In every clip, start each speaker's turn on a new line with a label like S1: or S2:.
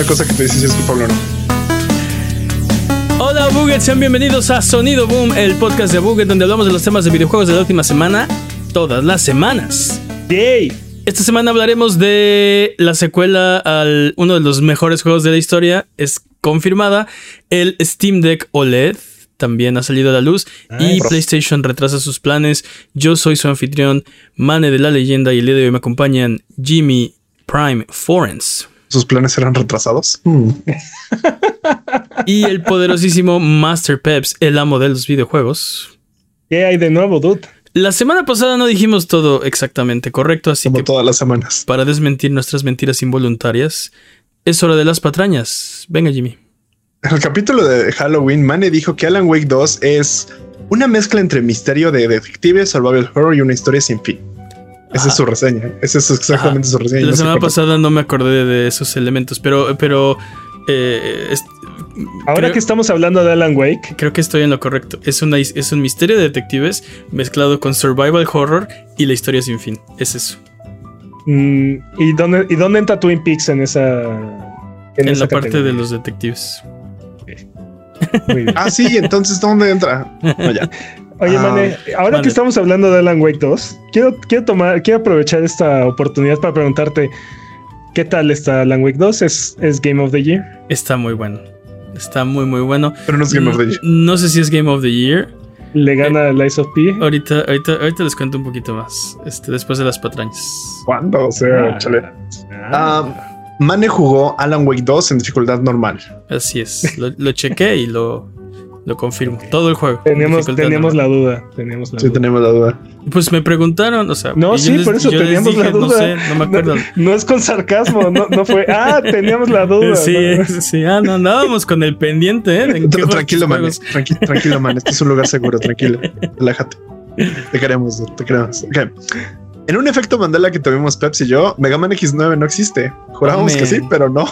S1: una cosa que te dices si es culpable o no.
S2: Hola Buget, sean bienvenidos a Sonido Boom, el podcast de Buget donde hablamos de los temas de videojuegos de la última semana, todas las semanas.
S3: ¡Yay!
S2: Esta semana hablaremos de la secuela al uno de los mejores juegos de la historia, es confirmada, el Steam Deck OLED también ha salido a la luz y PlayStation retrasa sus planes. Yo soy su anfitrión, Mane de la leyenda y el día de hoy me acompañan Jimmy Prime Forens.
S1: ¿Sus planes serán retrasados?
S2: y el poderosísimo Master Peps, el amo de los videojuegos.
S3: ¿Qué hay de nuevo, dude?
S2: La semana pasada no dijimos todo exactamente correcto, así
S1: Como
S2: que
S1: todas las semanas.
S2: para desmentir nuestras mentiras involuntarias, es hora de las patrañas. Venga, Jimmy.
S1: En el capítulo de Halloween, Mane dijo que Alan Wake 2 es una mezcla entre misterio de detective, survival horror y una historia sin fin. Esa es su reseña. Esa es exactamente su reseña.
S2: La
S1: No
S2: semana pasada no me acordé de esos elementos, pero, pero eh, es-
S3: Ahora
S2: creo,
S3: que estamos hablando de Alan Wake,
S2: creo que estoy en lo correcto. Es, una, es un misterio de detectives mezclado con survival horror y la historia sin fin. Es eso.
S3: mm, ¿y, dónde, ¿y dónde entra Twin Peaks en esa.
S2: En,
S3: esa
S2: la parte
S3: categoría?
S2: de los detectives.
S3: Muy bien.
S1: Ah, sí, entonces ¿dónde entra? No, ya.
S3: Oye,
S1: Ah,
S3: Mane, ahora que estamos hablando de Alan Wake 2, quiero, quiero tomar, quiero aprovechar esta oportunidad para preguntarte qué tal está Alan Wake 2. ¿Es, es Game of the Year?
S2: Está muy bueno. Está muy, muy bueno.
S1: Pero no es Game of the Year.
S2: No sé si es Game of the Year.
S3: ¿Le gana Lies of P?
S2: Ahorita, ahorita, ahorita les cuento un poquito más. Este, después de las patrañas.
S1: ¿Cuándo? O sea, chale. Ah, Mane jugó Alan Wake 2 en dificultad normal.
S2: Así es. Lo, lo chequé y lo, lo confirmo. Todo el juego.
S3: Teníamos, teníamos la duda. Teníamos la
S1: Sí,
S3: duda.
S1: la duda.
S2: Pues me preguntaron, o sea.
S3: No, sí,
S2: les-
S3: por eso teníamos la
S2: dije, No
S3: duda.
S2: sé, no me acuerdo.
S3: No es con sarcasmo, no, no fue. Ah, teníamos la duda.
S2: Sí,
S3: ¿no?
S2: sí, ah, no andábamos con el pendiente, ¿eh? ¿En qué
S1: Tra- Tranquilo, man.
S2: juegos?
S1: Tranqui- tranquilo, man. Este es un lugar seguro. Tranquilo. Relájate. Te queremos, te queremos. Ok. En un efecto Mandela que tuvimos Pepsi y yo, Mega Man X9 no existe. Jurábamos
S2: Oh,
S1: que sí, pero no.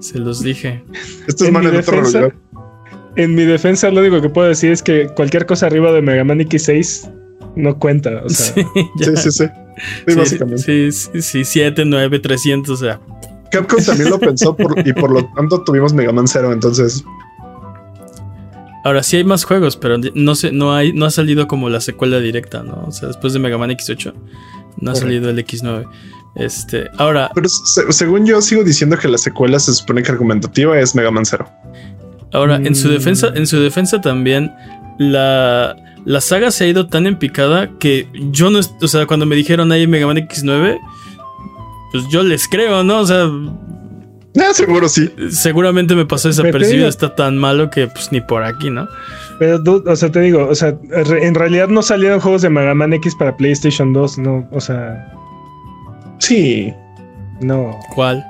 S2: Se los dije.
S1: Esto es
S3: En
S1: Man
S3: mi
S1: en otro lugar.
S3: En mi defensa, lo único que puedo decir es que cualquier cosa arriba de Mega Man X6 no cuenta. O sea,
S2: sí.
S1: Sí, sí, sí. Sí,
S2: Sí,
S1: básicamente.
S2: sí, sí, sí, 7, 9, 300, o sea.
S1: Capcom también lo pensó por- y por lo tanto tuvimos Mega Man 0. Entonces,
S2: Ahora sí hay más juegos, pero no sé, no hay, no ha salido como la secuela directa, ¿no? O sea, después de Mega Man X8, no ha
S3: Correcto.
S2: salido el X9. Este, ahora,
S1: pero se- según yo sigo diciendo que la secuela se supone que argumentativa es Mega Man 0.
S2: Ahora, en su
S3: Mm.
S2: defensa, en su defensa también, la, la saga se ha ido tan en picada que yo no, o sea, cuando me dijeron hay Mega Man X9, pues yo les creo, ¿no? O sea,
S1: seguro sí.
S2: seguramente me pasó desapercibido,
S3: digo-
S2: está tan malo que pues ni por aquí, ¿no?
S3: pero, dude, o sea, te digo, o sea, re- en realidad no salieron juegos de Mega Man X para PlayStation 2, no, o sea,
S1: Sí.
S3: no.
S2: ¿Cuál?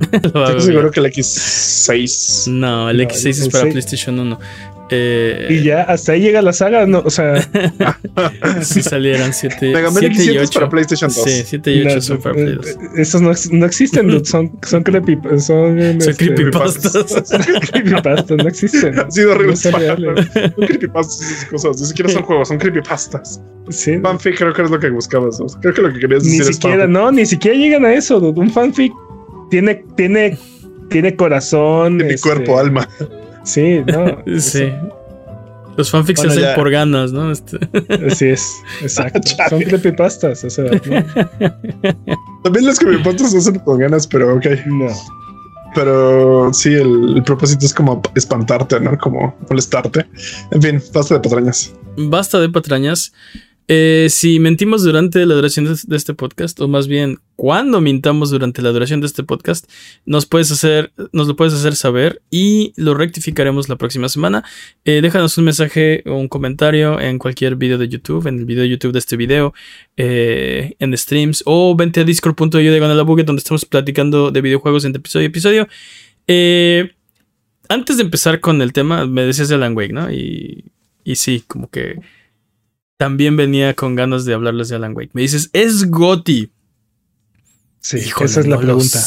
S1: Estoy seguro que el X6.
S2: No, el
S3: No,
S2: X6
S3: el
S2: es para
S3: seis-
S2: PlayStation 1. Eh,
S3: Y ya, hasta ahí llega la saga, no, o sea,
S2: Si salieran 7
S1: Mega Man
S2: y
S1: X7 es
S2: 8.
S1: para PlayStation 2.
S2: Sí, 7 y 8
S3: no,
S2: son para
S3: eh,
S2: Play 2.
S3: eh, esos no, no existen, dude, son, son creepy, son,
S2: Son
S3: este,
S2: creepypastas.
S3: son creepypastas, no existen.
S1: Ha sido horrible.
S3: No son
S1: creepypastas y esas cosas. Ni siquiera son juegos, son creepypastas.
S3: Sí,
S1: Fanfic creo que es lo que buscabas. ¿no? Creo que lo que querías
S3: Ni
S1: decir es
S3: siquiera,
S1: fanfic.
S3: no, ni siquiera llegan a eso. dude. Un fanfic tiene, tiene, tiene corazón.
S1: Mi
S3: este,
S1: cuerpo, alma.
S3: Sí, no.
S2: Sí. Los fanfics
S1: Bueno,
S2: se hacen
S1: ya.
S2: por ganas, ¿no? Este,
S3: Así es, exacto.
S1: Chale.
S3: Son creepypastas, o sea, no.
S1: También los creepypastas se hacen con ganas, pero ok.
S3: no.
S1: Pero sí, el, el propósito es como espantarte, ¿no? Como molestarte. En fin, basta de patrañas.
S2: basta de patrañas. Eh, si mentimos durante la duración de, este podcast, o más bien cuando mintamos durante la duración de este podcast, nos puedes hacer, nos lo puedes hacer saber y lo rectificaremos la próxima semana. Eh, déjanos un mensaje o un comentario en cualquier video de YouTube, en el video de YouTube de este video, eh, en streams, o vente a discord.io de Buget, donde estamos platicando de videojuegos entre episodio y episodio. Eh, antes de empezar con el tema, me decías de Alan Wake, ¿no? Y, y sí, como que también venía con ganas de hablarles de Alan Wake. Me dices, es Goti.
S3: Sí,
S2: Híjole,
S3: esa es la
S2: no
S3: pregunta.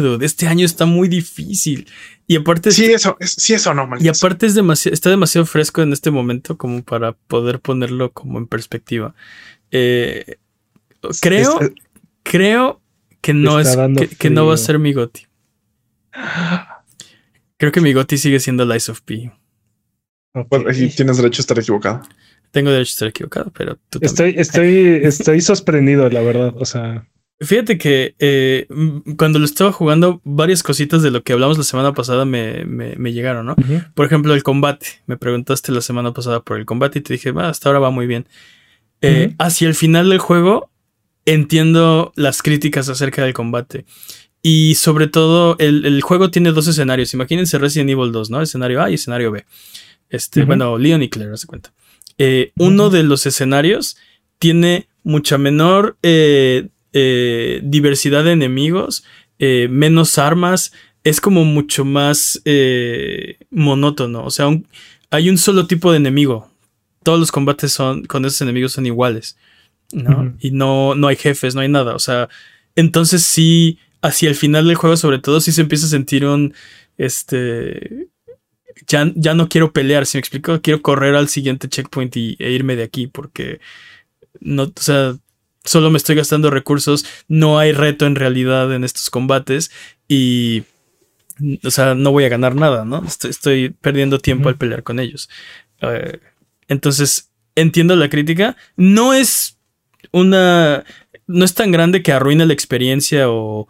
S2: Dude. Este año está muy difícil. Y aparte,
S1: Sí, eso, es- sí, eso no,
S2: y
S1: maldito.
S2: aparte es demasiado, está demasiado fresco en este momento como para poder ponerlo como en perspectiva. Eh, creo,
S1: Es-
S2: creo que no es que, que no va a ser mi goti. Creo que mi goti sigue siendo Lies of P.
S1: Pues, ahí tienes derecho a estar equivocado.
S2: Tengo derecho a estar equivocado, pero tú también.
S3: Estoy, estoy, estoy sorprendido, la verdad. O sea,
S2: Fíjate que eh, mm, cuando lo estaba jugando, varias cositas de lo que hablamos la semana pasada me, me- me llegaron, ¿no? Por ejemplo, el combate. Me preguntaste la semana pasada por el combate y te dije, "Ah, hasta ahora va muy bien. Eh. Hacia el final del juego, entiendo las críticas acerca del combate. Y sobre todo, el, el juego tiene dos escenarios. Imagínense Resident Evil 2, ¿no? Escenario A y escenario B. Este, bueno, Leon y Claire, haz de cuenta. Eh, Uno de los escenarios tiene mucha menor eh, eh, diversidad de enemigos, eh, menos armas, es como mucho más monótono. O sea, un- hay un solo tipo de enemigo. Todos los combates son con esos enemigos son iguales. Y no, no hay jefes, no hay nada. O sea, entonces sí, hacia el final del juego, sobre todo, sí se empieza a sentir un este. Ya, ya no quiero pelear, si me explico, quiero correr al siguiente checkpoint y, e irme de aquí porque no, o sea, solo me estoy gastando recursos, no hay reto en realidad en estos combates y, o sea, no voy a ganar nada, ¿no? Estoy, estoy perdiendo tiempo al pelear con ellos. Eh, entonces, entiendo la crítica. No es una, no es tan grande que arruine la experiencia o,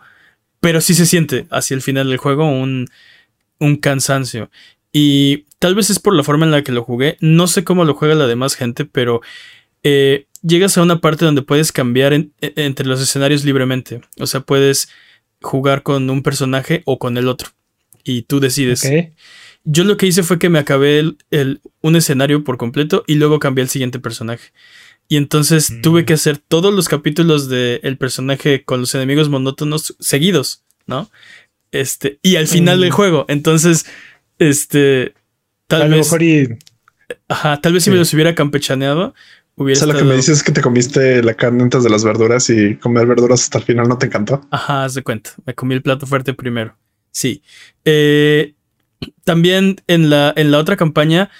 S2: pero sí se siente hacia el final del juego un, un cansancio. Y tal vez es por la forma en la que lo jugué. No sé cómo lo juega la demás gente, pero eh, llegas a una parte donde puedes cambiar en- e- entre los escenarios libremente. O sea, puedes jugar con un personaje o con el otro. Y tú decides. Yo lo que hice fue que me acabé el, el- un escenario por completo y luego cambié al siguiente personaje. Y entonces
S3: Mm.
S2: tuve que hacer todos los capítulos del personaje con los enemigos monótonos seguidos, ¿no? Este, y al final
S3: Mm.
S2: del juego. Entonces, este, tal
S3: a lo
S2: vez,
S3: mejor y
S2: ajá, tal vez si
S3: Sí.
S2: me los hubiera campechaneado,
S1: O
S2: hubiera
S1: sea, lo que me dices es que te comiste la carne antes de las verduras y comer verduras hasta el final no te encantó.
S2: Ajá, haz de cuenta. Me comí el plato fuerte primero. Sí. Eh, también en la, en la otra campaña,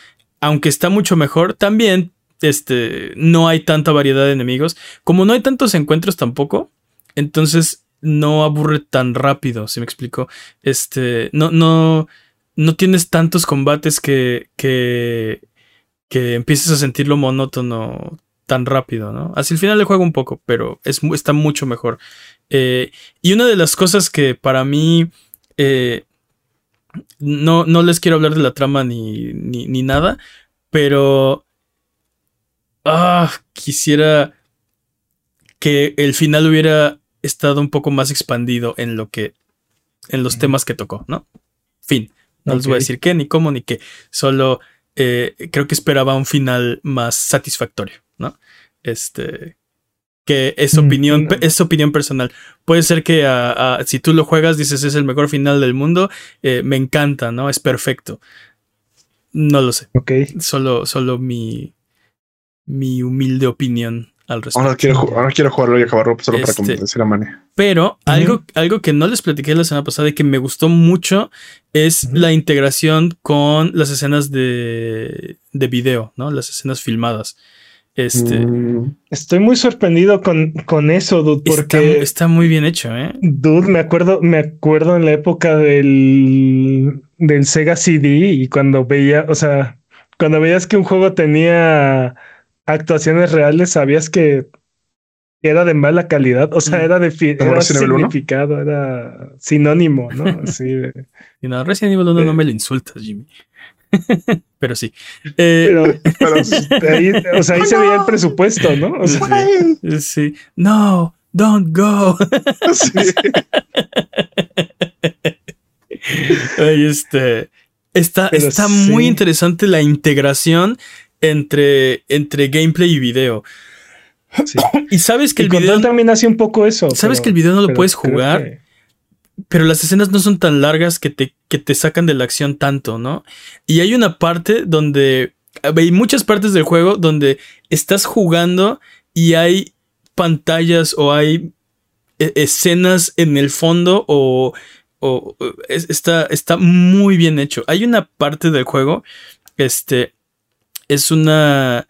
S2: aunque está mucho mejor, también este, no hay tanta variedad de enemigos. Como no hay tantos encuentros tampoco, entonces no aburre tan rápido, si me explico. Este, no, no, no tienes tantos combates que, que, que empieces a sentirlo monótono tan rápido, ¿no? Hacia el final del juego un poco, pero es, está mucho mejor. Eh, y una de las cosas que para mí eh, no, no les quiero hablar de la trama ni, ni, ni nada, pero ah, quisiera que el final hubiera estado un poco más expandido en lo que en los temas que tocó, ¿no? Fin. No les voy a decir qué, ni cómo, ni qué. Solo eh, creo que esperaba un final más satisfactorio, ¿no? Este. Que es
S3: Mm,
S2: opinión,
S3: no.
S2: pe- es opinión personal. Puede ser que si tú lo juegas, dices es el mejor final del mundo. eh, me encanta, ¿no? Es perfecto. No lo sé.
S3: ok.
S2: Solo, solo mi. Mi humilde opinión al respecto.
S1: Ahora quiero, ahora quiero jugarlo y acabarlo solo para
S2: Este-
S1: convencer a Mane.
S2: Pero algo, algo que no les platiqué la semana pasada y que me gustó mucho es la integración con las escenas de, de video, ¿no? Las escenas filmadas. Este.
S1: Mm,
S3: Estoy muy sorprendido con, con eso, dude,
S2: está,
S3: porque
S2: está muy bien hecho, ¿eh?
S3: Dude, me acuerdo, me acuerdo en la época del, del Sega CD y cuando veía, o sea, cuando veías que un juego tenía actuaciones reales, sabías que era de mala calidad, o sea,
S2: Mm.
S3: era de fi-
S1: ¿Como
S3: era significado, era sinónimo, ¿no? Así de-
S2: Y no, Resident Evil 1 no
S3: Eh.
S2: me lo insultas, Jimmy. Pero sí. Eh,
S3: pero
S1: pero-
S3: ahí, o sea, ahí se veía el presupuesto, ¿no? O sea,
S2: sí. sí. No, don't go.
S1: sí.
S2: Ay, este. Está,
S3: Pero
S2: está
S3: sí.
S2: muy interesante la integración entre, entre gameplay y video.
S3: sí.
S2: Y sabes que
S3: Y
S2: el
S3: Control
S2: video.
S3: también hace un poco eso.
S2: Sabes
S3: pero-
S2: que el video no lo puedes jugar,
S3: que-
S2: pero las escenas no son tan largas que te, que te sacan de la acción tanto, ¿no? Y hay una parte donde. Hay muchas partes del juego donde estás jugando y hay pantallas o hay e- escenas en el fondo o. o- es- está, está muy bien hecho. Hay una parte del juego. Este. Es una.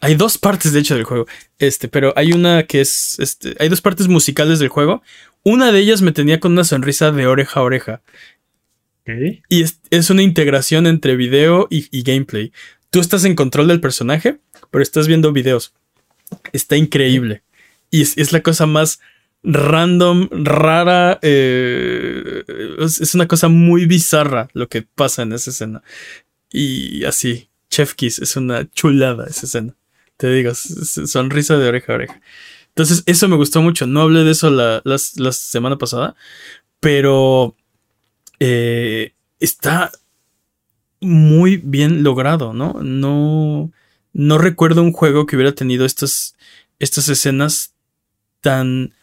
S2: Hay dos partes, de hecho, del juego. Este, pero hay una que es. Este, hay dos partes musicales del juego. Una de ellas me tenía con una sonrisa de oreja a oreja. Y es, una integración entre video y, gameplay. Tú estás en control del personaje, pero estás viendo videos. Está increíble. Y es, la cosa más random, rara. Eh, es, una cosa muy bizarra lo que pasa en esa escena. Y así, Chef Kiss es una chulada esa escena. Te digo, sonrisa de oreja a oreja. Entonces, eso me gustó mucho. No hablé de eso la, la semana pasada, pero eh, está muy bien logrado, ¿no? No, no recuerdo un juego que hubiera tenido estas, estas escenas tan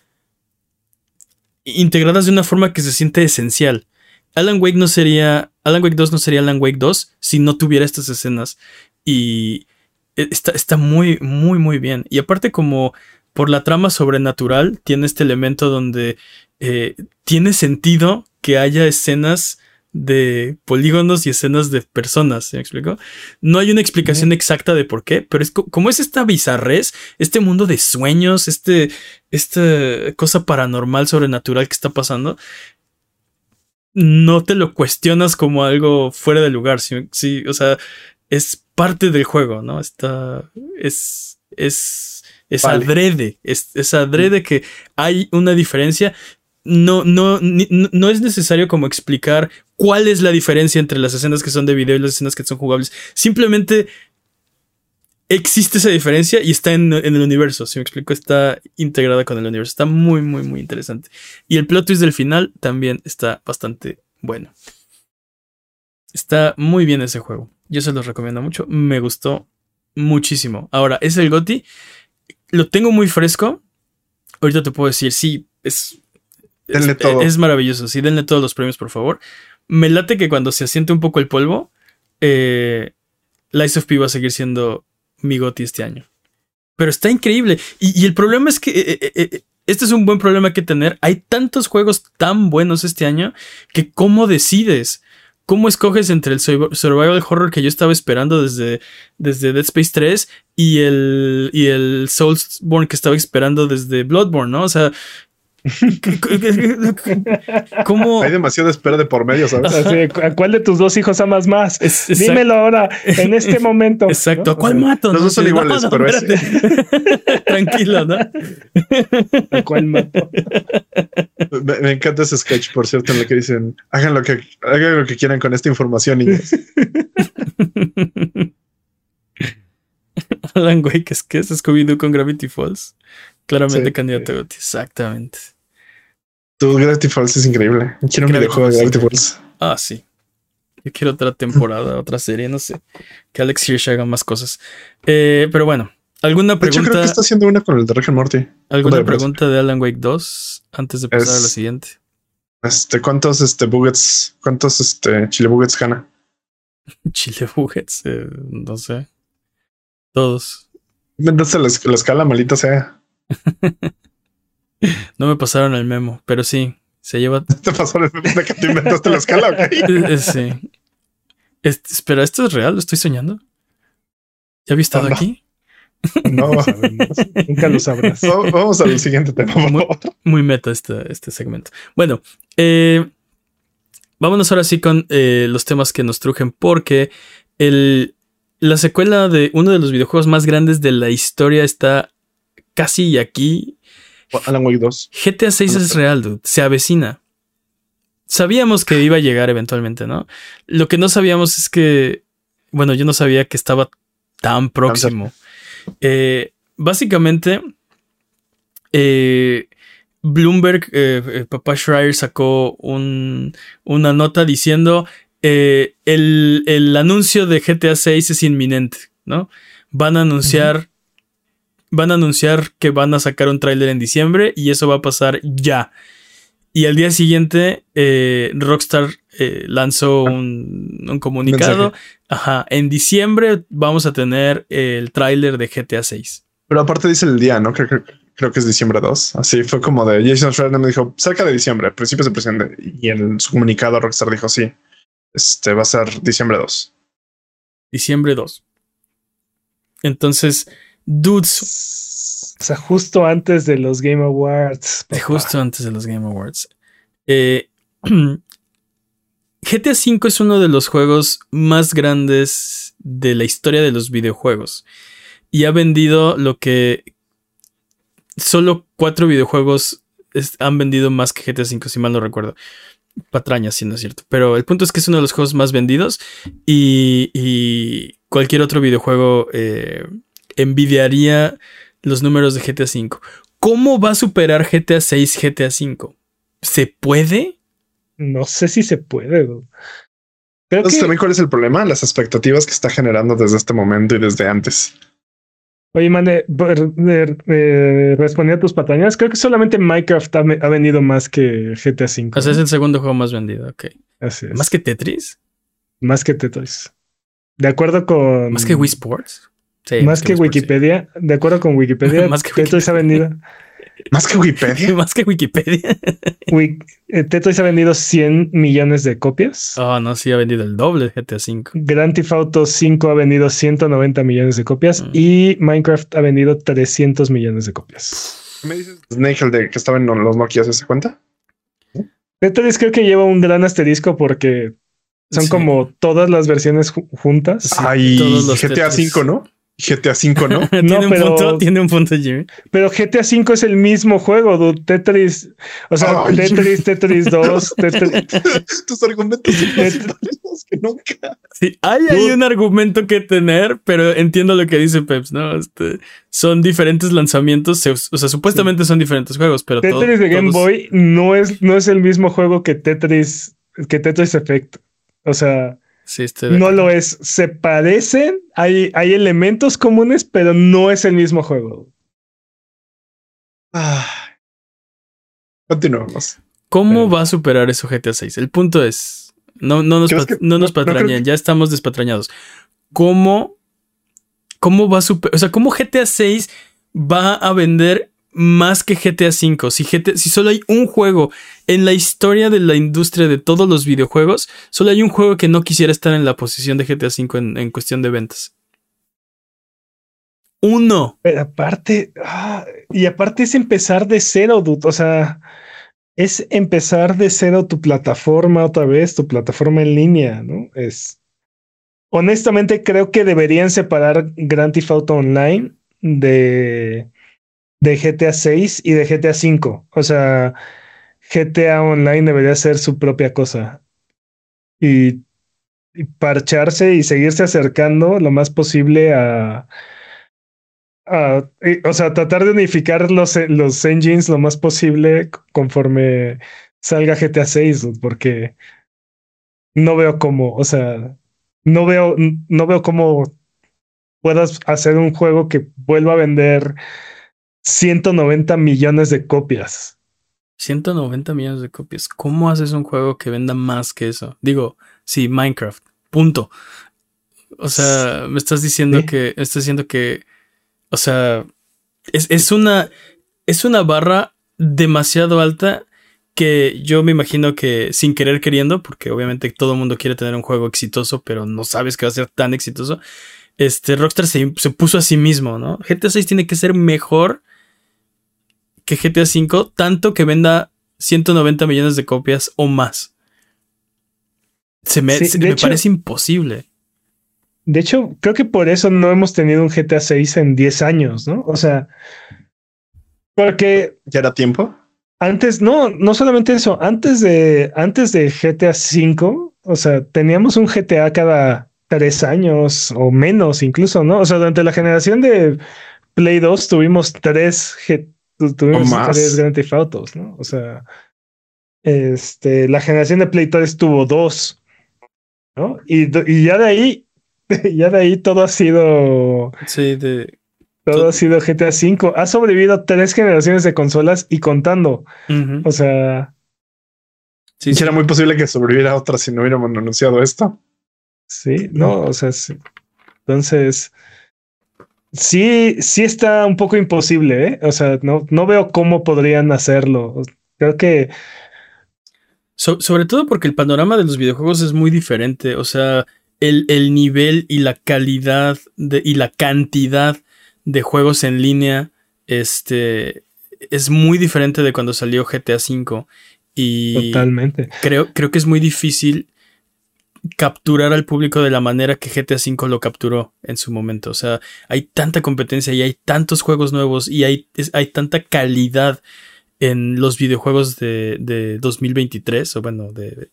S2: integradas de una forma que se siente esencial. Alan Wake no sería. Alan Wake 2 no sería Alan Wake 2 si no tuviera estas escenas. Y e, está, está muy, muy, muy bien. Y aparte, como por la trama sobrenatural, tiene este elemento donde eh, tiene sentido que haya escenas de polígonos y escenas de personas, ¿se me explico? No hay una explicación exacta de por qué, pero es como es esta bizarrez, este mundo de sueños, este, esta cosa paranormal, sobrenatural que está pasando, no te lo cuestionas como algo fuera de lugar, sí, o sea, es parte del juego, ¿no? Está, es, es, es adrede, es, es adrede que hay una diferencia no, no, no es necesario como explicar cuál es la diferencia entre las escenas que son de video y las escenas que son jugables. Simplemente existe esa diferencia y está en, el universo. Si me explico, está integrada con el universo. Está muy, muy, muy interesante. Y el plot twist del final también está bastante bueno. Está muy bien ese juego. Yo se los recomiendo mucho. Me gustó muchísimo. Ahora, es el GOTI. Lo tengo muy fresco. Ahorita te puedo decir, sí, es
S1: Denle
S2: es,
S1: todo.
S2: Es maravilloso. Sí, denle todos los premios, por favor. Me late que cuando se asiente un poco el polvo, eh, Lies of P va a seguir siendo mi goti este año. Pero está increíble. Y, el problema es que eh, eh, este es un buen problema que tener. Hay tantos juegos tan buenos este año que cómo decides. ¿Cómo escoges entre el survival horror que yo estaba esperando desde, desde Dead Space 3 y el, y el Soulsborne que estaba esperando desde Bloodborne, ¿no? O sea, ¿Cómo?
S1: Hay demasiada espera de por medio, ¿sabes?
S3: ¿A cuál de tus dos hijos amas más? Dímelo ahora, en este momento.
S2: Exacto. ¿A cuál mato?
S1: Los dos son iguales, pero
S2: Tranquilo, ¿no?
S3: ¿A cuál mato?
S1: Me, encanta ese sketch, por cierto, en el que dicen, hagan lo que, hagan lo que quieran con esta información, niños.
S2: Alan Wake es que es Scooby-Doo con Gravity Falls. Claramente candidato a GOTY, exactamente.
S1: Tu Gravity Falls es increíble. Quiero un videojuego de Gravity Falls.
S2: Ah, sí. Yo quiero otra temporada, otra serie, no sé. Que Alex Hirsch haga más cosas. Eh, pero bueno, ¿alguna pregunta?
S1: Yo creo que está haciendo una con el de Rick Morty.
S2: ¿Alguna pregunta de Alan Wake 2 antes de pasar a la siguiente?
S1: Este, ¿cuántos este buggets, cuántos este chile buggets gana?
S2: chile buggets, eh, no sé. Todos.
S1: Entonces la, la escala malita sea.
S2: no me pasaron el memo, pero sí, se lleva.
S1: ¿Te pasó el memo de que te inventaste la escala?
S2: Eh, sí. espera, ¿esto es real? ¿Lo estoy soñando? ¿Ya había estado aquí?
S1: No, nunca lo sabrás. Vamos al siguiente tema.
S2: Muy, meta este, este segmento. Bueno, eh, vámonos ahora sí con eh, los temas que nos trujen, porque el, la secuela de uno de los videojuegos más grandes de la historia está casi aquí.
S1: Alan Wake 2.
S2: GTA 6 es real, dude. Se avecina. Sabíamos que iba a llegar eventualmente, ¿no? Lo que no sabíamos es que. Bueno, yo no sabía que estaba tan próximo. Eh, básicamente. Eh, Bloomberg, eh, papá Schreier sacó una nota diciendo el, el, anuncio de GTA 6 es inminente, ¿no? Van a anunciar van a anunciar que van a sacar un tráiler en diciembre y eso va a pasar ya. Y al día siguiente, eh, Rockstar eh, lanzó ah. un, comunicado. Ajá, en diciembre vamos a tener el tráiler de GTA 6.
S1: Pero aparte dice el día, ¿no? Creo, creo, que es diciembre 2. Así fue como de Jason Schreier me dijo cerca de diciembre, principios de presidente. Y en su comunicado Rockstar dijo sí, este va a ser diciembre 2.
S2: Diciembre 2. Entonces, Dudes.
S3: O sea, justo antes de los Game Awards.
S2: papá. Justo antes de los Game Awards. Eh, GTA V es uno de los juegos más grandes de la historia de los videojuegos. Y ha vendido lo que solo cuatro videojuegos han vendido más que GTA V, si mal no recuerdo. Patrañas, si no es cierto. Pero el punto es que es uno de los juegos más vendidos y, y cualquier otro videojuego eh, envidiaría los números de GTA V. ¿Cómo va a superar GTA 6 GTA 5? ¿Se puede?
S3: No sé si se puede. Creo
S1: Entonces, que... también cuál es el problema? Las expectativas que está generando desde este momento y desde antes.
S3: Oye, Mane, eh, respondiendo a tus patrañas, creo que solamente Minecraft ha, ha, vendido más que GTA V.
S2: O sea, es el segundo juego más vendido, ok.
S3: Así es.
S2: ¿Más que Tetris?
S3: Más que Tetris. De acuerdo con.
S2: ¿Más que Wii Sports?
S3: Sí, más, que, que Wikipedia, sí. de acuerdo con Wikipedia,
S2: más que
S3: Tetris ha vendido.
S1: ¿Más que Wikipedia?
S2: más que Wikipedia.
S3: Wik Tetris ha vendido 100 millones de copias.
S2: Oh, no, sí ha vendido el doble GTA V.
S3: Grand Theft Auto 5 ha vendido 190 millones de copias mm. y Minecraft ha vendido 300 millones de copias.
S1: ¿Me dices Snake, el de que estaba en los Nokia, se cuenta?
S3: Tetris creo que lleva un gran asterisco porque son sí. como todas las versiones juntas.
S1: Sí, Ay, GTA V, ¿no? GTA V, ¿no?
S2: ¿Tiene,
S3: no
S2: un
S3: pero,
S2: punto, tiene un punto, Jimmy.
S3: Pero GTA V es el mismo juego, dude. Tetris. O sea, Ay. Tetris, Tetris 2, Tetris.
S1: Tus argumentos son más válidos que nunca.
S2: Sí, hay ahí un argumento que tener, pero entiendo lo que dice Peps, ¿no? Este, son diferentes lanzamientos. O sea, supuestamente sí. son diferentes juegos, pero.
S3: Tetris
S2: todo,
S3: de Game
S2: todos...
S3: Boy no es, no es el mismo juego que Tetris, que Tetris Effect. O sea.
S2: Sí,
S3: no lo es. Se parecen, hay, hay elementos comunes, pero no es el mismo juego.
S1: Ah. Continuamos.
S2: ¿Cómo va a superar eso GTA 6? El punto es, no, no nos, pat, que, no nos patrañen, no ya estamos despatrañados. ¿Cómo, ¿Cómo va a superar? O sea, ¿cómo GTA 6 va a vender más que GTA V. Si, GTA, si solo hay un juego en la historia de la industria de todos los videojuegos, solo hay un juego que no quisiera estar en la posición de GTA V en, cuestión de ventas. Uno.
S3: Pero aparte, ah, y aparte es empezar de cero, dude. O sea, es empezar de cero tu plataforma otra vez, tu plataforma en línea, ¿no? Es. Honestamente, creo que deberían separar Grand Theft Auto Online de de GTA 6 y de GTA 5. O sea, GTA Online debería ser su propia cosa. Y, y, parcharse y seguirse acercando lo más posible a. a o sea, tratar de unificar los, los engines lo más posible conforme salga GTA 6, porque no veo cómo, o sea, no veo, no veo cómo puedas hacer un juego que vuelva a vender 190 millones de copias.
S2: 190 millones de copias. ¿Cómo haces un juego que venda más que eso? Digo, sí, Minecraft. Punto. O sea, me estás diciendo ¿Sí? que. Estás diciendo que. O sea. Es, es una. Es una barra demasiado alta que yo me imagino que sin querer queriendo, porque obviamente todo el mundo quiere tener un juego exitoso, pero no sabes que va a ser tan exitoso. Este Rockstar se, se puso a sí mismo, ¿no? GTA 6 tiene que ser mejor que GTA V, tanto que venda 190 millones de copias o más. Se me, sí, se me hecho, parece imposible.
S3: De hecho, creo que por eso no hemos tenido un GTA 6 en 10 años, ¿no? O sea, porque...
S1: ¿Ya era tiempo?
S3: Antes, no, no solamente eso, antes de, antes de GTA 5, o sea, teníamos un GTA cada tres años o menos incluso, ¿no? O sea, durante la generación de Play 2 tuvimos tres GTA tuvimos tres Grand Theft Autos, ¿no? O sea, este, la generación de Play 3 tuvo dos, ¿no? Y, y ya de ahí, ya de ahí todo ha sido.
S2: Sí, de.
S3: Todo, todo ha sido GTA V. Ha sobrevivido tres generaciones de consolas y contando. Uh -huh. O sea.
S1: Sí, sí, era muy posible que sobreviviera otra si no hubiéramos anunciado esto.
S3: Sí, no, o sea, sí. Entonces, sí, sí está un poco imposible, ¿eh? O sea, no, no veo cómo podrían hacerlo. Creo que.
S2: So, sobre todo porque el panorama de los videojuegos es muy diferente. O sea, el, el nivel y la calidad de, y la cantidad de juegos en línea, este, es muy diferente de cuando salió GTA V. Y
S3: Totalmente.
S2: Creo, creo que es muy difícil capturar al público de la manera que GTA V lo capturó en su momento. O sea, hay tanta competencia y hay tantos juegos nuevos y hay, hay tanta calidad en los videojuegos de, de 2023, o bueno, de,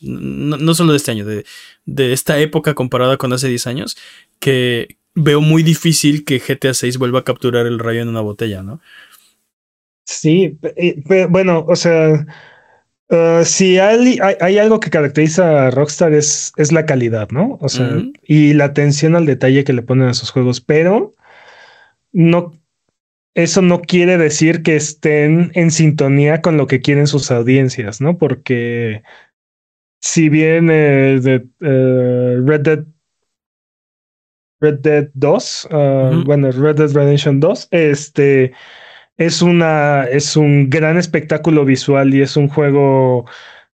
S2: no, solo de este año, de, de, esta época comparada con hace 10 años, que veo muy difícil que GTA 6 vuelva a capturar el rayo en una botella, ¿no?
S3: Sí, bueno, o sea, uh, si hay, hay, algo que caracteriza a Rockstar es, es la calidad, ¿no? O sea, y la atención al detalle que le ponen a sus juegos, pero no, eso no quiere decir que estén en sintonía con lo que quieren sus audiencias, ¿no? Porque si bien eh, de, eh, Red Dead Red Dead 2, uh, bueno, Red Dead Redemption 2, este es una es un gran espectáculo visual y es un juego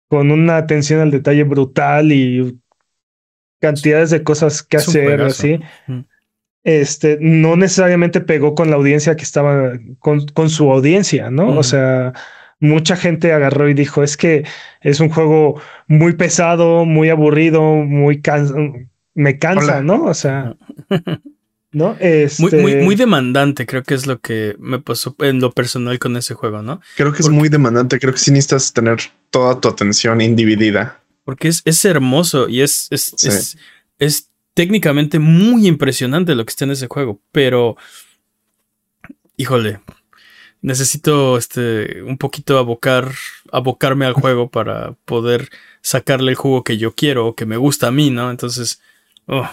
S3: con una atención al detalle brutal y cantidades de cosas que hacer así. Este no necesariamente pegó con la audiencia que estaba con, con su audiencia, ¿no? O sea, mucha gente agarró y dijo, es que es un juego muy pesado, muy aburrido, muy me cansa, ¿no? O sea, ¿no?
S2: Este... Muy, muy, muy, demandante, creo que es lo que me pasó en lo personal con ese juego, ¿no?
S1: Creo que es muy demandante, creo que sí necesitas tener toda tu atención individida.
S2: Porque es, es hermoso y es, es, es, es técnicamente muy impresionante lo que está en ese juego, pero híjole, necesito este un poquito abocar abocarme al juego para poder sacarle el jugo que yo quiero o que me gusta a mí, ¿no? Entonces, oh,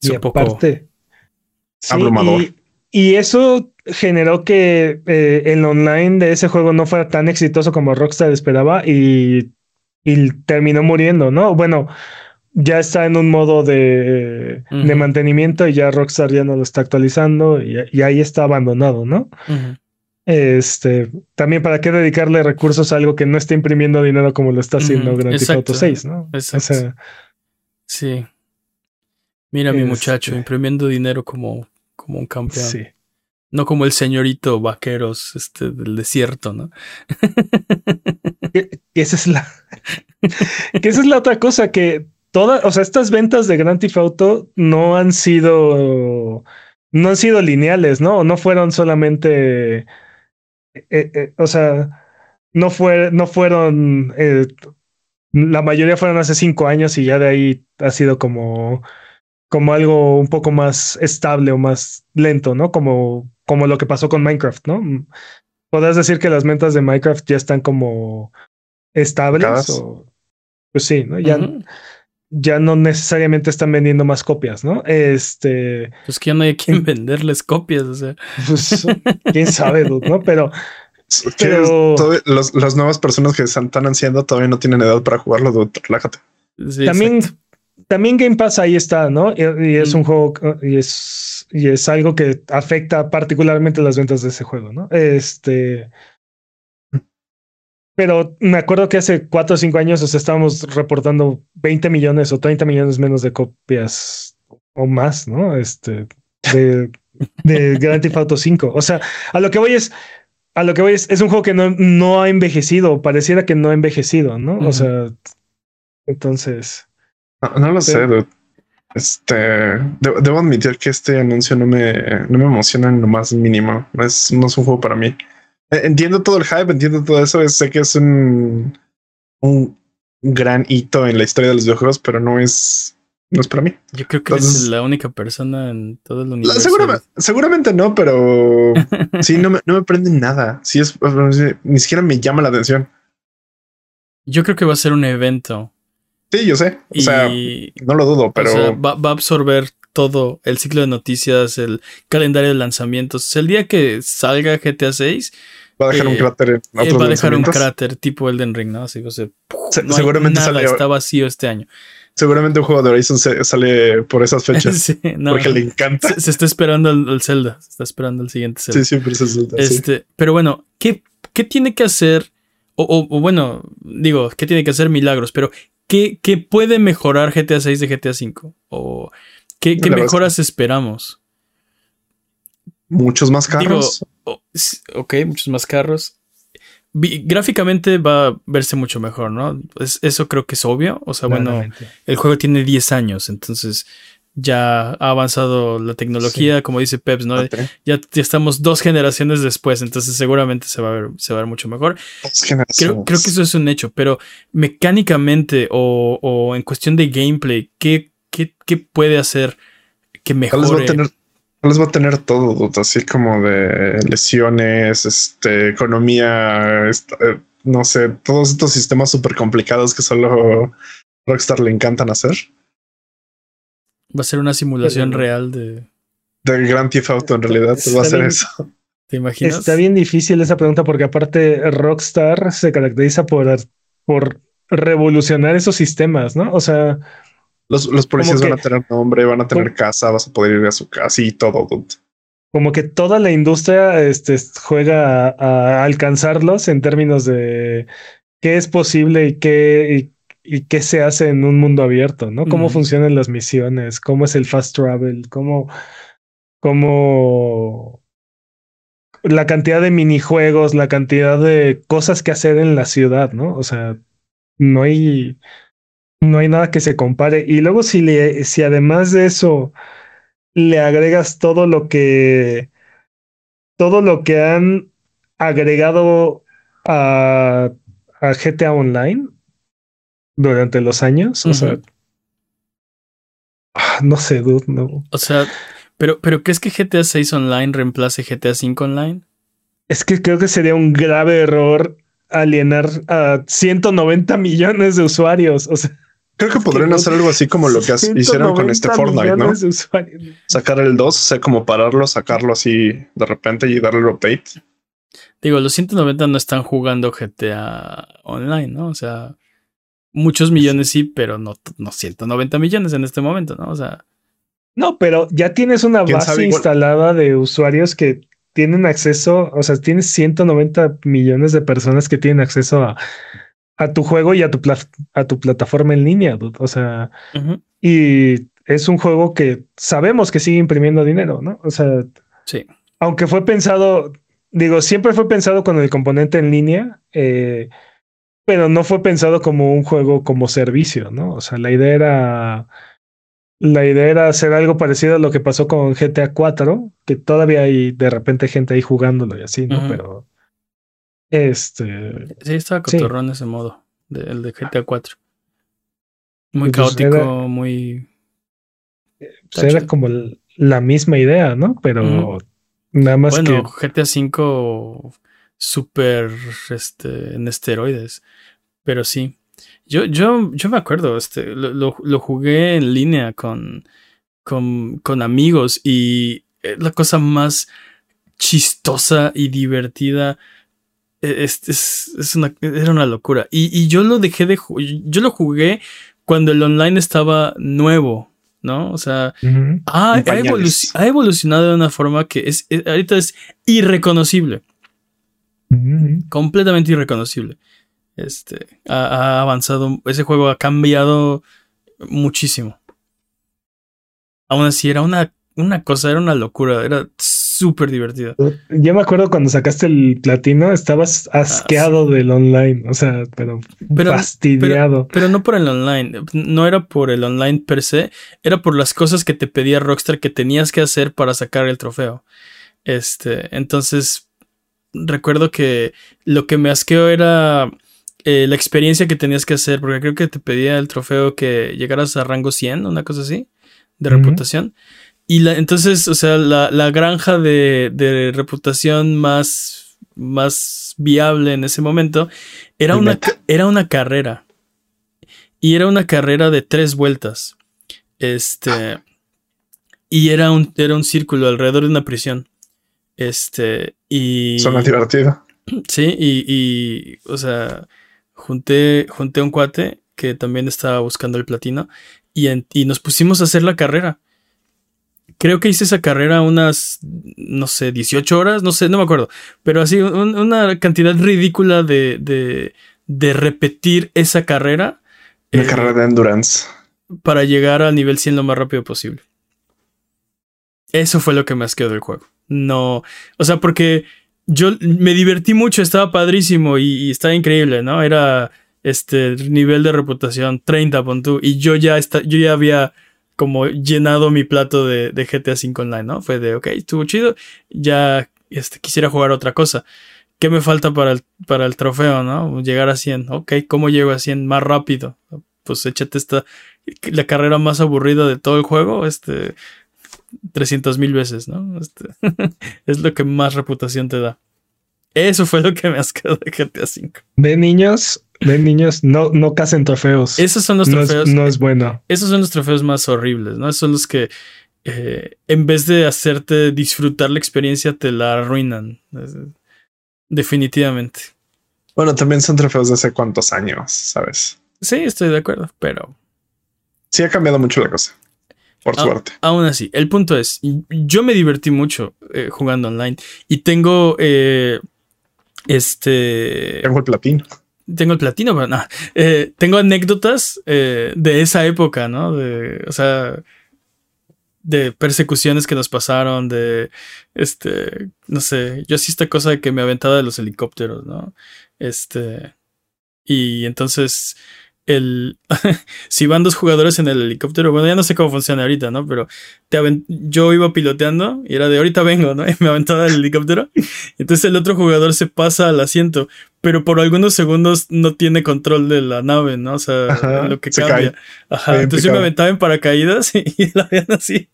S3: es un poco abrumador. Y, eso generó que eh, el online de ese juego no fuera tan exitoso como Rockstar esperaba y, y terminó muriendo, ¿no? Bueno, ya está en un modo de, de, mantenimiento y ya Rockstar ya no lo está actualizando y, ahí está abandonado, ¿no? Este, también para qué dedicarle recursos a algo que no está imprimiendo dinero como lo está haciendo Grand Theft Auto 6, ¿no?
S2: Exacto. sí. Mira mi muchacho, este imprimiendo dinero como, como un campeón. Sí. No como el señorito vaqueros este, del desierto, ¿no?
S3: que, esa es la. que esa es la otra cosa que todas, o sea, estas ventas de Grand Theft Auto no han sido. No han sido lineales, ¿no? No fueron solamente eh, eh, o sea, no, fue, no fueron, eh, la mayoría fueron hace cinco años y ya de ahí ha sido como, como algo un poco más estable o más lento, ¿no? Como, como lo que pasó con Minecraft, ¿no? ¿Podrías decir que las ventas de Minecraft ya están como estables? O, pues sí, ¿no? Ya, ya no necesariamente están vendiendo más copias, ¿no? Este.
S2: Pues que ya no hay quien venderles copias, o sea.
S3: Pues, quién sabe, ¿no? Pero.
S1: las nuevas personas que están ansiando todavía no tienen edad para jugarlo, dude. Relájate.
S3: también, también Game Pass ahí está, ¿no? Y, es un juego y es, y es algo que afecta particularmente las ventas de ese juego, ¿no? Este pero me acuerdo que hace cuatro o cinco años o estábamos reportando 20 millones o 30 millones menos de copias o más, ¿no? Este, de, de Grand Theft Auto 5. O sea, a lo que voy es, a lo que voy es, es un juego que no, no ha envejecido, pareciera que no ha envejecido, ¿no? O sea, entonces.
S1: No, lo sé, Este, debo, admitir que este anuncio no me, no me emociona en lo más mínimo. es, no es un juego para mí. Eh, entiendo todo el hype, entiendo todo eso. Sé que es un, un gran hito en la historia de los videojuegos, pero no es, no es para mí.
S2: Yo creo que es la única persona en todo el universo.
S1: Seguramente, seguramente no, pero sí, no me, no me prende nada. Sí, es, ni siquiera me llama la atención.
S2: Yo creo que va a ser un evento.
S1: Sí, yo sé. O sea, no lo dudo, pero.
S2: va, va, a absorber todo el ciclo de noticias, el calendario de lanzamientos. El día que salga GTA 6
S1: Va a dejar un eh, cráter en
S2: Va a dejar un cráter tipo Elden Ring, ¿no? Así, o sea,
S1: seguramente
S2: nada, está vacío este año.
S1: Seguramente un juego de Horizon sale por esas fechas. sí, no, porque le encanta.
S2: Se, está esperando el, Zelda. Se está esperando el siguiente Zelda.
S1: Sí, siempre es el Zelda.
S2: Este, Pero bueno, ¿qué, ¿qué tiene que hacer? O, o, bueno, digo, ¿qué tiene que hacer Milagros? Pero ¿qué, qué puede mejorar GTA 6 de GTA 5? ¿O qué, qué mejoras esperamos?
S1: muchos más carros.
S2: ok, muchos más carros. gráficamente va a verse mucho mejor, ¿no? eso creo que es obvio. O sea, bueno, el juego tiene 10 años, entonces ya ha avanzado la tecnología, como dice Peps, ¿no? Ya, estamos dos generaciones después, entonces seguramente se va a ver, se va a ver mucho mejor. Creo, creo, que eso es un hecho, pero mecánicamente o, en cuestión de gameplay, ¿qué, qué, puede hacer que mejore?
S1: Les va a tener, les va a tener todo, así como de lesiones, este, economía, eh, no sé, todos estos sistemas súper complicados que solo Rockstar le encantan hacer.
S2: Va a ser una simulación real de.
S1: Del Grand Theft Auto, en realidad, va a ser eso.
S2: ¿Te imaginas?
S3: Está bien difícil esa pregunta porque, aparte, Rockstar se caracteriza por, por revolucionar esos sistemas, ¿no? O sea.
S1: Los, los policías van a tener nombre, van a tener casa, vas a poder ir a su casa y todo.
S3: Como que toda la industria este, juega a, alcanzarlos en términos de qué es posible y qué, y qué se hace en un mundo abierto, ¿no? Cómo funcionan las misiones, cómo es el fast travel, cómo, cómo la cantidad de minijuegos, la cantidad de cosas que hacer en la ciudad, ¿no? O sea, no hay, no hay nada que se compare. Y luego si le, si además de eso le agregas todo lo que, todo lo que han agregado a, a GTA Online, durante los años. O sea, ah, no sé, dude, no.
S2: O sea, pero, pero ¿crees que GTA 6 Online reemplace GTA 5 Online?
S3: Es que creo que sería un grave error alienar a 190 millones de usuarios. O sea,
S1: creo que podrían hacer algo así como lo que hicieron con este Fortnite, ¿no? Sacar el 2, o sea, como pararlo, sacarlo así de repente y darle el update.
S2: Digo, los 190 no están jugando GTA Online, ¿no? O sea, muchos millones sí, pero no, no 190 millones en este momento, ¿no? O sea.
S3: No, pero ya tienes una base instalada de usuarios que tienen acceso, o sea, tienes 190 millones de personas que tienen acceso a, a tu juego y a tu, a tu plataforma en línea, o sea, y es un juego que sabemos que sigue imprimiendo dinero, ¿no? O sea,
S2: sí.
S3: Aunque fue pensado, digo, siempre fue pensado con el componente en línea, eh, pero no fue pensado como un juego como servicio, ¿no? O sea, la idea era la idea era hacer algo parecido a lo que pasó con GTA 4, que todavía hay de repente gente ahí jugándolo y así, ¿no? Pero este
S2: sí estaba cotorrón ese modo, el de GTA 4. Muy pues caótico, muy
S3: pues era como la misma idea, ¿no? Pero nada más bueno,
S2: GTA 5 súper este, en esteroides. Pero sí. Yo, yo, yo me acuerdo, este, lo, lo, jugué en línea con, con, con, amigos y la cosa más chistosa y divertida. E, es, es, es una, era una locura. Y, y, yo lo dejé de Yo lo jugué cuando el online estaba nuevo. ¿no? O sea, ha, ha, evolucionado de una forma que es, ahorita es irreconocible. Completamente irreconocible. Este, ha, avanzado, ese juego ha cambiado muchísimo. Aún así, era una, una cosa, era una locura, era súper divertido.
S3: Yo me acuerdo cuando sacaste el platino, estabas ah, asqueado del online, o sea, pero, fastidiado.
S2: pero, no por el online, no era por el online per se, era por las cosas que te pedía Rockstar que tenías que hacer para sacar el trofeo. Este, entonces, recuerdo que lo que me asqueó era eh, la experiencia que tenías que hacer, porque creo que te pedía el trofeo que llegaras a rango 100, una cosa así, de reputación. Y la, entonces, o sea, la, granja de, reputación más, más viable en ese momento era una, era una carrera. Y era una carrera de tres vueltas. Este. Y era un, era un círculo alrededor de una prisión. Este, y.
S1: Suena divertido.
S2: Sí, y, y, o sea, junté, junté un cuate que también estaba buscando el platino y, y nos pusimos a hacer la carrera. Creo que hice esa carrera unas, no sé, 18 horas, no sé, no me acuerdo, pero así una cantidad ridícula de, de, de repetir esa carrera.
S1: Una eh, carrera de endurance.
S2: Para llegar al nivel 100 lo más rápido posible. Eso fue lo que me asqueó del juego. No, o sea, porque yo me divertí mucho, estaba padrísimo y, estaba increíble, ¿no? Era este nivel de reputación 30, pon tú, y yo ya, está, yo ya había como llenado mi plato de, GTA V Online, ¿no? Fue de, ok, estuvo chido, ya este, quisiera jugar otra cosa. ¿Qué me falta para el, para el trofeo, no? Llegar a 100. Ok, ¿cómo llego a 100 más rápido? Pues échate esta, la carrera más aburrida de todo el juego, este, 300 mil veces, ¿no? Este, es lo que más reputación te da. Eso fue lo que me has quedado de GTA V.
S3: De niños, de niños, no, no casen trofeos.
S2: Esos son los trofeos.
S3: No es, bueno.
S2: Esos son los trofeos más horribles, ¿no? Esos son los que eh, en vez de hacerte disfrutar la experiencia, te la arruinan. Definitivamente.
S1: Bueno, también son trofeos de hace cuántos años, ¿sabes?
S2: Sí, estoy de acuerdo, pero.
S1: Sí, ha cambiado mucho la cosa. Por suerte.
S2: Aún así, el punto es: yo me divertí mucho eh, jugando online y tengo. Eh, este.
S1: Tengo el platino.
S2: Tengo el platino, pero no. Eh, tengo anécdotas de esa época, ¿no? De, o sea, de persecuciones que nos pasaron, de, este, no sé, yo así esta cosa de que me aventaba de los helicópteros, ¿no? Este, y entonces el si van dos jugadores en el helicóptero, bueno, ya no sé cómo funciona ahorita, ¿no? Pero te yo iba piloteando y era de ahorita vengo, ¿no? Y me aventaba del helicóptero. Entonces el otro jugador se pasa al asiento, pero por algunos segundos no tiene control de la nave, ¿no? O sea, lo que cambia. Ajá. Entonces yo me aventaba en paracaídas y, la veían así.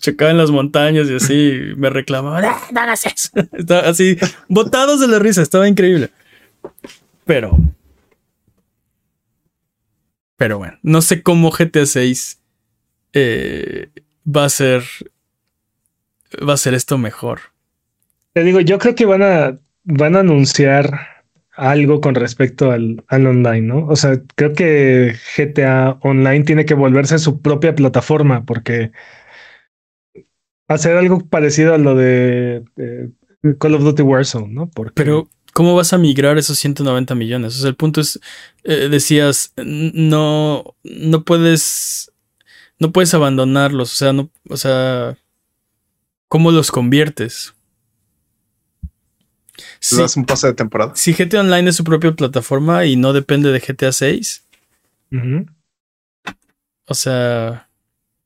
S2: Chocaba en las montañas y así me reclamaban, ¡Ah, no hagas eso. Estaba así, botados de la risa, estaba increíble. Pero pero bueno, no sé cómo GTA 6 eh, va a ser. Va a ser esto mejor.
S3: Te digo, yo creo que van a, van a anunciar algo con respecto al, al, online, ¿no? O sea, creo que GTA Online tiene que volverse su propia plataforma porque hacer algo parecido a lo de, Call of Duty Warzone, ¿no? Porque,
S2: Pero ¿Cómo vas a migrar esos 190 millones? O sea, el punto es, eh, decías, no, no puedes, no puedes abandonarlos, o sea, no, o sea, ¿cómo los conviertes?
S1: Si das un pase de temporada.
S2: Si GTA Online es su propia plataforma y no depende de GTA 6. O sea,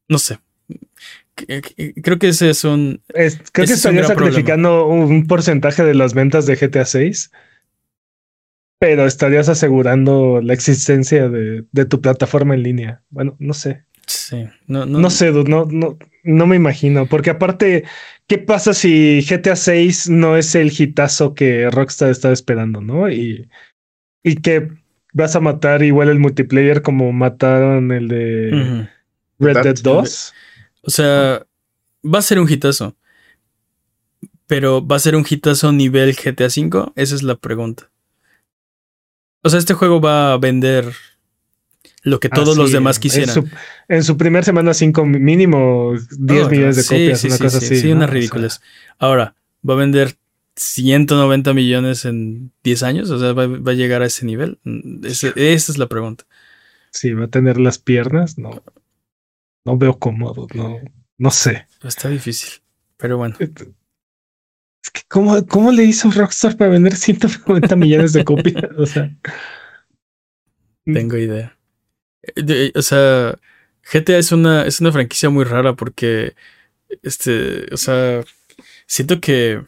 S2: no sé creo que ese es un.
S3: creo que estaría sacrificando un porcentaje de las ventas de GTA 6, pero estarías asegurando la existencia de, tu plataforma en línea. Bueno, no sé.
S2: Sí,
S3: no, no, no sé, no, no, no me imagino, porque aparte, ¿qué pasa si GTA 6 no es el hitazo que Rockstar estaba esperando, no? Y, y que vas a matar igual el multiplayer como mataron el de Red Dead 2.
S2: O sea, va a ser un hitazo. Pero ¿va a ser un hitazo nivel GTA V? Esa es la pregunta. O sea, este juego va a vender lo que todos los demás quisieran.
S3: En su, primer semana 5 mínimo 10 millones de copias, una cosa así.
S2: Sí, unas ridículas. Ahora, va a vender 190 millones en 10 años, o sea, va, a llegar a ese nivel. esa es la pregunta.
S3: Sí, va a tener las piernas, no no veo cómodo, no, no sé.
S2: Está difícil, pero bueno.
S3: Es que ¿cómo, cómo le hizo Rockstar para vender 150 millones de copias? O sea.
S2: Tengo idea. Eh, o sea, GTA es una, es una franquicia muy rara porque, este, o sea, siento que,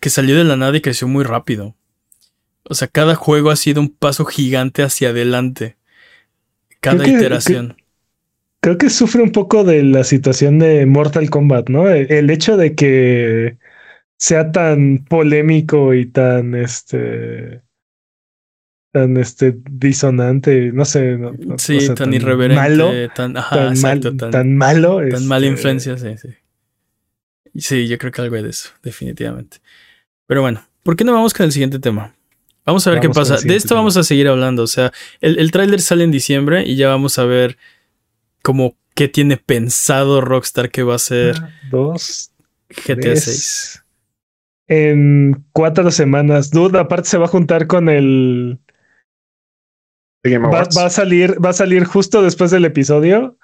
S2: que salió de la nada y creció muy rápido. O sea, cada juego ha sido un paso gigante hacia adelante. Cada iteración
S3: creo que sufre un poco de la situación de Mortal Kombat, ¿no? El hecho de que sea tan polémico y tan este tan este disonante, no sé,
S2: sí, tan, irreverente,
S3: malo,
S2: tan,
S3: tan, malo,
S2: tan mala este influencia, sí, sí. Sí, yo creo que algo de eso, definitivamente. Pero bueno, ¿por qué no vamos con el siguiente tema? Vamos a ver qué pasa. De esto vamos a seguir hablando. O sea, el, el tráiler sale en diciembre y ya vamos a ver como qué tiene pensado Rockstar que va a ser
S3: dos
S2: GTA 6.
S3: En cuatro semanas. Dude, aparte se va a juntar con el. Va, va, a salir, va a salir justo después del episodio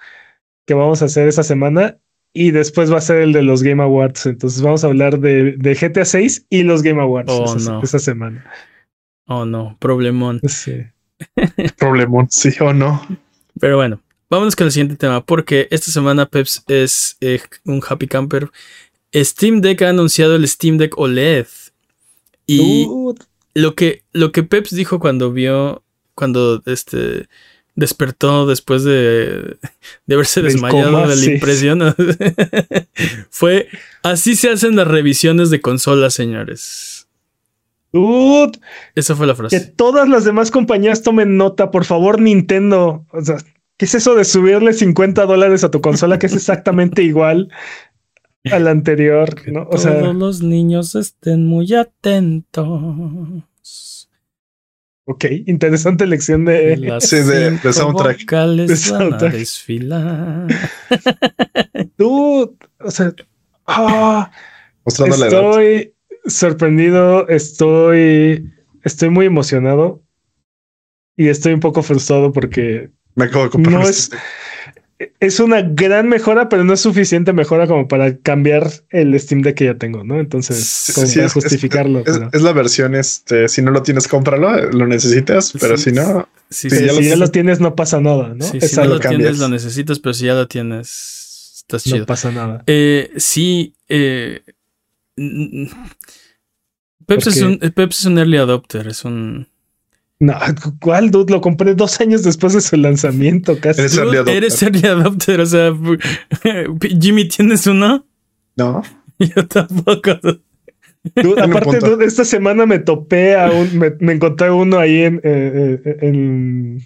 S3: que vamos a hacer esa semana. y después va a ser el de los Game Awards. Entonces vamos a hablar de, de GTA 6 y los Game Awards
S2: Oh,
S3: esa,
S2: no.
S3: esa semana.
S2: Oh, no, problemón.
S3: Sí.
S1: Problemón, sí o no.
S2: Pero bueno, vámonos con el siguiente tema, porque esta semana Peps es eh, un happy camper. Steam Deck ha anunciado el Steam Deck OLED. Y lo que, lo que Peps dijo cuando vio, cuando este despertó después de, de haberse
S3: Del
S2: desmayado
S3: coma,
S2: de la
S3: sí.
S2: impresión, fue así se hacen las revisiones de consolas, señores.
S3: dude,
S2: Esa fue la
S3: que
S2: frase.
S3: todas las demás compañías tomen nota, por favor, Nintendo. O sea, ¿qué es eso de subirle 50 dólares a tu consola que es exactamente igual a la anterior? ¿no? O sea,
S2: Todos los niños estén muy atentos.
S3: ok, interesante lección de.
S2: Las
S1: Sí, de- de soundtrack.
S3: De soundtrack.
S2: desfilar.
S3: Dude, o sea,
S1: Mostrando la edad.
S3: estoy sorprendido, estoy, estoy muy emocionado y estoy un poco frustrado porque
S1: Me acabo de comprar
S3: no es,
S1: Steam
S3: es una gran mejora, pero no es suficiente mejora como para cambiar el Steam Deck que ya tengo, ¿no? Entonces,
S1: Sí,
S3: como
S1: sí,
S3: para
S1: es-
S3: justificarlo.
S1: Es,
S3: pero-
S1: es la versión, este, si no lo tienes, cómpralo, lo necesitas, pero
S2: Sí,
S1: si no,
S2: Sí,
S1: Sí,
S2: sí,
S3: pero
S1: ya
S3: si
S1: lo-
S3: ya lo tienes, no pasa nada, ¿no?
S2: sí,
S3: Es
S2: si no lo tienes, lo necesitas, pero si ya lo tienes, estás chido.
S3: no pasa nada.
S2: Eh, sí, eh, Peps, es un, Peps es un early adopter, es un...
S3: No, ¿cuál, dude? Lo compré dos años después de su lanzamiento, casi.
S1: Eres early
S2: Dude,
S1: adopter.
S2: eres early adopter, o sea, Jimmy, ¿tienes uno?
S1: no.
S2: Yo tampoco.
S3: Dude, aparte, dude, esta semana me topé a un, me, me encontré uno ahí en, eh, eh, en,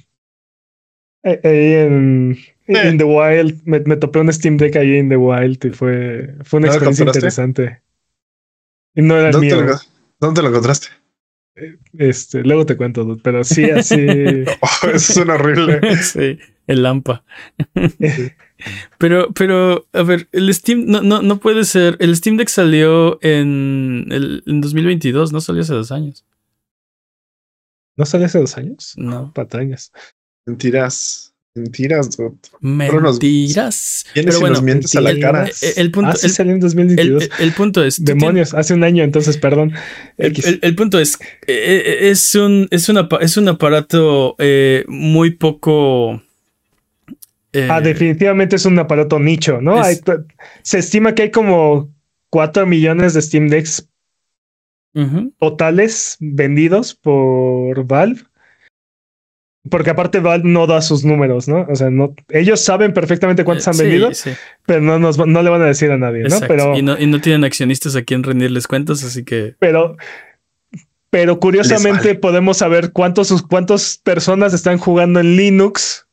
S3: eh, ahí en,
S1: Eh.
S3: in the wild. Me, me topé un Steam Deck ahí en the wild y fue, fue una
S1: ¿No lo
S3: experiencia interesante. Y no era el
S1: ¿Dónde, te
S3: mío.
S1: lo, ¿Dónde te lo encontraste?
S3: Este, luego te cuento, dude, pero sí, así.
S1: Oh, eso suena horrible.
S2: sí, el Lampa. Pero, pero, a ver, el Steam no, no, no puede ser. El Steam Deck salió en, el, en 2022, no salió hace dos años.
S3: ¿No salió hace dos años?
S2: No.
S3: Patañas.
S1: Mentiras. Mentiras, dude. nos-
S2: Mentiras.
S1: Vienes
S2: Pero
S1: y
S2: bueno,
S1: nos mientes a la cara.
S2: el punto,
S3: ah, sí
S2: el,
S3: salió en
S2: el-
S3: 2022.
S2: el- el punto es.
S3: Demonios, hace un año, entonces, perdón.
S2: El,
S3: X.
S2: el- el punto es, eh, eh, es un, es un, apa- es un aparato eh, muy poco. eh,
S3: Ah, definitivamente es un aparato nicho, ¿no?
S2: es-
S3: Hay se estima que hay como 4 millones de Steam Decks totales vendidos por Valve. Porque aparte Valve no da sus números, ¿no? O sea, no, ellos saben perfectamente cuántos
S2: Eh,
S3: han vendido,
S2: sí,
S3: pero no, nos, no le van a decir a nadie, ¿no?
S2: exacto.
S3: Pero,
S2: y, no, y no tienen accionistas a quien rendirles cuentas, así que.
S3: pero, pero curiosamente
S1: vale.
S3: podemos saber cuántos, cuántas personas están jugando en Linux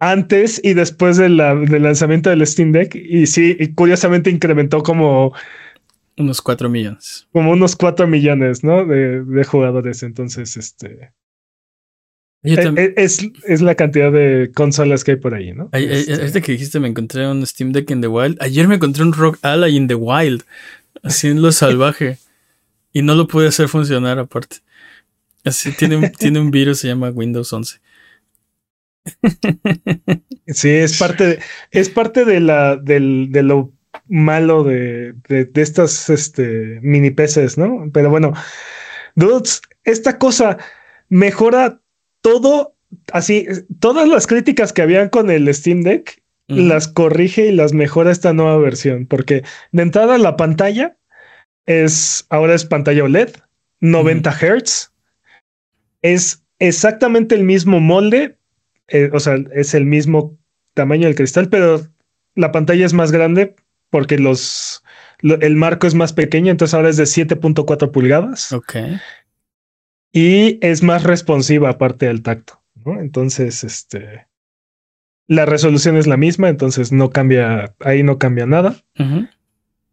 S3: antes y después de la- del lanzamiento del Steam Deck. Y sí, y curiosamente incrementó como,
S2: Unos 4 millones.
S3: como unos 4 millones, ¿no? De, de jugadores. Entonces, este
S2: Yo
S3: eh,
S2: tam-
S3: eh, es, es la cantidad de consolas que hay por ahí, ¿no? Este,
S2: ahorita que dijiste me encontré un Steam Deck in the Wild. Ayer me encontré un Rock Ally in the Wild. Así en lo salvaje. Y no lo pude hacer funcionar aparte. Así tiene un, tiene un virus, se llama Windows 11.
S3: Sí, es parte de, es parte de la del, de lo malo de, de, de estas este, mini PCs, ¿no? Pero bueno, dudes, esta cosa mejora todo, así, todas las críticas que habían con el Steam Deck, las corrige y las mejora esta nueva versión, porque de entrada la pantalla es, ahora es pantalla OLED, 90 Hz, es exactamente el mismo molde, eh, o sea, es el mismo tamaño del cristal, pero la pantalla es más grande porque los, lo- el marco es más pequeño, entonces ahora es de 7.4 pulgadas.
S2: Ok.
S3: Y es más responsiva aparte del tacto, ¿no? Entonces, este, la resolución es la misma, entonces no cambia, ahí no cambia nada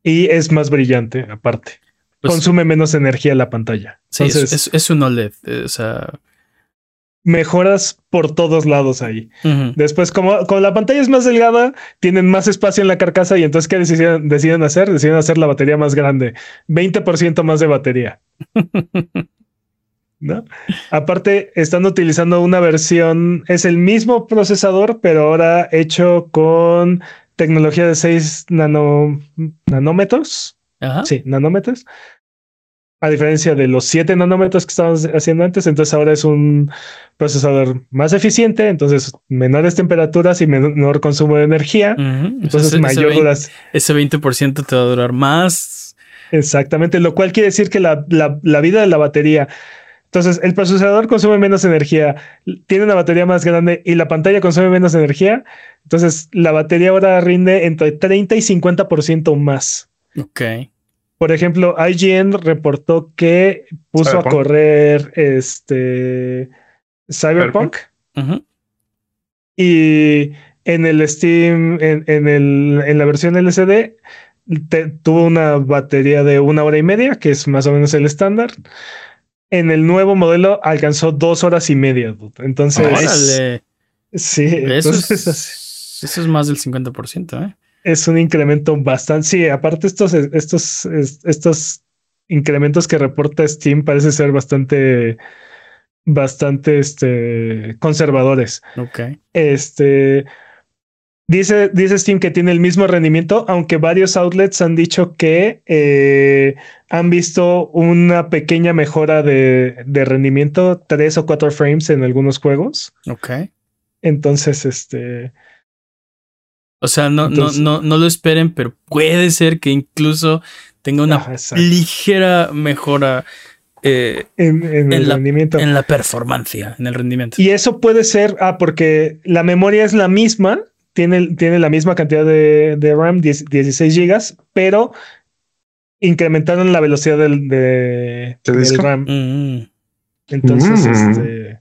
S3: y es más brillante aparte.
S2: Pues,
S3: Consume menos energía la pantalla.
S2: sí, es-
S3: Entonces,
S2: es, es un OLED. eh, o sea.
S3: mejoras por todos lados ahí. Después, como, como la pantalla es más delgada, tienen más espacio en la carcasa y entonces, ¿qué deciden, deciden hacer? Deciden hacer la batería más grande, 20% más de batería. ¿No? Aparte, están utilizando una versión, es el mismo procesador, pero ahora hecho con tecnología de 6 nano, nanómetros. Sí, nanómetros. A diferencia de los 7 nanómetros que estábamos haciendo antes, entonces ahora es un procesador más eficiente, entonces menores temperaturas y menor consumo de energía. Entonces, mayor
S2: ese Ese 20% te va a durar más.
S3: Exactamente, lo cual quiere decir que la, la vida de la batería entonces, el procesador consume menos energía, tiene una batería más grande y la pantalla consume menos energía. Entonces, la batería ahora rinde entre 30 y 50% más.
S2: Ok.
S3: Por ejemplo, IGN reportó que puso a correr este Cyberpunk. Y en el Steam, en, el, en la versión LCD, tuvo una batería de una hora y media, que es más o menos el estándar en el nuevo modelo alcanzó dos horas y media. Entonces, sí,
S2: eso, es, eso es más del 50%. ¿eh?
S3: Es un incremento bastante. Sí, aparte, estos, estos, estos incrementos que reporta Steam parece ser bastante, bastante este, conservadores.
S2: Ok.
S3: Este. Dice, dice Steam que tiene el mismo rendimiento, aunque varios outlets han dicho que eh, han visto una pequeña mejora de, rendimiento, tres o cuatro frames en algunos juegos.
S2: Ok.
S3: Entonces, este.
S2: O sea, no, no, no, no lo esperen, pero puede ser que incluso tenga una ligera mejora eh,
S3: en, el rendimiento.
S2: En la performance, en el rendimiento.
S3: Y eso puede ser, ah, porque la memoria es la misma, tiene, la misma cantidad de, RAM, 16 gigas, pero incrementaron la velocidad del, de, RAM. Mm. Entonces, mm. este,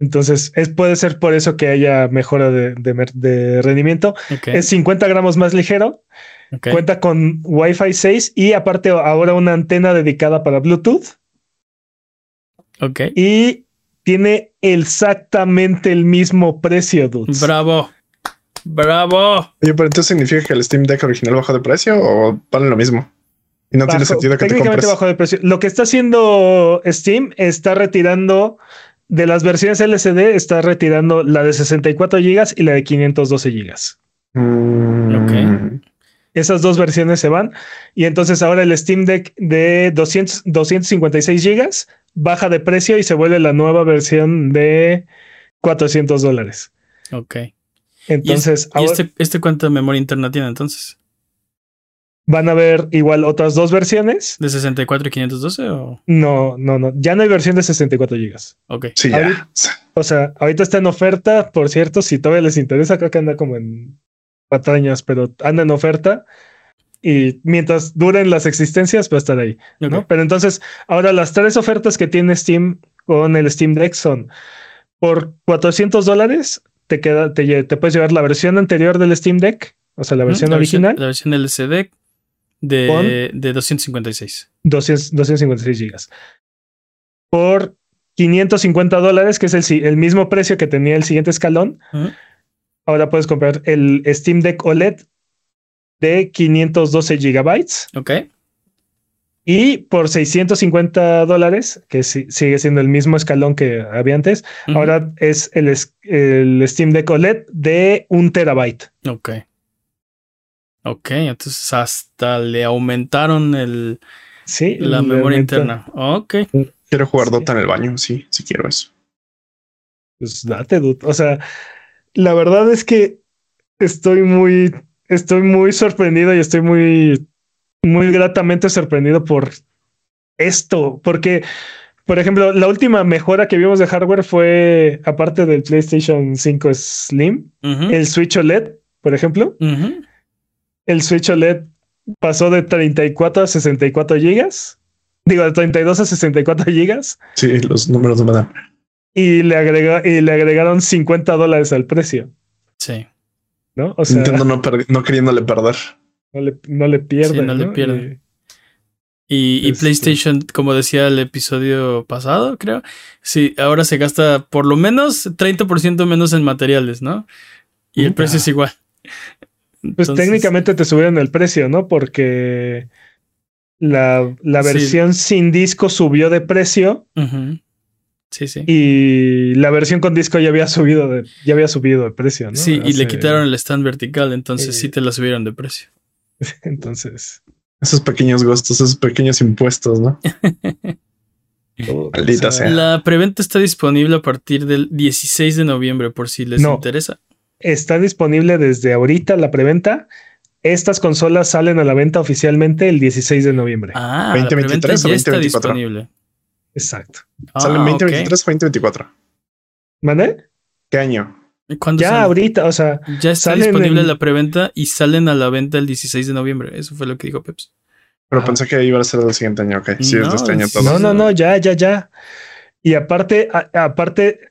S3: entonces es, puede ser por eso que haya mejora de, rendimiento. Es 50 gramos más ligero. Cuenta con Wi-Fi 6 y aparte ahora una antena dedicada para Bluetooth.
S2: Ok.
S3: Y tiene exactamente el mismo precio, dudes.
S2: Bravo. Bravo.
S1: Oye, pero entonces significa que el Steam Deck original bajó de precio o vale lo mismo? Y no tiene sentido que técnicamente
S3: te de precio. Lo que está haciendo Steam está retirando de las versiones LCD, está retirando la de 64 GB y la de 512 GB.
S1: Mm.
S2: Ok.
S3: Esas dos versiones se van y entonces ahora el Steam Deck de 200, 256 GB baja de precio y se vuelve la nueva versión de 400 dólares.
S2: Ok.
S3: Entonces,
S2: ¿Y, este, este cuánta memoria interna tiene entonces?
S3: Van a haber igual otras dos versiones.
S2: ¿De 64 y 512
S3: o? No, no, no. Ya no hay versión de 64 GB.
S2: Ok.
S1: Sí, ya.
S3: o sea, ahorita está en oferta, por cierto, si todavía les interesa, creo que anda como en patrañas, pero anda en oferta. Y mientras duren las existencias, va a estar ahí. ¿no? Pero entonces, ahora las tres ofertas que tiene Steam con el Steam Deck son por 400 dólares te queda, te, puedes llevar la versión anterior del Steam Deck, o sea, la versión original.
S2: la versión LCD de, de 256.
S3: 256 gigas. Por 550 dólares, que es el, el, mismo precio que tenía el siguiente escalón. Ahora puedes comprar el Steam Deck OLED de 512 gigabytes.
S2: Ok.
S3: Y por 650 dólares, que sigue siendo el mismo escalón que había antes, ahora es el, el, Steam Deck OLED de un terabyte.
S2: Ok. Ok, entonces hasta le aumentaron el,
S3: sí,
S2: la memoria interna. Ok.
S1: Quiero jugar Dota en el baño, sí, sí quiero eso.
S3: Pues date, dude. O sea, la verdad es que estoy muy, estoy muy sorprendido y estoy muy muy gratamente sorprendido por esto, porque, por ejemplo, la última mejora que vimos de hardware fue, aparte del PlayStation 5 Slim, el Switch OLED, por ejemplo. El Switch OLED pasó de 34 a 64 gigas. Digo, de 32 a 64 gigas.
S1: Sí, los números no me dan.
S3: Y le, agregó, y le agregaron 50 dólares al precio.
S2: Sí.
S3: ¿No?
S1: O sea, Nintendo no, no queriéndole perder.
S3: No le, no le pierde.
S2: no, le pierde. Y, este PlayStation, como decía el episodio pasado, creo, sí, ahora se gasta por lo menos 30% menos en materiales, ¿no? Y el precio es igual.
S3: Pues técnicamente te subieron el precio, ¿no? Porque la, versión sin disco subió de precio
S2: Sí, sí.
S3: Y la versión con disco ya había subido de, ya había subido de precio, ¿no?
S2: Sí, y le quitaron el stand vertical, entonces
S3: Eh.
S2: sí te la subieron de precio.
S3: Entonces.
S1: Esos pequeños gastos, esos pequeños impuestos, ¿no?
S3: todo,
S1: Maldita sea.
S2: La preventa está disponible a partir del 16 de noviembre, por si les
S3: No.
S2: interesa.
S3: Está disponible desde ahorita la preventa. Estas consolas salen a la venta oficialmente el 16 de noviembre.
S2: Ah, la
S1: 2023
S2: preventa
S1: o
S2: ya está
S1: 2024.
S2: disponible.
S3: Exacto.
S2: Ah,
S1: ¿Salen
S2: ok.
S1: 2023 o 2024?
S3: ¿Mande?
S1: ¿Qué año?
S2: ¿Cuándo
S3: Ya
S2: sale?
S3: ahorita, o sea,
S2: Ya está
S3: salen
S2: disponible
S3: en-
S2: la preventa y salen a la venta el 16 de noviembre. Eso fue lo que dijo Peps.
S1: Pero
S3: Ajá.
S1: pensé que iba a ser del siguiente año. Ok, sí, es
S2: No,
S1: de este año
S2: es-
S1: todo.
S3: no, no, no, ya, ya, ya. Y aparte, a- aparte,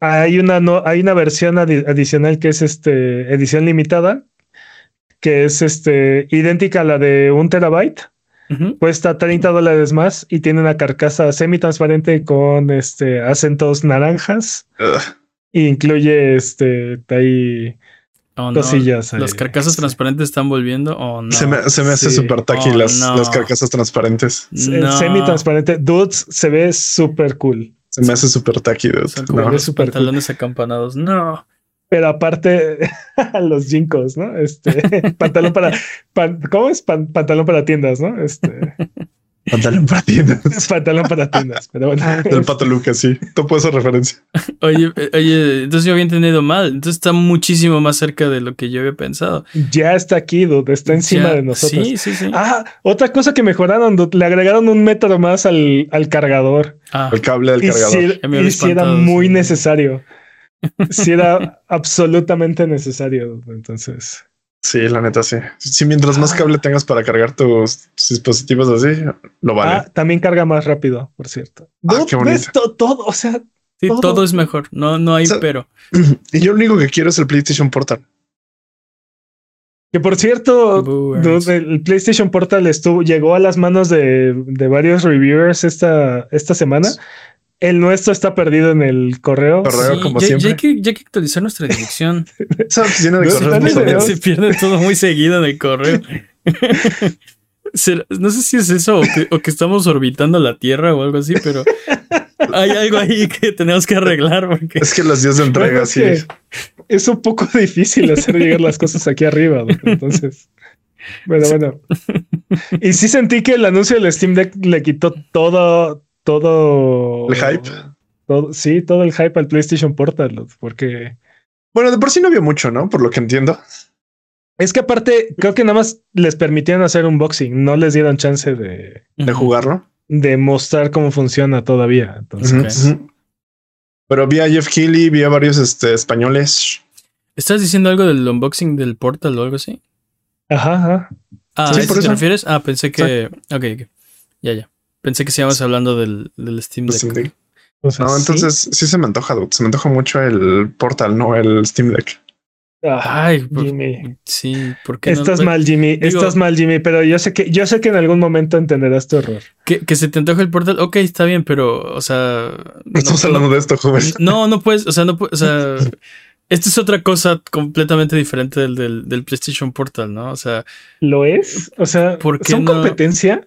S3: hay una, no, hay una versión adi- adicional que es este edición limitada, que es este idéntica a la de un terabyte. Cuesta 30 dólares más y tiene una carcasa semi-transparente con este acentos naranjas.
S1: Ugh.
S3: E incluye este ahí
S2: Oh, no.
S3: cosillas. ahí.
S2: Las carcasas transparentes están volviendo. Oh, no.
S1: se, me, se me hace
S3: sí.
S1: súper tacky
S2: Oh,
S1: las,
S2: no.
S1: las carcasas transparentes.
S3: Se-
S2: No.
S3: Semi-transparente. Dudes se ve súper cool.
S1: Se me hace súper
S2: como
S1: No.
S3: cool.
S2: pantalones acampanados. No.
S3: Pero aparte, los jinkos, ¿no? Este pantalón para. pan- ¿Cómo es? Pan- pantalón para tiendas, ¿no? Este
S1: Pantalón para tiendas.
S3: pantalón para tiendas. Pero bueno,
S1: Del pato Lucas, sí. Topo esa referencia.
S2: Oye, oye, entonces yo había entendido mal. Entonces está muchísimo más cerca de lo que yo había pensado.
S3: ya está aquí, dude. Está encima
S2: Ya-
S3: de nosotros.
S2: Sí, sí, sí.
S3: Ah, otra cosa que mejoraron, dude, le agregaron un método más al, al cargador.
S2: Ah,
S1: El cable del
S3: Y
S1: cargador.
S3: y sí era muy
S2: sí.
S3: necesario. Sí era absolutamente necesario. dude. Entonces,
S1: Sí, la neta, sí. Si mientras más
S3: Ah.
S1: cable tengas para cargar tus, tus dispositivos así, lo vale.
S3: ah, también carga más rápido, por cierto.
S1: Ah, qué bonito.
S3: ves to- todo, o sea,
S2: sí,
S3: todo-
S2: todo es mejor. No, no hay
S1: O sea,
S2: pero.
S1: Y yo lo único que quiero es el PlayStation Portal.
S3: que por cierto, dude, el PlayStation Portal estuvo, llegó a las manos de, de varios reviewers esta, esta semana. El nuestro está perdido en el correo.
S1: Correo.
S2: Sí,
S1: como
S2: ya,
S1: siempre.
S2: ya hay que, ya hay que actualizar nuestra dirección.
S1: Esa oficina de
S3: no dale.
S2: Se pierde todo muy seguido en el correo. No sé si es eso o que, o que estamos orbitando la Tierra o algo así, pero hay algo ahí que tenemos que arreglar porque
S1: Es que los días de
S3: Bueno,
S1: entrega,
S3: es
S1: sí.
S3: que es un poco difícil hacer llegar las cosas aquí arriba. Entonces, bueno, bueno. Y sí sentí que el anuncio del Steam Deck le quitó todo, todo
S1: ¿El hype?
S3: todo- sí, todo el hype al PlayStation Portal, porque
S1: Bueno, de por sí no había mucho, ¿no? Por lo que entiendo.
S3: es que aparte creo que nada más les permitieron hacer unboxing, no les dieron chance de,
S1: De jugarlo.
S3: de mostrar cómo funciona todavía. Entonces.
S1: Pero vi a Jeff Keighley, vi a varios este, españoles.
S2: ¿Estás diciendo algo del unboxing del Portal o algo así?
S3: ajá, ajá.
S2: Ah,
S1: Sí,
S2: ¿a eso
S1: por
S2: te
S1: eso.
S2: refieres? Ah, pensé que. Ok, ok. Ya, ya. Pensé que sigamos hablando del, del Steam Deck.
S1: Steam Deck.
S3: O sea,
S1: No, entonces sí se me antoja, dude. Se me antoja mucho el Portal, no el Steam Deck.
S3: Ah,
S2: Ay, por-
S3: Jimmy.
S2: sí, ¿por qué no?
S3: Estás mal, Jimmy.
S2: digo-
S3: Estás mal, Jimmy. Pero yo sé que yo sé que en algún momento entenderás tu error.
S2: Que, que se te antoja el Portal, ok, está bien, pero, o sea.
S1: No estamos hablando de esto, joven.
S2: No, no puedes, o sea, no puedes, o sea. Esta es otra cosa completamente diferente del, del, del PlayStation Portal, ¿no? O sea,
S3: ¿Lo es? O sea,
S2: ¿Por qué
S3: ¿son
S2: no?
S3: competencia?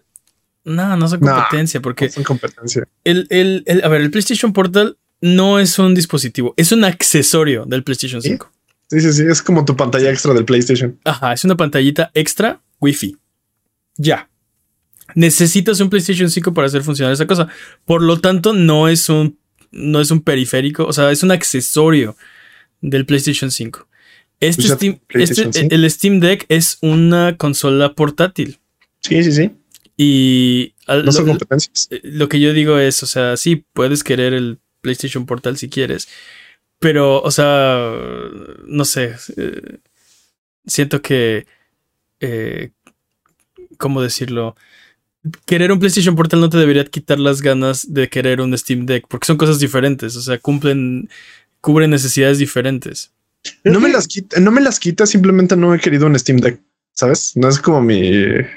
S2: No, no son
S1: No.
S2: competencia, porque
S1: Es en competencia.
S2: el, el, el- a ver, el PlayStation Portal no es un dispositivo, es un accesorio del PlayStation
S1: ¿Sí?
S2: 5.
S1: Sí, sí, sí. Es como tu pantalla extra del PlayStation.
S2: Ajá, es una pantallita extra Wi-Fi. Ya. Necesitas un PlayStation 5 para hacer funcionar esa cosa. Por lo tanto, no es un, no es un periférico, o sea, es un accesorio del PlayStation 5. Este, Steam,
S1: PlayStation
S2: este-
S1: 5.
S2: el Steam Deck es una consola portátil.
S1: Sí, sí, sí.
S2: Y al-
S1: No son
S2: lo,
S1: competencias.
S2: lo que yo digo es, o sea, sí, puedes querer el PlayStation Portal si quieres. Pero, o sea, no sé. eh, siento que. eh, ¿Cómo decirlo? Querer un PlayStation Portal no te debería quitar las ganas de querer un Steam Deck, porque son cosas diferentes, o sea, cumplen, cubren necesidades diferentes.
S1: No me las quita, no me las quita, simplemente no he querido un Steam Deck. ¿Sabes? No es como mi.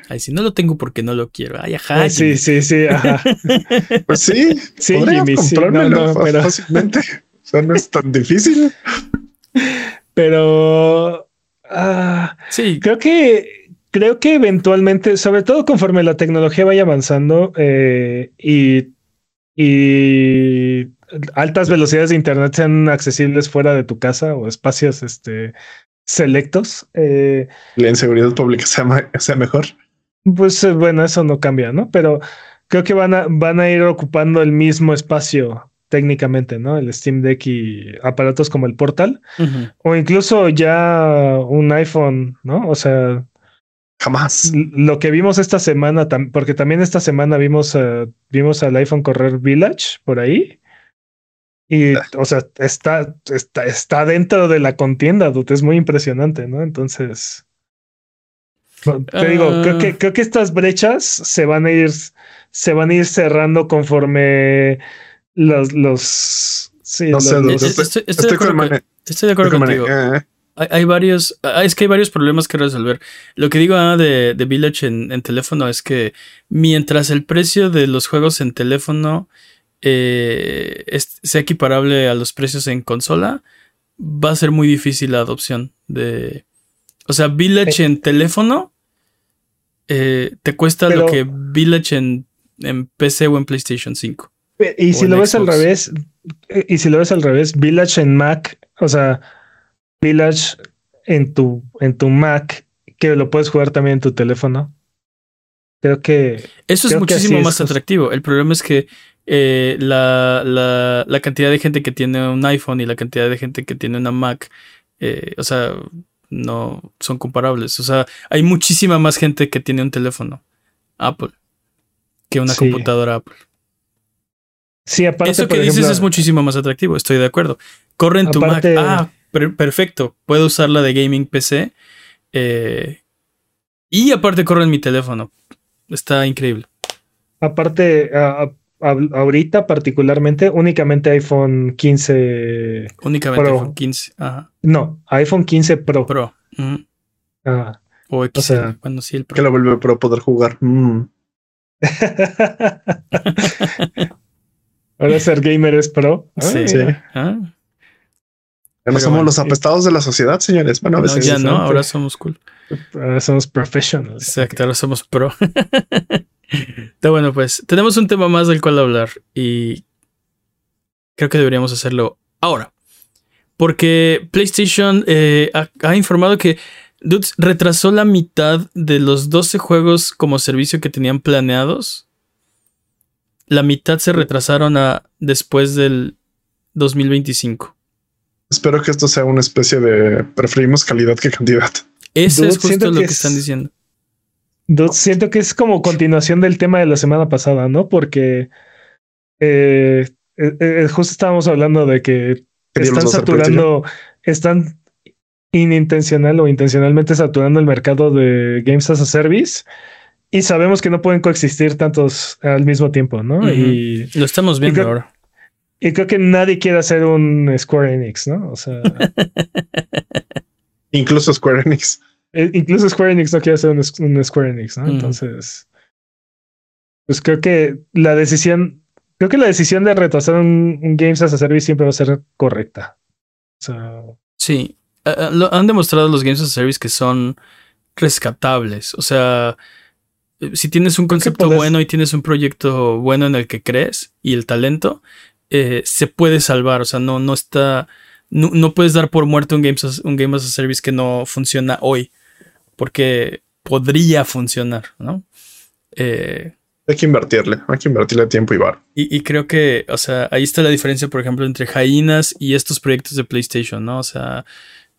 S2: Ay, si no lo tengo porque no lo quiero. Ay, ajá.
S3: Ah, sí, sí, sí. Ajá.
S1: Pues sí,
S3: Sí, Jimmy, sí. No, no, pero-
S1: fácilmente. O sea, no es tan difícil.
S3: Pero ah,
S2: Sí,
S3: creo que creo que eventualmente, sobre todo conforme la tecnología vaya avanzando eh, y y altas velocidades de internet sean accesibles fuera de tu casa o espacios este, selectos. Eh,
S1: la inseguridad pública sea, sea mejor.
S3: Pues eh, bueno, eso no cambia, ¿no? Pero creo que van a, van a ir ocupando el mismo espacio técnicamente, ¿no? El Steam Deck y aparatos como el Portal, o incluso ya un iPhone, ¿no? O sea,
S1: jamás.
S3: Lo que vimos esta semana, porque también esta semana vimos, vimos al iPhone correr Village por ahí. Y, ah. o sea, está, está, está dentro de la contienda, es muy impresionante, ¿no? Entonces, te digo, creo que, ah. creo que estas brechas se van a ir, se van a ir cerrando conforme los, los, sí,
S2: no sé, estoy, estoy, de acuerdo, contigo. Eh. Hay, varios, ah, es que hay varios problemas que resolver. Lo que digo ah, de, de, Village en, en, teléfono es que mientras el precio de los juegos en teléfono eh, sea equiparable a los precios en consola, va a ser muy difícil la adopción de... O sea, Village eh. en teléfono eh, te cuesta lo que Village en, en PC o en PlayStation 5.
S3: Y si lo ves al revés, y si lo ves al revés, Village en Mac, o sea, Village en tu, en tu Mac, que lo puedes jugar también en tu teléfono. Creo que.
S2: Eso es muchísimo más atractivo. El problema es que eh, la, la, la, cantidad de gente que tiene un iPhone y la cantidad de gente que tiene una Mac, eh, o sea, no son comparables. O sea, hay muchísima más gente que tiene un teléfono Apple que una computadora Apple.
S3: Sí, aparte.
S2: Eso que dices es muchísimo más atractivo, estoy de acuerdo. Corre en tu Mac. Ah, perfecto. Puedo usarla de gaming PC. Eh, y aparte corre en mi teléfono. Está increíble.
S3: Aparte, ahorita particularmente, únicamente iPhone 15.
S2: Únicamente iPhone 15. Ajá.
S3: No, iPhone 15 Pro.
S2: Pro.
S3: Ah.
S2: O X, sea, cuando sí el
S1: Pro. Que lo vuelve Pro poder jugar. Mm.
S3: Ahora ser gamer es pro.
S1: sí. sí. Ah. Ya no somos los apestados de la sociedad, señores. Bueno, a
S2: veces ya no, ahora somos cool.
S3: Ahora somos professionals.
S2: Exacto, ahora somos pro. Está bueno, pues tenemos un tema más del cual hablar y creo que deberíamos hacerlo ahora. Porque PlayStation eh, ha, informado que retrasó la mitad de los 12 juegos como servicio que tenían planeados la mitad se retrasaron a después del 2025.
S1: Espero que esto sea una especie de preferimos calidad que cantidad.
S2: Eso es justo lo que, están diciendo.
S3: siento que es como continuación del tema de la semana pasada, ¿no? Porque eh, eh, eh, justo estábamos hablando de que están saturando, están inintencional o intencionalmente saturando el mercado de Games as a Service y sabemos que no pueden coexistir tantos al mismo tiempo, ¿no? Y
S2: lo estamos viendo ahora.
S3: Y creo que nadie quiere hacer un Square Enix, ¿no? O sea.
S1: incluso Square Enix.
S3: Eh, incluso Square Enix no quiere hacer un, Square Enix, ¿no? Entonces. Pues creo que la decisión. Creo que la decisión de retrasar un, Games as a Service siempre va a ser correcta. O sea,
S2: sí. Eh, eh, lo, han demostrado los Games as a Service que son rescatables. O sea, si tienes un concepto bueno y tienes un proyecto bueno en el que crees y el talento, eh, se puede salvar. O sea, no, no está. No, puedes dar por muerto un game, un game as a Service que no funciona hoy. Porque podría funcionar, ¿no?
S1: Eh, hay que invertirle, hay que invertirle tiempo y bar.
S2: Y, y, creo que, o sea, ahí está la diferencia, por ejemplo, entre Jainas y estos proyectos de PlayStation, ¿no? O sea,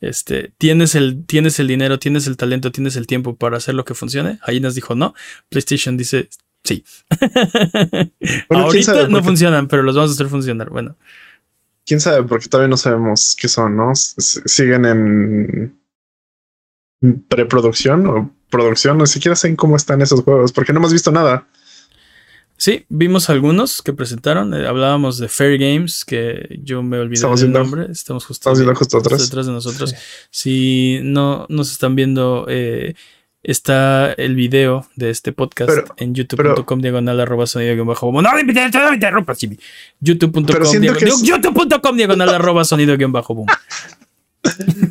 S2: este, tienes el, tienes el dinero, tienes el talento, tienes el tiempo para hacer lo que funcione. Nos dijo no. PlayStation dice sí. Ahorita no funcionan, pero los vamos a hacer funcionar. Bueno.
S1: Quién sabe, porque todavía no sabemos qué son, ¿no? siguen en preproducción o producción, ni siquiera sé cómo están esos juegos, porque no hemos visto nada.
S2: Sí, vimos algunos que presentaron. Eh, hablábamos de Fair Games, que yo me olvidé del nombre. Estamos justo,
S1: justo,
S2: detrás de nosotros. Si no nos están viendo, eh, está el video de este podcast en youtube.com diagonal arroba sonido guion bajo boom. No, youtube.com diagonal, youtube.com diagonal arroba sonido guion bajo boom.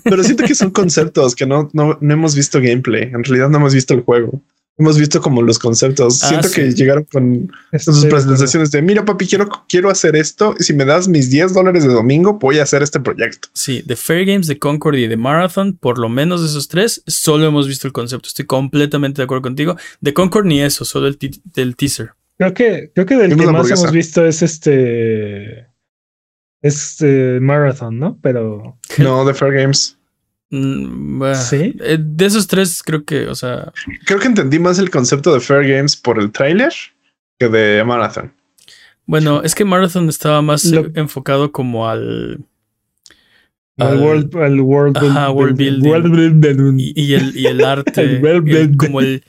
S1: Pero siento que son conceptos que no, no, no hemos visto gameplay. En realidad no hemos visto el juego. Hemos visto como los conceptos.
S2: Ah,
S1: Siento
S2: sí.
S1: que llegaron con
S3: Estoy
S1: sus
S3: acuerdo.
S1: presentaciones de mira, papi, quiero, quiero hacer esto. Y si me das mis 10 dólares de domingo, voy a hacer este proyecto.
S2: Sí, de Fair Games, de Concord y de Marathon, por lo menos de esos tres, solo hemos visto el concepto. Estoy completamente de acuerdo contigo. De Concord ni eso, solo el, del teaser.
S3: Creo que, creo que del que más hemos visto es este. Es eh, Marathon, ¿no? Pero.
S1: No, de Fair Games.
S2: Mm, bah,
S3: ¿Sí?
S2: eh, de esos tres, creo que, o sea,
S1: Creo que entendí más el concepto de Fair Games por el tráiler que de Marathon.
S2: bueno, es que Marathon estaba más
S3: Lo-
S2: enfocado como al.
S3: Al world, al world,
S2: Ajá, world building.
S3: world building.
S2: y, y el, y el arte,
S3: El world
S2: el-
S3: building.
S2: como el,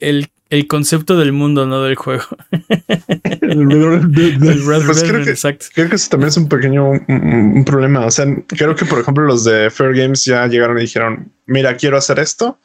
S2: el, el, concepto del mundo, no del juego.
S3: El building.
S2: El Red
S1: Pues creo que-
S2: exacto.
S1: Creo que eso también es un pequeño un, un- un problema. O sea, creo que, por ejemplo, los de Fair Games ya llegaron y dijeron: Mira, quiero hacer esto.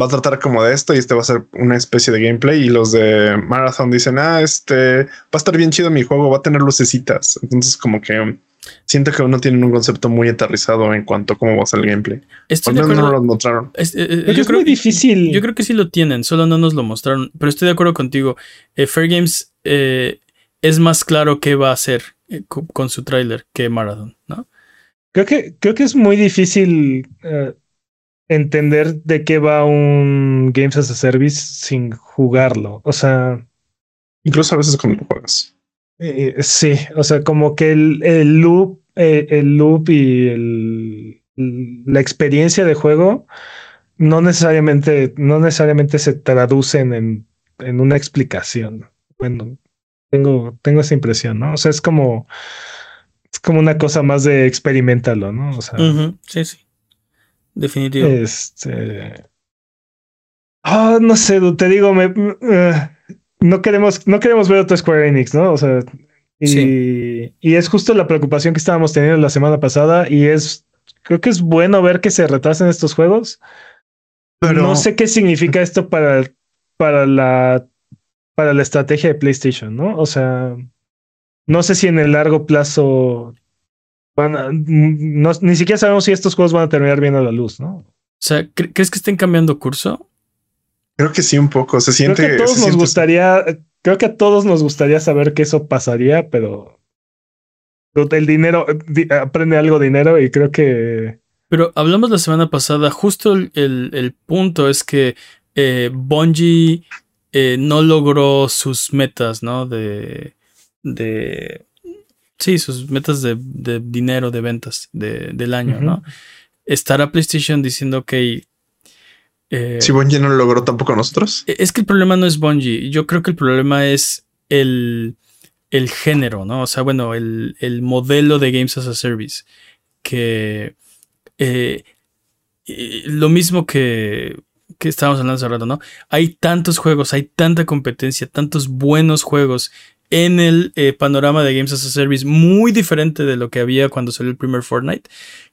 S1: Va a tratar como de esto y este va a ser una especie de gameplay. Y los de Marathon dicen: Ah, este va a estar bien chido mi juego, va a tener lucecitas. Entonces, como que siento que aún no tienen un concepto muy aterrizado en cuanto a cómo va a ser el gameplay.
S2: Estoy
S1: Al
S2: de
S1: menos no
S2: acuerdo.
S1: lo mostraron.
S2: Es- eh, eh, yo
S3: es
S2: creo
S3: muy difícil.
S2: Yo creo que sí lo tienen, solo no nos lo mostraron. Pero estoy de acuerdo contigo. Eh, Fair Games eh, es más claro qué va a hacer eh, co- con su tráiler que Marathon, ¿no?
S3: Creo que, creo que es muy difícil eh, entender de qué va un Games as a Service sin jugarlo. O sea,
S1: Incluso a veces cuando lo juegas.
S3: Eh, sí, o sea, como que el, el loop, eh, el loop y el, la experiencia de juego no necesariamente, no necesariamente se traducen en, en una explicación. Bueno, tengo, tengo esa impresión, ¿no? O sea, es como, es como una cosa más de experimentalo, ¿no? O sea.
S2: Sí, sí. Definitivo.
S3: Este. Ah, no sé, te digo, me, eh, no queremos, no queremos ver otro Square Enix, ¿no? O sea, y,
S2: Sí.
S3: y es justo la preocupación que estábamos teniendo la semana pasada. Y es, creo que es bueno ver que se retrasen estos juegos.
S1: Pero
S3: No sé qué significa esto para, para la para la estrategia de PlayStation, ¿no? O sea, no sé si en el largo plazo van a- no- ni siquiera sabemos si estos juegos van a terminar viendo la luz, ¿no?
S2: O sea, ¿cre- ¿crees que estén cambiando curso?
S1: Creo que sí, un poco. Se
S3: Creo
S1: siente.
S3: que a todos nos
S1: siente-
S3: gustaría, creo que a todos nos gustaría saber que eso pasaría, pero el dinero di- aprende algo dinero y creo que
S2: Pero hablamos la semana pasada, justo el, el- el punto es que eh, Bungie eh, no logró sus metas, ¿no? De. de sí, sus metas de, de dinero, de ventas de- del año,
S3: Ujú.
S2: ¿no? Estará PlayStation diciendo, ok. Eh,
S1: Si Bungie no lo logró tampoco nosotros.
S2: es que el problema no es Bungie. Yo creo que el problema es el, el género, ¿no? O sea, bueno, el, el modelo de Games as a Service. Que eh, y lo mismo que, que estábamos hablando hace rato, ¿no? Hay tantos juegos, hay tanta competencia, tantos buenos juegos en el eh, panorama de Games as a Service, muy diferente de lo que había cuando salió el primer Fortnite,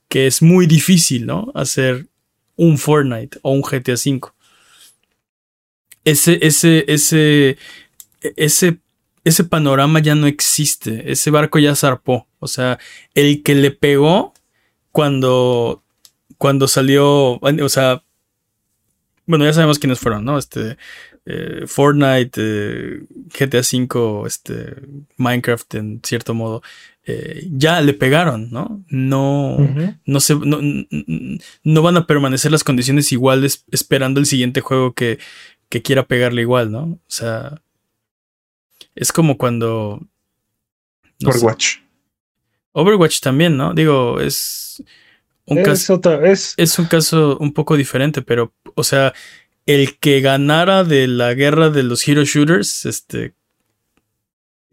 S2: que es muy difícil, ¿no? Hacer un Fortnite o un GTA V. Ese, ese, ese, ese, ese panorama ya no existe. Ese barco ya zarpó. O sea, el que le pegó cuando, cuando salió, o sea, bueno, ya sabemos quiénes fueron, ¿no? Este, eh, Fortnite, eh, GTA V, este, Minecraft en cierto modo, eh, ya le pegaron, ¿no? No, no se, no, no van a permanecer las condiciones iguales esperando el siguiente juego que, que quiera pegarle igual, ¿no? O sea, es como cuando no sé,
S1: Overwatch.
S2: Overwatch también, ¿no? Digo, es un
S3: es
S2: caso
S3: otra, es
S2: es un caso un poco diferente, pero, o sea, el que ganara de la guerra de los hero shooters, este,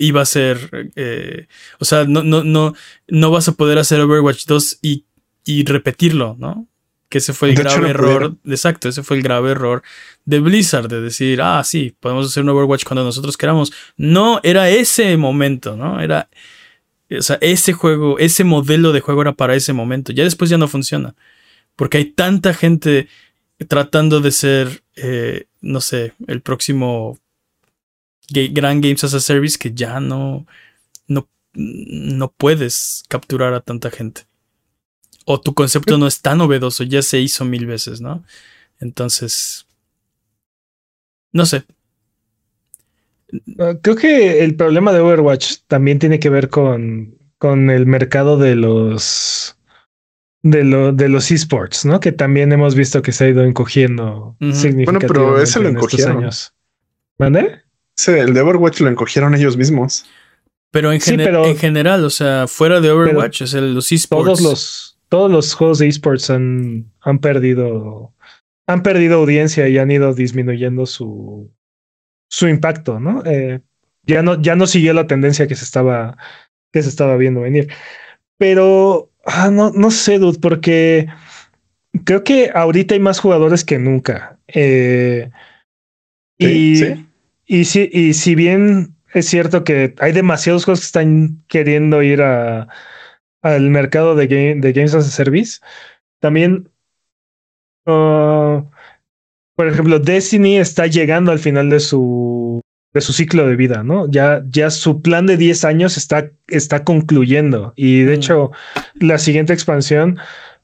S2: iba a ser, eh, o sea, no, no, no, no vas a poder hacer Overwatch 2 y, y repetirlo, ¿no? Que ese fue el
S1: De
S2: grave
S1: no
S2: error, exacto, ese fue el grave error de Blizzard, de decir, ah, sí, podemos hacer un Overwatch cuando nosotros queramos. No, era ese momento, ¿no? Era, o sea, ese juego, ese modelo de juego era para ese momento. Ya después ya no funciona. Porque hay tanta gente tratando de ser, eh, no sé, el próximo gran Games as a Service que ya no, no, no puedes capturar a tanta gente. O tu concepto no es tan novedoso, ya se hizo mil veces, ¿no? Entonces, No sé.
S3: Ah, creo que el problema de Overwatch también tiene que ver con, con el mercado de los de, lo, de los esports, ¿no? Que también hemos visto que se ha ido encogiendo significativamente. Bueno, pero ese lo encogieron. Años.
S1: ¿Mande? Sí, el de Overwatch lo encogieron ellos mismos.
S2: Pero en, en general, o sea, fuera de Overwatch, es el, los esports.
S3: Todos los, todos los juegos de esports han, han perdido han perdido audiencia y han ido disminuyendo su, su impacto, ¿no? Eh, ya no, ya no siguió la tendencia que se estaba, que se estaba viendo venir. Pero ah, no, no sé, dude, porque creo que ahorita hay más jugadores que nunca. Eh, y, y, si, y si bien es cierto que hay demasiados juegos que están queriendo ir a, al mercado de, de Games as a Service, también uh, por ejemplo, Destiny está llegando al final de su, de su ciclo de vida, ¿no? Ya, ya su plan de 10 años está, está concluyendo. Y de mm. hecho, la siguiente expansión,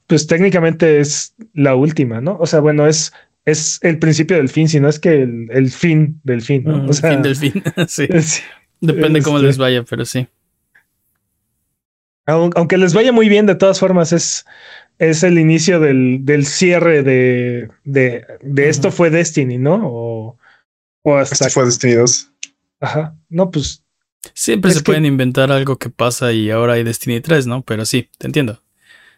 S3: pues técnicamente es la última, ¿no? O sea, bueno, es, es el principio del fin, sino es que el, fin del fin, ¿no?
S2: Mm, o sea, fin del fin, sí. Depende cómo les este vaya, pero sí.
S3: Aunque les vaya muy bien, de todas formas, es, es el inicio del, del cierre de, de, de esto fue Destiny, ¿no? O,
S1: o hasta. Esto fue Destiny 2.
S3: Ajá. No, pues.
S2: Siempre se pueden inventar algo que pasa y ahora hay Destiny 3, ¿no? Pero sí, te entiendo.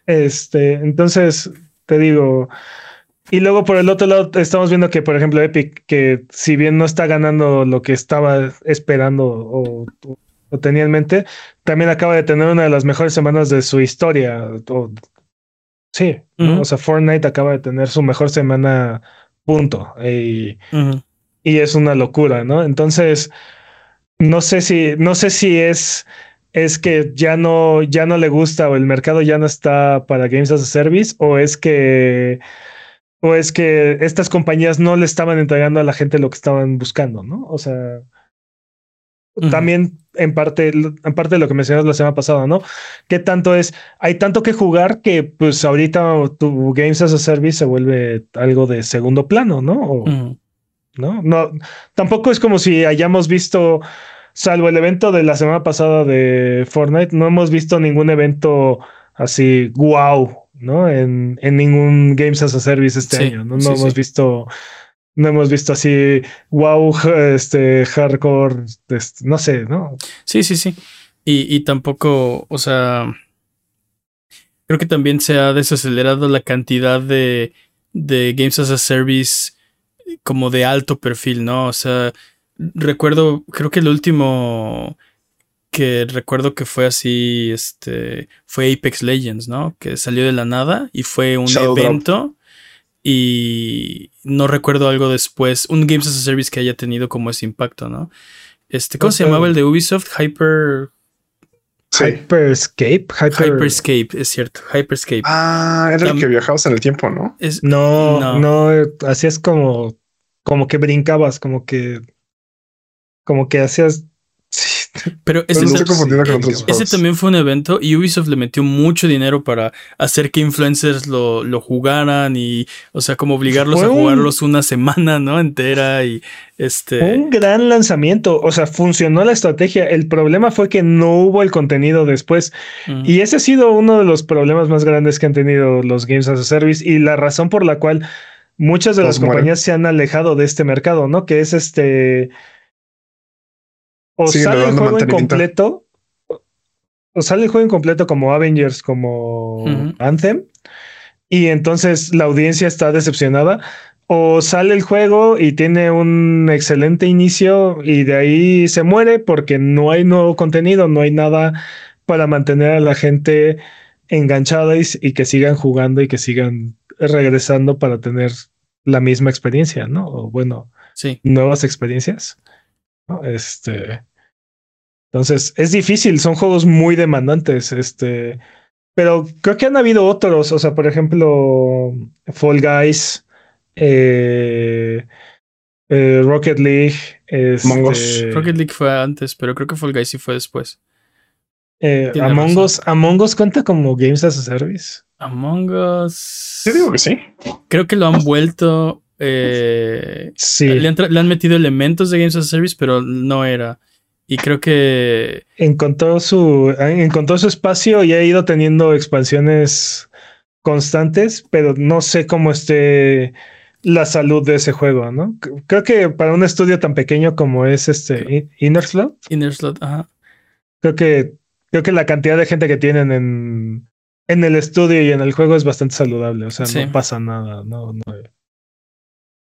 S3: Este, entonces, te digo. Y luego por el otro lado estamos viendo que, por ejemplo, Epic, que si bien no está ganando lo que estaba esperando o, o tenía en mente, también acaba de tener una de las mejores semanas de su historia, o Sí, o sea, Fortnite acaba de tener su mejor semana, punto. Y, y, es una locura, ¿no? Entonces, no sé si, no sé si es, es que ya no, ya no le gusta o el mercado ya no está para Games as a Service o es que, o es que estas compañías no le estaban entregando a la gente lo que estaban buscando, ¿no? O sea, también en parte, en parte de lo que mencionas la semana pasada, ¿no? ¿Qué tanto es? Hay tanto que jugar que pues ahorita tu Games as a Service se vuelve algo de segundo plano, ¿no? ¿no? No, tampoco es como si hayamos visto, salvo el evento de la semana pasada de Fortnite, no hemos visto ningún evento así, wow, ¿no? En, en ningún Games as a Service este año, ¿no? No hemos visto no hemos visto así, wow, este, hardcore, este, no sé, ¿no?
S2: Sí, sí, sí. Y, y tampoco, o sea, creo que también se ha desacelerado la cantidad de, de Games as a Service como de alto perfil, ¿no? O sea, recuerdo, creo que el último que recuerdo que fue así, este, fue Apex Legends, ¿no? Que salió de la nada y fue un evento y no recuerdo algo después, un Games as a Service que haya tenido como ese impacto, ¿no? Este, ¿cómo se llamaba el de Ubisoft? Hyper...
S3: Hyperscape,
S2: Hyperscape, es cierto, Hyperscape.
S1: Ah, era el que viajabas en el tiempo, ¿no?
S3: no, no, no, hacías como, como que brincabas, como que, como que hacías
S2: pero ese, ese también fue un evento y Ubisoft le metió mucho dinero para hacer que influencers lo, lo jugaran y, o sea, como obligarlos a jugarlos una semana, ¿no? Entera y este.
S3: Un gran lanzamiento, o sea, funcionó la estrategia. El problema fue que no hubo el contenido después y ese ha sido uno de los problemas más grandes que han tenido los Games as a Service y la razón por la cual muchas de las compañías se han alejado de este mercado, ¿no? Que es este o sale el juego incompleto, o sale el juego incompleto como Avengers, como Anthem, y entonces la audiencia está decepcionada. O sale el juego y tiene un excelente inicio y de ahí se muere porque no hay nuevo contenido, no hay nada para mantener a la gente enganchada y, que sigan jugando y que sigan regresando para tener la misma experiencia, ¿no? O bueno,
S2: sí.
S3: nuevas experiencias. Este. Entonces, es difícil, son juegos muy demandantes, este, pero creo que han habido otros, o sea, por ejemplo, Fall Guys, eh, eh, Rocket League. Este,
S2: Rocket League fue antes, pero creo que Fall Guys sí fue después.
S3: Eh, Among Us, Among Us cuenta como Games as a Service.
S2: Among Us.
S1: Sí, digo que sí.
S2: Creo que lo han vuelto Eh,
S3: Sí.
S2: le, han tra- le han metido elementos de Games as a Service, pero no era. Y creo que
S3: encontró su encontró su espacio y ha ido teniendo expansiones constantes, pero no sé cómo esté la salud de ese juego, ¿no? Creo que para un estudio tan pequeño como es este Inner Slot,
S2: Inner Slot, ajá.
S3: creo que creo que la cantidad de gente que tienen en en el estudio y en el juego es bastante saludable, o sea,
S2: Sí.
S3: no pasa nada, no, no.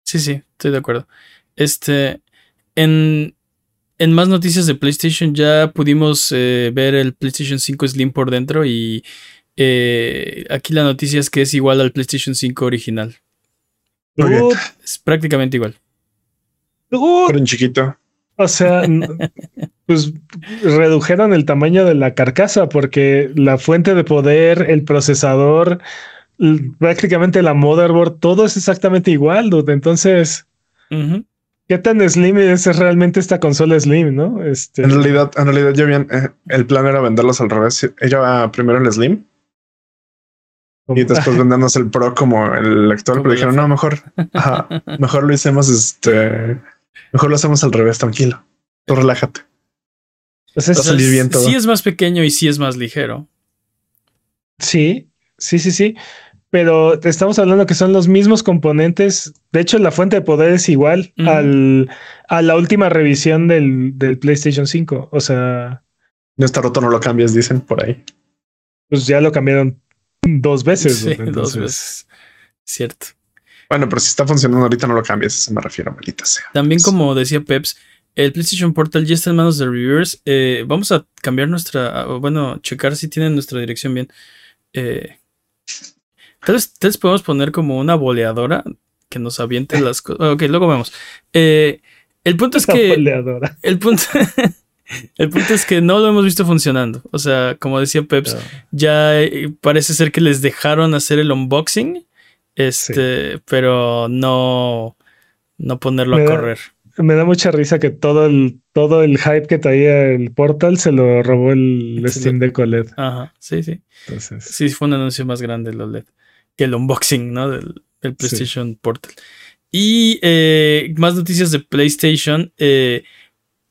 S2: Sí, sí, estoy de acuerdo. Este, en, en más noticias de PlayStation ya pudimos eh, ver el PlayStation 5 Slim por dentro y eh, aquí la noticia es que es igual al PlayStation 5 original. Es prácticamente igual.
S1: Pero en chiquito.
S3: O sea, pues redujeron el tamaño de la carcasa porque la fuente de poder, el procesador, prácticamente la motherboard, todo es exactamente igual, dude. Entonces. ¿Qué tan slim es realmente esta consola slim, no? Este,
S1: En realidad, en realidad ya habían, eh, el plan era venderlos al revés. Ella va primero el Slim y después vendernos el Pro como el actual. Pero dijeron, no, mejor, ajá, mejor lo hicimos este, mejor lo hacemos al revés, tranquilo. Tú relájate.
S3: pues es-
S1: va a salir bien todo.
S2: Sí es más pequeño y sí es más ligero.
S3: sí, sí, sí, sí. Pero te estamos hablando que son los mismos componentes. De hecho, la fuente de poder es igual al, a la última revisión del, del PlayStation 5. O sea,
S1: No está roto, no lo cambies, dicen por ahí.
S3: pues ya lo cambiaron dos veces.
S2: Sí, dos veces. Cierto.
S1: Bueno, pero si está funcionando ahorita, no lo cambies. A eso me refiero, maldita sea.
S2: También como decía Peps, el PlayStation Portal ya está en manos de reviewers. Eh, vamos a cambiar nuestra, bueno, checar si tienen nuestra dirección bien. Eh, tal, vez, tal vez podemos poner como una boleadora que nos aviente las cosas. Ok, luego vemos. Eh, el punto es que
S3: boleadora.
S2: el punto, el punto es que no lo hemos visto funcionando. O sea, como decía Peps, ya eh, parece ser que les dejaron hacer el unboxing, este, pero no, no ponerlo
S3: Me
S2: a
S3: da-
S2: correr.
S3: Me da mucha risa que todo el, todo el hype que traía el Portal se lo robó el Steam Deck OLED.
S2: Ajá, sí, sí.
S3: Entonces,
S2: Sí, fue un anuncio más grande el OLED el unboxing, ¿no? Del, del PlayStation Portal. Y eh, más noticias de PlayStation. Eh,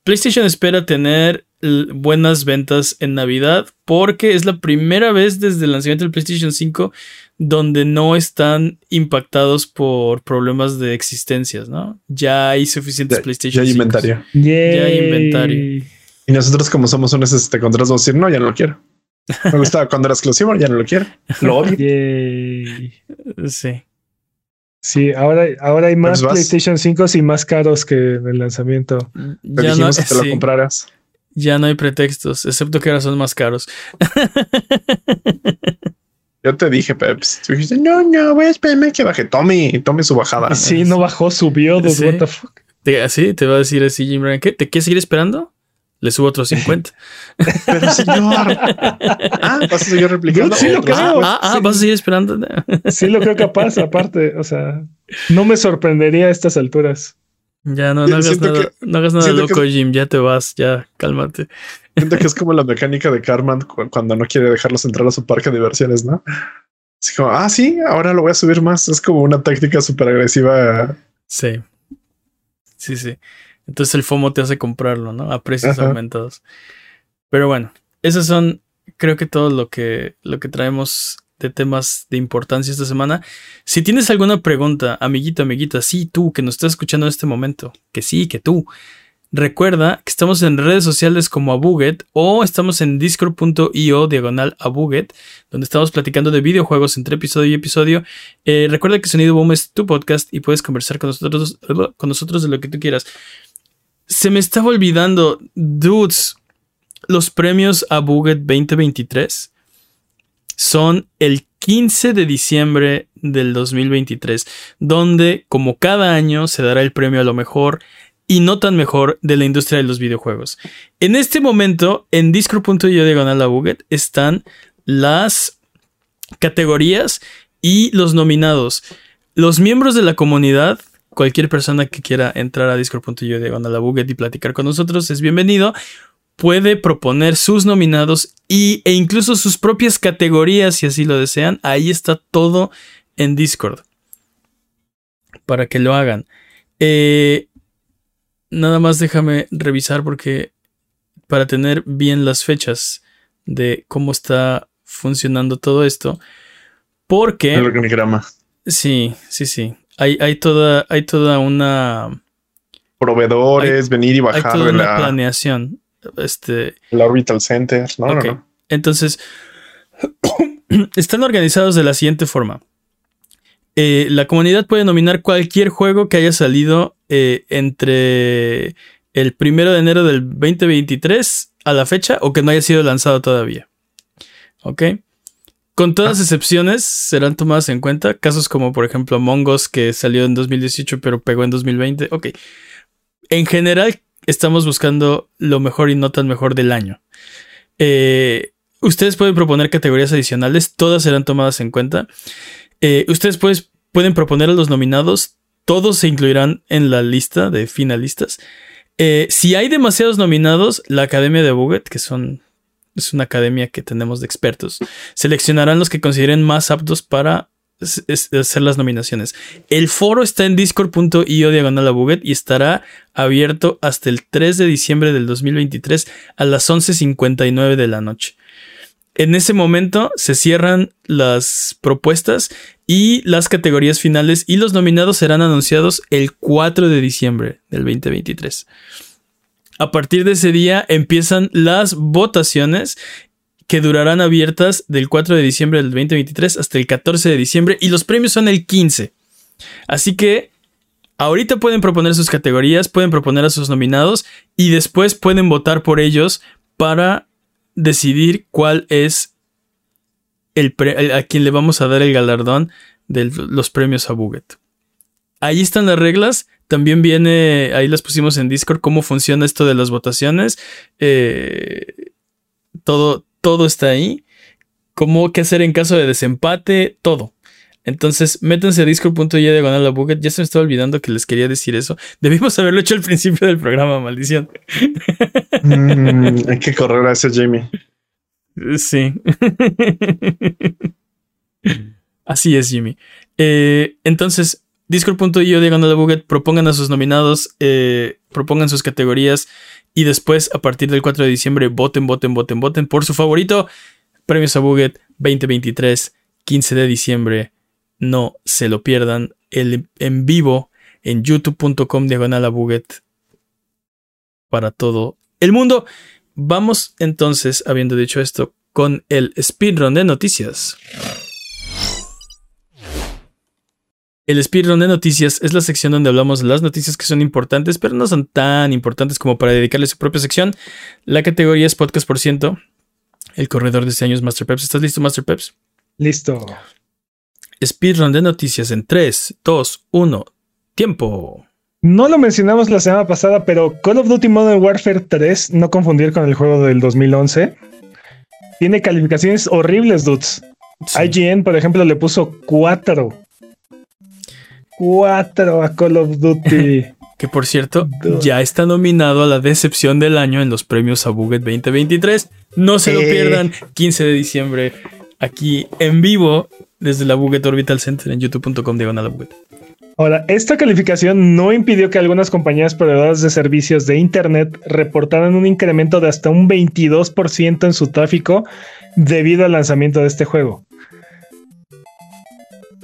S2: PlayStation espera tener buenas ventas en Navidad porque es la primera vez desde el lanzamiento del PlayStation 5 donde no están impactados por problemas de existencias, ¿no? Ya hay suficientes
S1: Ya,
S2: PlayStation
S1: ya hay
S2: 5s.
S1: inventario.
S3: Yay.
S2: inventario.
S1: Y nosotros, como somos unos este, contratos, vamos a decir, no, ya no lo quiero. Me gustaba cuando era exclusivo, ya no lo quiero. Lo odio.
S3: Yay.
S2: Sí.
S3: Sí, ahora, ahora hay más
S1: Pues.
S3: PlayStation 5 y más caros que en el lanzamiento.
S1: Te
S2: Ya no,
S1: que te lo compraras.
S2: Ya no hay pretextos, excepto que ahora son más caros.
S1: Yo te dije, Peps. Tú dijiste, no, no, voy a esperarme que baje. Tome, tome su bajada.
S3: Sí, no bajó, subió, dude,
S2: Sí.
S3: what the fuck.
S2: Te, así te va a decir así Jim Ryan, ¿qué? ¿Te quieres seguir esperando? Le subo otros 50.
S1: Pero señor. ah, vas a seguir replicando.
S3: Dude, sí lo creo.
S2: ah, ah,
S3: sí.
S2: ¿vas a seguir esperando?
S3: Sí, lo creo capaz, aparte. O sea, no me sorprendería a estas alturas.
S2: ya no, no hagas
S1: siento
S2: nada,
S1: que-
S2: no hagas nada
S1: que-
S2: loco, Jim. Ya te vas, ya, cálmate.
S1: Siento que es como la mecánica de Carman cu- cuando no quiere dejarlos entrar a su parque de diversiones, ¿no? Así como, ah, sí, ahora lo voy a subir más. Es como una táctica súper agresiva.
S2: Sí. Sí, sí. Entonces el FOMO te hace comprarlo, ¿no? A precios
S1: Ajá.
S2: aumentados. Pero bueno, esos son, creo que todo lo que, lo que traemos de temas de importancia esta semana. Si tienes alguna pregunta, amiguito, amiguita, sí, tú que nos estás escuchando en este momento, que sí, que tú. Recuerda que estamos en redes sociales como Abuget o estamos en discord.io diagonal Abuget, donde estamos platicando de videojuegos entre episodio y episodio. Eh, recuerda que Sonido Boom es tu podcast y puedes conversar con nosotros, con nosotros de lo que tú quieras. Se me estaba olvidando, dudes, los premios Abuget 2023 son el 15 de diciembre del 2023, donde como cada año se dará el premio a lo mejor y no tan mejor de la industria de los videojuegos. En este momento, en discord.io diagonal a Buget están las categorías y los nominados. Los miembros de la comunidad, cualquier persona que quiera entrar a discord.io diagonal a Buget y platicar con nosotros es bienvenido. Puede proponer sus nominados y, e incluso sus propias categorías si así lo desean. Ahí está todo en Discord. para que lo hagan. Eh, nada más déjame revisar porque para tener bien las fechas de cómo está funcionando todo esto. Porque...
S1: El organigrama.
S2: Sí, sí, sí. Hay, hay, toda, hay toda una...
S1: Proveedores, venir y bajar
S2: hay toda una planeación. Este...
S1: El Orbital Center. No, no,
S2: Entonces, están organizados de la siguiente forma. Eh, la comunidad puede nominar cualquier juego que haya salido eh, entre el primero de enero del 2023 a la fecha o que no haya sido lanzado todavía. ¿Ok? Con todas ah. excepciones serán tomadas en cuenta. Casos como, por ejemplo, Mongos, que salió en 2018 pero pegó en 2020. Ok. En general, estamos buscando lo mejor y no tan mejor del año. Eh, ustedes pueden proponer categorías adicionales. Todas serán tomadas en cuenta. Eh, ustedes pueden proponer a los nominados, todos se incluirán en la lista de finalistas. Eh, si hay demasiados nominados, la Academia de Buget, que son es una academia que tenemos de expertos, seleccionarán los que consideren más aptos para hacer las nominaciones. El foro está en discord.io diagonal y estará abierto hasta el 3 de diciembre del 2023 a las 11.59 de la noche. En ese momento se cierran las propuestas y las categorías finales y los nominados serán anunciados el 4 de diciembre del 2023. A partir de ese día empiezan las votaciones que durarán abiertas del 4 de diciembre del 2023 hasta el 14 de diciembre y los premios son el 15. Así que ahorita pueden proponer sus categorías, pueden proponer a sus nominados y después pueden votar por ellos para decidir cuál es el, a quien le vamos a dar el galardón de los premios a Buget. Ahí están las reglas. También viene, ahí las pusimos en Discord, cómo funciona esto de las votaciones. Eh, todo, todo está ahí. Cómo qué hacer en caso de desempate, todo. Entonces, métanse a discord.y diagonal a Buget. Ya se me estaba olvidando que les quería decir eso. Debimos haberlo hecho al principio del programa, maldición.
S1: Mm, hay que correr a ese Jamie.
S2: Sí. Así es, Jimmy. Eh, entonces, discord.io diagonal Buget. Propongan a sus nominados, eh, propongan sus categorías y después, a partir del 4 de diciembre, voten, voten, voten, voten por su favorito. Premios a Buget 2023, 15 de diciembre no se lo pierdan. El en vivo en youtube.com diagonal a para todo el mundo. Vamos entonces, habiendo dicho esto, con el speedrun de noticias. El speedrun de noticias es la sección donde hablamos de las noticias que son importantes, pero no son tan importantes como para dedicarle su propia sección. La categoría es podcast por ciento. El corredor de este año es Master Peps. ¿Estás listo, Master Peps?
S3: Listo.
S2: Speedrun de noticias en 3, 2, 1. Tiempo.
S3: No lo mencionamos la semana pasada, pero Call of Duty Modern Warfare 3, no confundir con el juego del 2011, tiene calificaciones horribles, dudes. IGN, por ejemplo, le puso 4. 4 a Call of Duty.
S2: que por cierto, ya está nominado a la decepción del año en los premios a Buget 2023. No se lo pierdan, 15 de diciembre, aquí en vivo desde la Buget Orbital Center en youtube.com diagonal.
S3: Ahora, esta calificación no impidió que algunas compañías proveedoras de servicios de Internet reportaran un incremento de hasta un 22% en su tráfico debido al lanzamiento de este juego.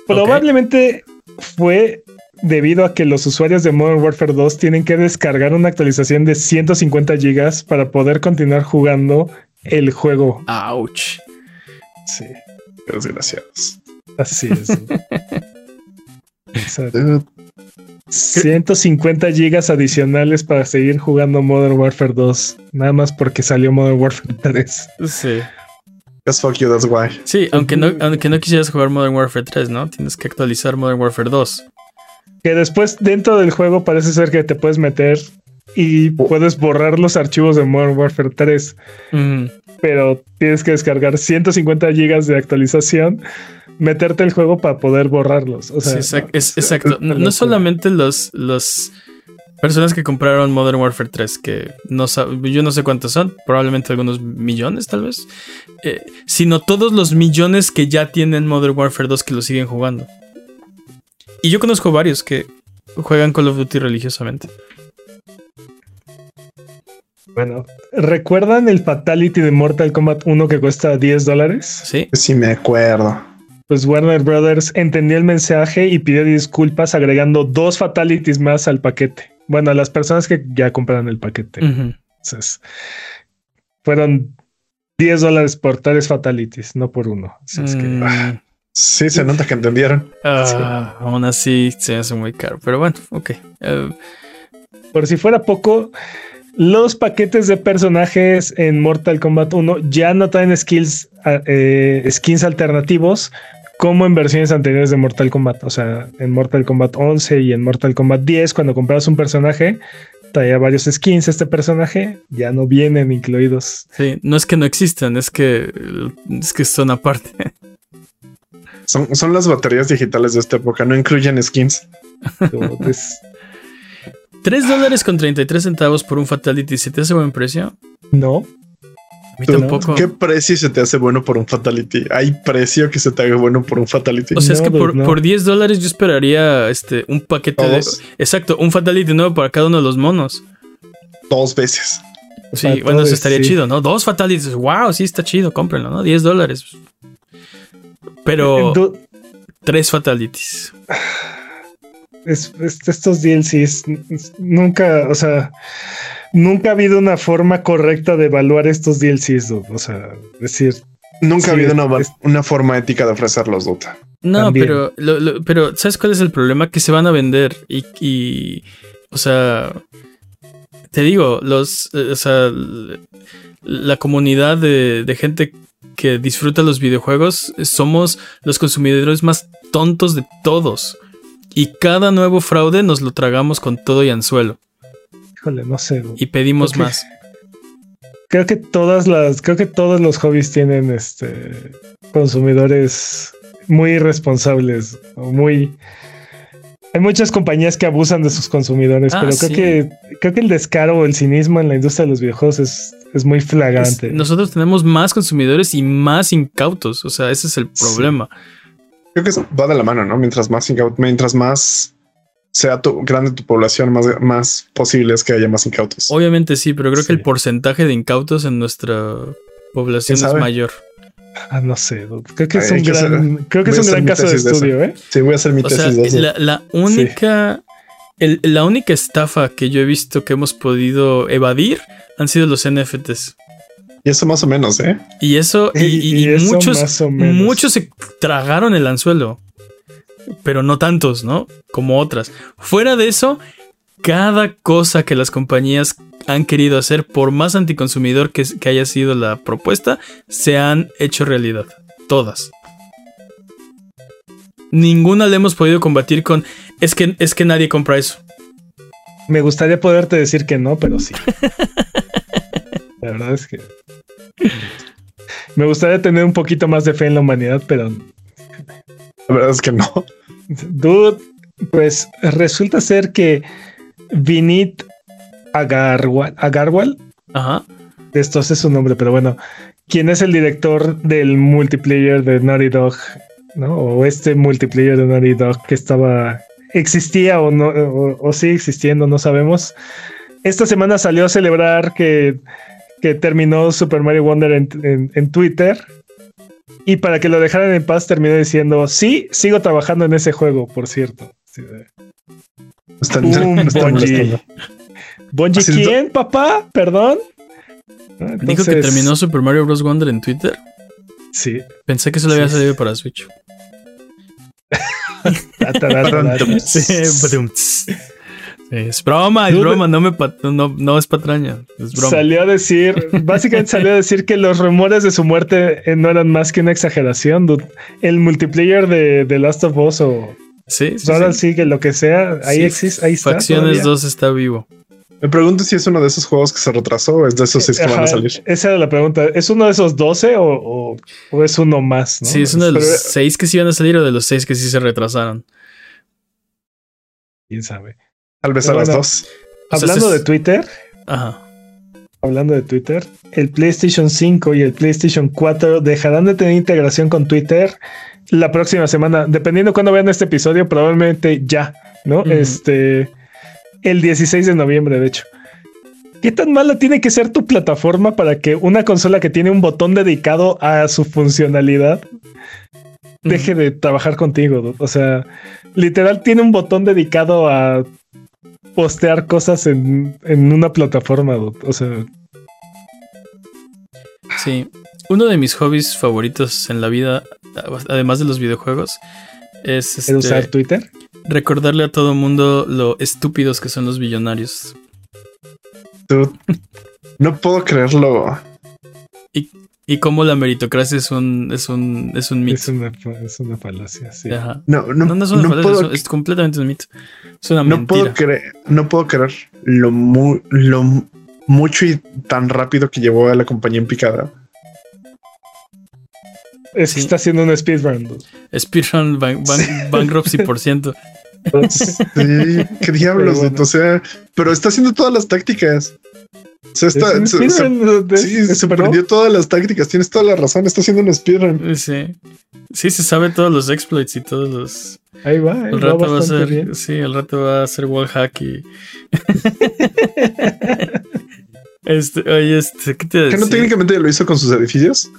S3: Probablemente fue debido a que los usuarios de Modern Warfare 2 tienen que descargar una actualización de 150 GB para poder continuar jugando el juego.
S2: Ouch.
S3: Sí.
S1: Desgraciados.
S3: Así es. 150 gigas adicionales para seguir jugando Modern Warfare 2. Nada más porque salió Modern Warfare 3.
S2: Sí.
S1: That's fuck you, that's why.
S2: Sí, aunque no, aunque no quisieras jugar Modern Warfare 3, ¿no? Tienes que actualizar Modern Warfare 2.
S3: Que después dentro del juego parece ser que te puedes meter y puedes borrar los archivos de Modern Warfare 3. Pero tienes que descargar 150 gigas de actualización, meterte el juego para poder borrarlos. O sea,
S2: sí, es, exacto. No, solamente los, los personas que compraron Modern Warfare 3, que no yo no sé cuántos son, probablemente algunos millones tal vez, eh, sino todos los millones que ya tienen Modern Warfare 2 que lo siguen jugando. Y yo conozco varios que juegan Call of Duty religiosamente.
S3: Bueno, ¿recuerdan el Fatality de Mortal Kombat 1 que cuesta 10 dólares?
S2: Sí.
S1: Sí, me acuerdo.
S3: Pues Warner Brothers entendió el mensaje y pidió disculpas agregando dos Fatalities más al paquete. Bueno, las personas que ya compraron el paquete. Entonces, fueron 10 dólares por tres Fatalities, no por uno. Así es que,
S2: Mm,
S1: Sí, se nota que entendieron.
S2: ah, Aún así se hace muy caro. Pero bueno, ok. Eh,
S3: Por si fuera poco, los paquetes de personajes en Mortal Kombat 1 ya no traen skills, ah, eh, skins alternativos como en versiones anteriores de Mortal Kombat. O sea, en Mortal Kombat 11 y en Mortal Kombat 10, cuando comprabas un personaje, traía varios skins este personaje, ya no vienen incluidos.
S2: sí, no es que no existan, es que, es que son aparte.
S1: Son, son las baterías digitales de esta época, no incluyen skins.
S3: Entonces,
S2: 3 dólares con 33 centavos por un Fatality. ¿Se te hace buen precio?
S3: no,
S2: mí
S1: ¿Tú-
S2: tampoco.
S1: ¿Qué precio se te hace bueno por un fatality? ¿Hay precio que se te haga bueno por un fatality?
S2: O sea, es que por,
S3: no.
S2: por 10 dólares yo esperaría este, un paquete
S1: Todos.
S2: de. Exacto, un Fatality nuevo para cada uno de los monos.
S1: Dos veces.
S2: Sí, bueno, eso estaría
S3: sí.
S2: chido, ¿no? Dos Fatalities. Wow, sí está chido, cómprenlo, ¿no? 10 dólares. Pero
S3: Du-
S2: tres Fatalities.
S3: es- es- estos DLCs es- nunca, o sea, nunca ha habido una forma correcta de evaluar estos DLCs, dude. o sea, decir,
S1: Nunca
S3: Sí,
S1: ha habido una,
S3: es-
S1: una forma ética de ofrecerlos, Duta.
S2: No,
S3: También.
S2: pero, lo- lo- pero ¿sabes cuál es el problema? Que se van a vender y, y, o sea, te digo, los, eh, o sea, la comunidad de, de gente que disfruta los videojuegos eh, somos los consumidores más tontos de todos. Y cada nuevo fraude nos lo tragamos con todo y anzuelo.
S3: Híjole, no sé.
S2: Y pedimos más.
S3: Creo que todas las, creo que todos los hobbies tienen este consumidores muy irresponsables o muy hay muchas compañías que abusan de sus consumidores,
S2: Ah,
S3: pero
S2: sí.
S3: creo que creo que el descaro o el cinismo en la industria de los videojuegos es, es muy
S2: Es-
S3: flagrante.
S2: nosotros tenemos más consumidores y más incautos. O sea, ese es el
S3: Sí.
S2: problema.
S1: Creo que eso va de la mano, ¿no? Mientras más incaut- mientras más sea tu, grande tu población, más, más posible es que haya más incautos.
S2: Obviamente sí, pero creo que el porcentaje de incautos en nuestra población
S1: ¿Quién
S2: es mayor.
S3: Ah, no sé, creo que es un
S1: que
S3: gran, creo que es un gran caso de
S1: tesis de
S3: estudio, ¿eh?
S1: Sí, voy a hacer mi
S2: O
S1: tesis
S2: sea,
S1: de eso.
S2: la, la única, el- la única estafa que yo he visto que hemos podido evadir han sido los NFTs.
S1: Y eso más o menos, ¿eh?
S2: Y eso, y,
S3: Y-
S2: y-
S3: y
S2: y
S3: eso
S2: muchos,
S3: más o menos.
S2: muchos se tragaron el anzuelo, pero no tantos, ¿no? Como otras. Fuera de eso, cada cosa que las compañías han querido hacer, por más anticonsumidor que, que haya sido la propuesta, se han hecho realidad. Todas. Ninguna le hemos podido combatir con es que, es que nadie compra eso.
S3: Me gustaría poderte decir que no, pero sí. la verdad es que me gustaría tener un poquito más de fe en la humanidad, pero
S1: La verdad es que no.
S3: Dude, pues resulta ser que Vinit Agarwal, Agarwal,
S2: Ajá.
S3: esto es su nombre, pero bueno, quien es el director del multiplayer de Naughty Dog, ¿no? O este multiplayer de Naughty Dog que estaba, existía o no, o, o sigue existiendo, no sabemos. Esta semana salió a celebrar que, que terminó Super Mario Wonder en, en- en Twitter. Y para que lo dejaran en paz, terminó diciendo: Sí, sigo trabajando en ese juego, por cierto. Sí,
S1: Están, están
S3: Bungie. ¿Bungie quién, papá? Perdón.
S2: Dijo que terminó Super Mario Bros. Wonder en Twitter.
S3: Sí.
S2: Pensé que solo había
S3: Sí.
S2: salido para Switch. Sí, es broma, es broma, no me pat- no, no es patraña, es broma.
S3: Salió a decir, básicamente salió a decir que los rumores de su muerte eh, no eran más que una exageración. dude. El multiplayer de, de Last of Us o
S2: Sí, sí,
S3: ahora
S2: sí.
S3: sí que lo que sea, ahí
S2: Sí,
S3: existe, ahí está.
S2: Facciones
S3: todavía.
S2: 2 está vivo.
S1: Me pregunto si es uno de esos juegos que se retrasó o es de esos seis que van
S3: Ajá,
S1: a salir.
S3: Esa era la pregunta. ¿Es uno de esos 12 o, o- o es uno más? ¿no?
S2: Sí, es uno de los
S3: Pero,
S2: 6 que sí iban a salir o de los 6 que sí se retrasaron.
S3: ¿Quién sabe?
S1: Tal vez a
S3: Pero
S1: las
S3: bueno.
S1: dos.
S3: Hablando de Twitter,
S2: Ajá.
S3: hablando de Twitter, el PlayStation 5 y el PlayStation 4 dejarán de tener integración con Twitter la próxima semana, dependiendo cuando vean este episodio, probablemente ya, ¿no? Este, el 16 de noviembre, de hecho. ¿Qué tan mala tiene que ser tu plataforma para que una consola que tiene un botón dedicado a su funcionalidad deje de trabajar contigo? O sea, literal tiene un botón dedicado a postear cosas en, en una plataforma. O sea,
S2: Sí, uno de mis hobbies favoritos en la vida, además de los videojuegos, es
S3: este, usar Twitter.
S2: Recordarle a todo mundo lo estúpidos que son los billonarios.
S1: no puedo creerlo.
S2: Y, y cómo la meritocracia es un, es un, es un mito.
S3: Es una, es una falacia, sí.
S1: No, no, no,
S2: es una falacia, es, completamente un mito. Es una
S1: no Puedo creer, no puedo creer lo, lo mucho y tan rápido que llevó a la compañía en picada.
S3: Es que está haciendo un speedrun.
S2: Speedrun bankruptcy por ciento.
S1: Sí, qué diablos. o sea, pero está haciendo todas las tácticas. O sea, está, se, sí, se todas las tácticas. Tienes toda la razón. Está haciendo un speedrun.
S2: Sí. Sí, se sabe todos los exploits y todos los.
S3: Ahí va.
S2: el rato va a ser. Sí, el rato va a ser wallhack y. este, oye, este, ¿qué te decía?
S1: ¿Que no técnicamente lo hizo con sus edificios?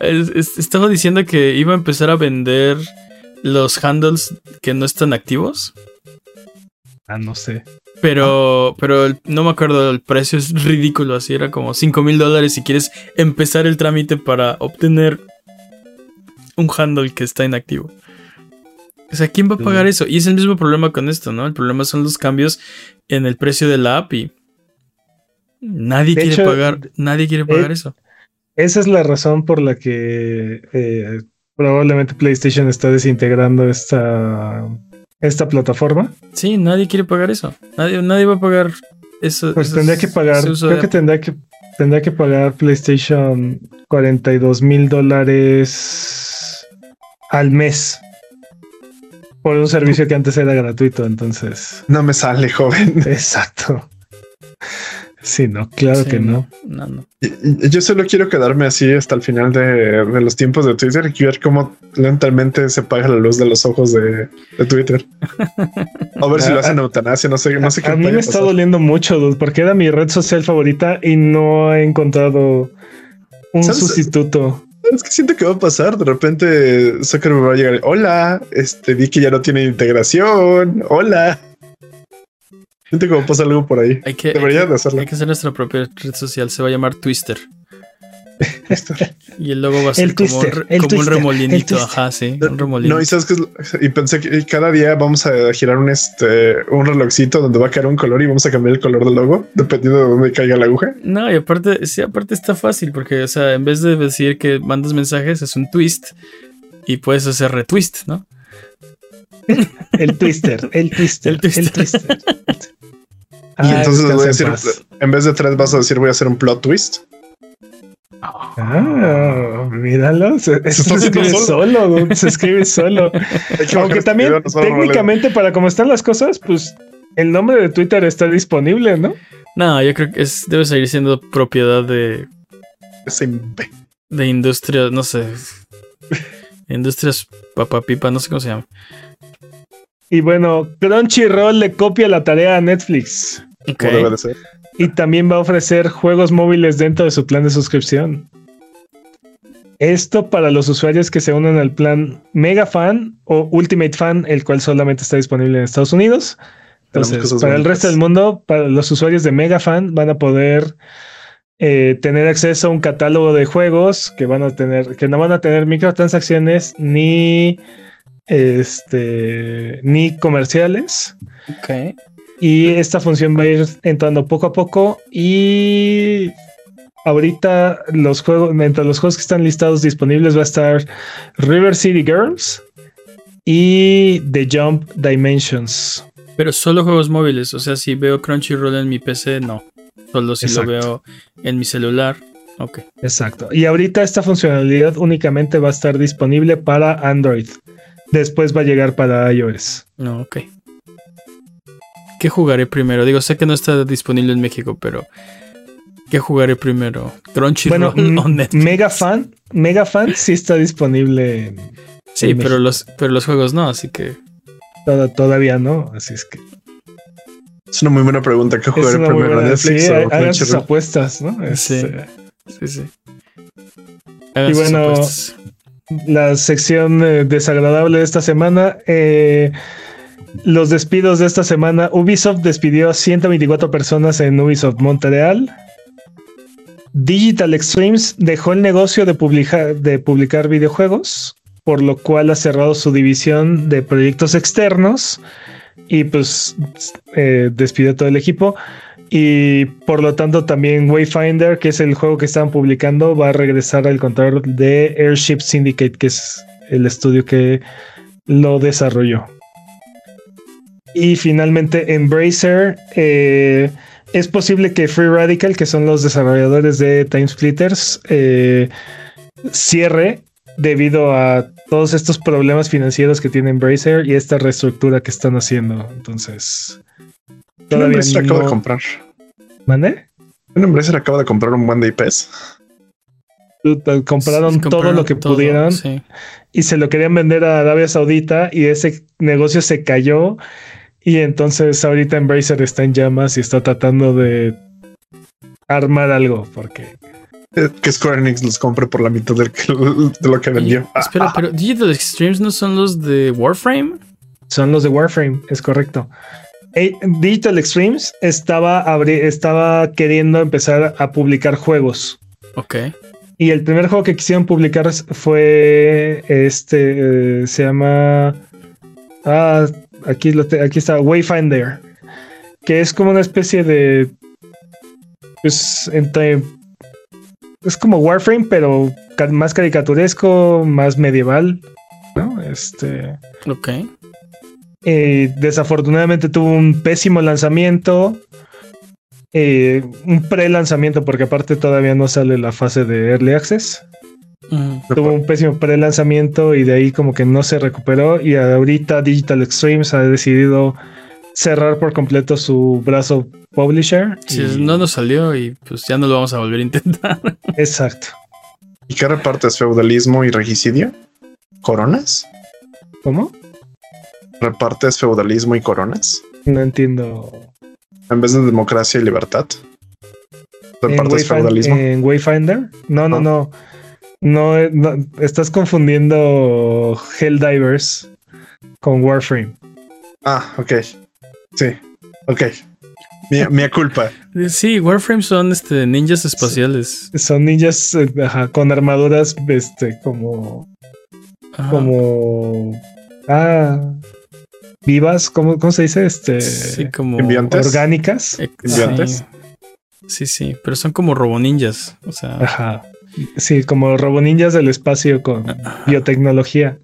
S2: estaba diciendo que iba a empezar a vender los handles que no están activos.
S3: Ah, no sé.
S2: Pero, pero no me acuerdo, el precio es ridículo, así era como 5 mil dólares si quieres empezar el trámite para obtener un handle que está inactivo. O sea, ¿quién va a pagar eso? Y es el mismo problema con esto, ¿no? El problema son los cambios en el precio de la API. Nadie quiere pagar, nadie quiere pagar eh, eso.
S3: Esa es la razón por la que eh, probablemente PlayStation está desintegrando esta, esta plataforma.
S2: Sí, nadie quiere pagar eso. Nadie, nadie va a pagar eso.
S3: Pues tendría que pagar, creo que tendría que tendría que pagar PlayStation 42 mil dólares al mes por un servicio que antes era gratuito, entonces.
S1: No me sale, joven.
S3: Exacto. Sí, no, claro que no. No, no.
S1: Yo solo quiero quedarme así hasta el final de, los tiempos de Twitter y ver cómo lentamente se apaga la luz de los ojos de, Twitter. A ver si lo hacen eutanasia, no sé, no sé
S3: qué. A mí me está doliendo mucho, porque era mi red social favorita y no he encontrado un sustituto.
S1: Es que siento que va a pasar. De repente Zuckerberg va a llegar. Hola, este vi que ya no tiene integración. Hola. Siento que va a pasar algo por ahí.
S2: Hay que,
S1: Debería
S2: de
S1: hacerlo.
S2: Hay que hacer nuestra propia red social. Se va a llamar Twister. y el logo va a ser como, un, remolinito. Ajá, sí. Un remolino.
S1: No, y sabes que y pensé que cada día vamos a girar un este un relojcito donde va a caer un color y vamos a cambiar el color del logo dependiendo de dónde caiga la aguja.
S2: No, y aparte, sí, aparte está fácil porque, o sea, en vez de decir que mandas mensajes, es un twist y puedes hacer retwist, ¿no?
S3: El twister, el twister, el twister. El twister.
S1: y ah, entonces voy a decir, en vez de tres vas a decir voy a hacer un plot twist.
S3: Ah, míralo, se, escribe solo, se escribe solo. Aunque también técnicamente para cómo están las cosas, pues el nombre de Twitter está disponible, ¿no?
S2: No, yo creo que es, debe seguir siendo propiedad de de industrias, no sé, industrias papapipa, no sé cómo se llama.
S3: Y bueno, Crunchyroll le copia la tarea a Netflix. Y también va a ofrecer juegos móviles dentro de su plan de suscripción. Esto para los usuarios que se unen al plan Mega Fan o Ultimate Fan, el cual solamente está disponible en Estados Unidos. Entonces, para el resto del mundo, para los usuarios de Mega Fan van a poder eh, tener acceso a un catálogo de juegos que van a tener, que no van a tener microtransacciones ni este, ni comerciales. Y esta función va a ir entrando poco a poco. Y ahorita los juegos, entre los juegos que están listados disponibles va a estar River City Girls y The Jump Dimensions.
S2: Pero solo juegos móviles, o sea, si veo Crunchyroll en mi PC, no. Solo si lo veo en mi celular. Ok.
S3: Exacto. Y ahorita esta funcionalidad únicamente va a estar disponible para Android. Después va a llegar para iOS.
S2: No, ok. ¿Qué jugaré primero? Digo, sé que no está disponible en México, pero ¿Qué jugaré primero? Crunchyroll
S3: Bueno,
S2: o Netflix?
S3: Mega Fan, Mega Fan sí está disponible. en-
S2: Sí,
S3: en
S2: pero
S3: México.
S2: los, pero los juegos no, así que.
S3: Toda- todavía no, así es que
S1: Es una muy buena pregunta. ¿Qué jugaré primero?
S3: buena.
S1: ¿Netflix
S3: Sí,
S1: o
S3: hagan sus apuestas, ¿no?
S2: Sí.
S3: Este,
S2: Sí, sí. Hagan
S3: Y
S2: sus
S3: bueno,
S2: apuestas.
S3: La sección eh, desagradable de esta semana. eh, los despidos de esta semana. Ubisoft despidió a 124 personas en Ubisoft Montreal. Digital Extremes dejó el negocio de, publica- de publicar videojuegos, por lo cual ha cerrado su división de proyectos externos y pues eh, despidió todo el equipo. Y por lo tanto también Wayfinder, que es el juego que estaban publicando, va a regresar al control de Airship Syndicate, que es el estudio que lo desarrolló. Y finalmente Embracer, eh, es posible que Free Radical, que son los desarrolladores de Time Splitters, eh, cierre debido a todos estos problemas financieros que tiene Embracer y esta reestructura que estestán haciendo. Entonces,
S1: Una empresa acaba de comprar.
S3: ¿Mande?
S1: Una empresa acaba de comprar un buen de IPs.
S3: Compraron
S2: Sí,
S3: todo lo que
S2: todo,
S3: pudieron
S2: sí.
S3: y se lo querían vender a Arabia Saudita y ese negocio se cayó y entonces ahorita Embracer está en llamas y está tratando de armar algo porque
S1: Eh, Que Square Enix los compre por la mitad de lo que vendió.
S2: Espera, pero Digital Extremes no son los de Warframe?
S3: son los de Warframe, es correcto. Eh, Digital Extremes estaba, abri- estaba queriendo empezar a publicar juegos.
S2: Ok.
S3: Y el primer juego que quisieron publicar fue este, eh, se llama, ah, aquí, lo te- aquí está, Wayfinder, que es como una especie de, pues, entre, es como Warframe, pero más caricaturesco, más medieval, ¿no? Este,
S2: Ok.
S3: Eh, desafortunadamente tuvo un pésimo lanzamiento. eh, un pre-lanzamiento, porque aparte todavía no sale la fase de Early Access.
S2: Mm,
S3: Tuvo un pésimo pre-lanzamiento y de ahí como que no se recuperó. Y ahorita Digital Extremes ha decidido cerrar por completo su brazo publisher.
S2: Si
S3: y-
S2: no nos salió y pues ya no lo vamos a volver a intentar.
S3: Exacto.
S1: ¿Y qué repartes? ¿Feudalismo y regicidio? ¿Coronas?
S3: ¿Cómo?
S1: ¿Repartes feudalismo y coronas?
S3: No entiendo.
S1: En vez de democracia y libertad.
S3: ¿En,
S1: ¿Repartes
S3: Wayfin-
S1: feudalismo?
S3: en Wayfinder? No, no,
S1: Ah.
S3: no. No, eh, no, estás confundiendo Helldivers con Warframe.
S1: Ah, ok. Sí. Ok. Mía culpa.
S2: Sí, Warframe son este ninjas espaciales.
S3: Son ninjas eh, ajá, con armaduras este, como
S2: Ajá.
S3: como ah vivas cómo, cómo se dice este
S2: Sí, como
S1: Simbiontes.
S3: orgánicas
S1: Simbiontes.
S2: Sí, sí, sí, pero son como roboninjas. O sea,
S3: ajá sí como roboninjas del espacio con biotecnología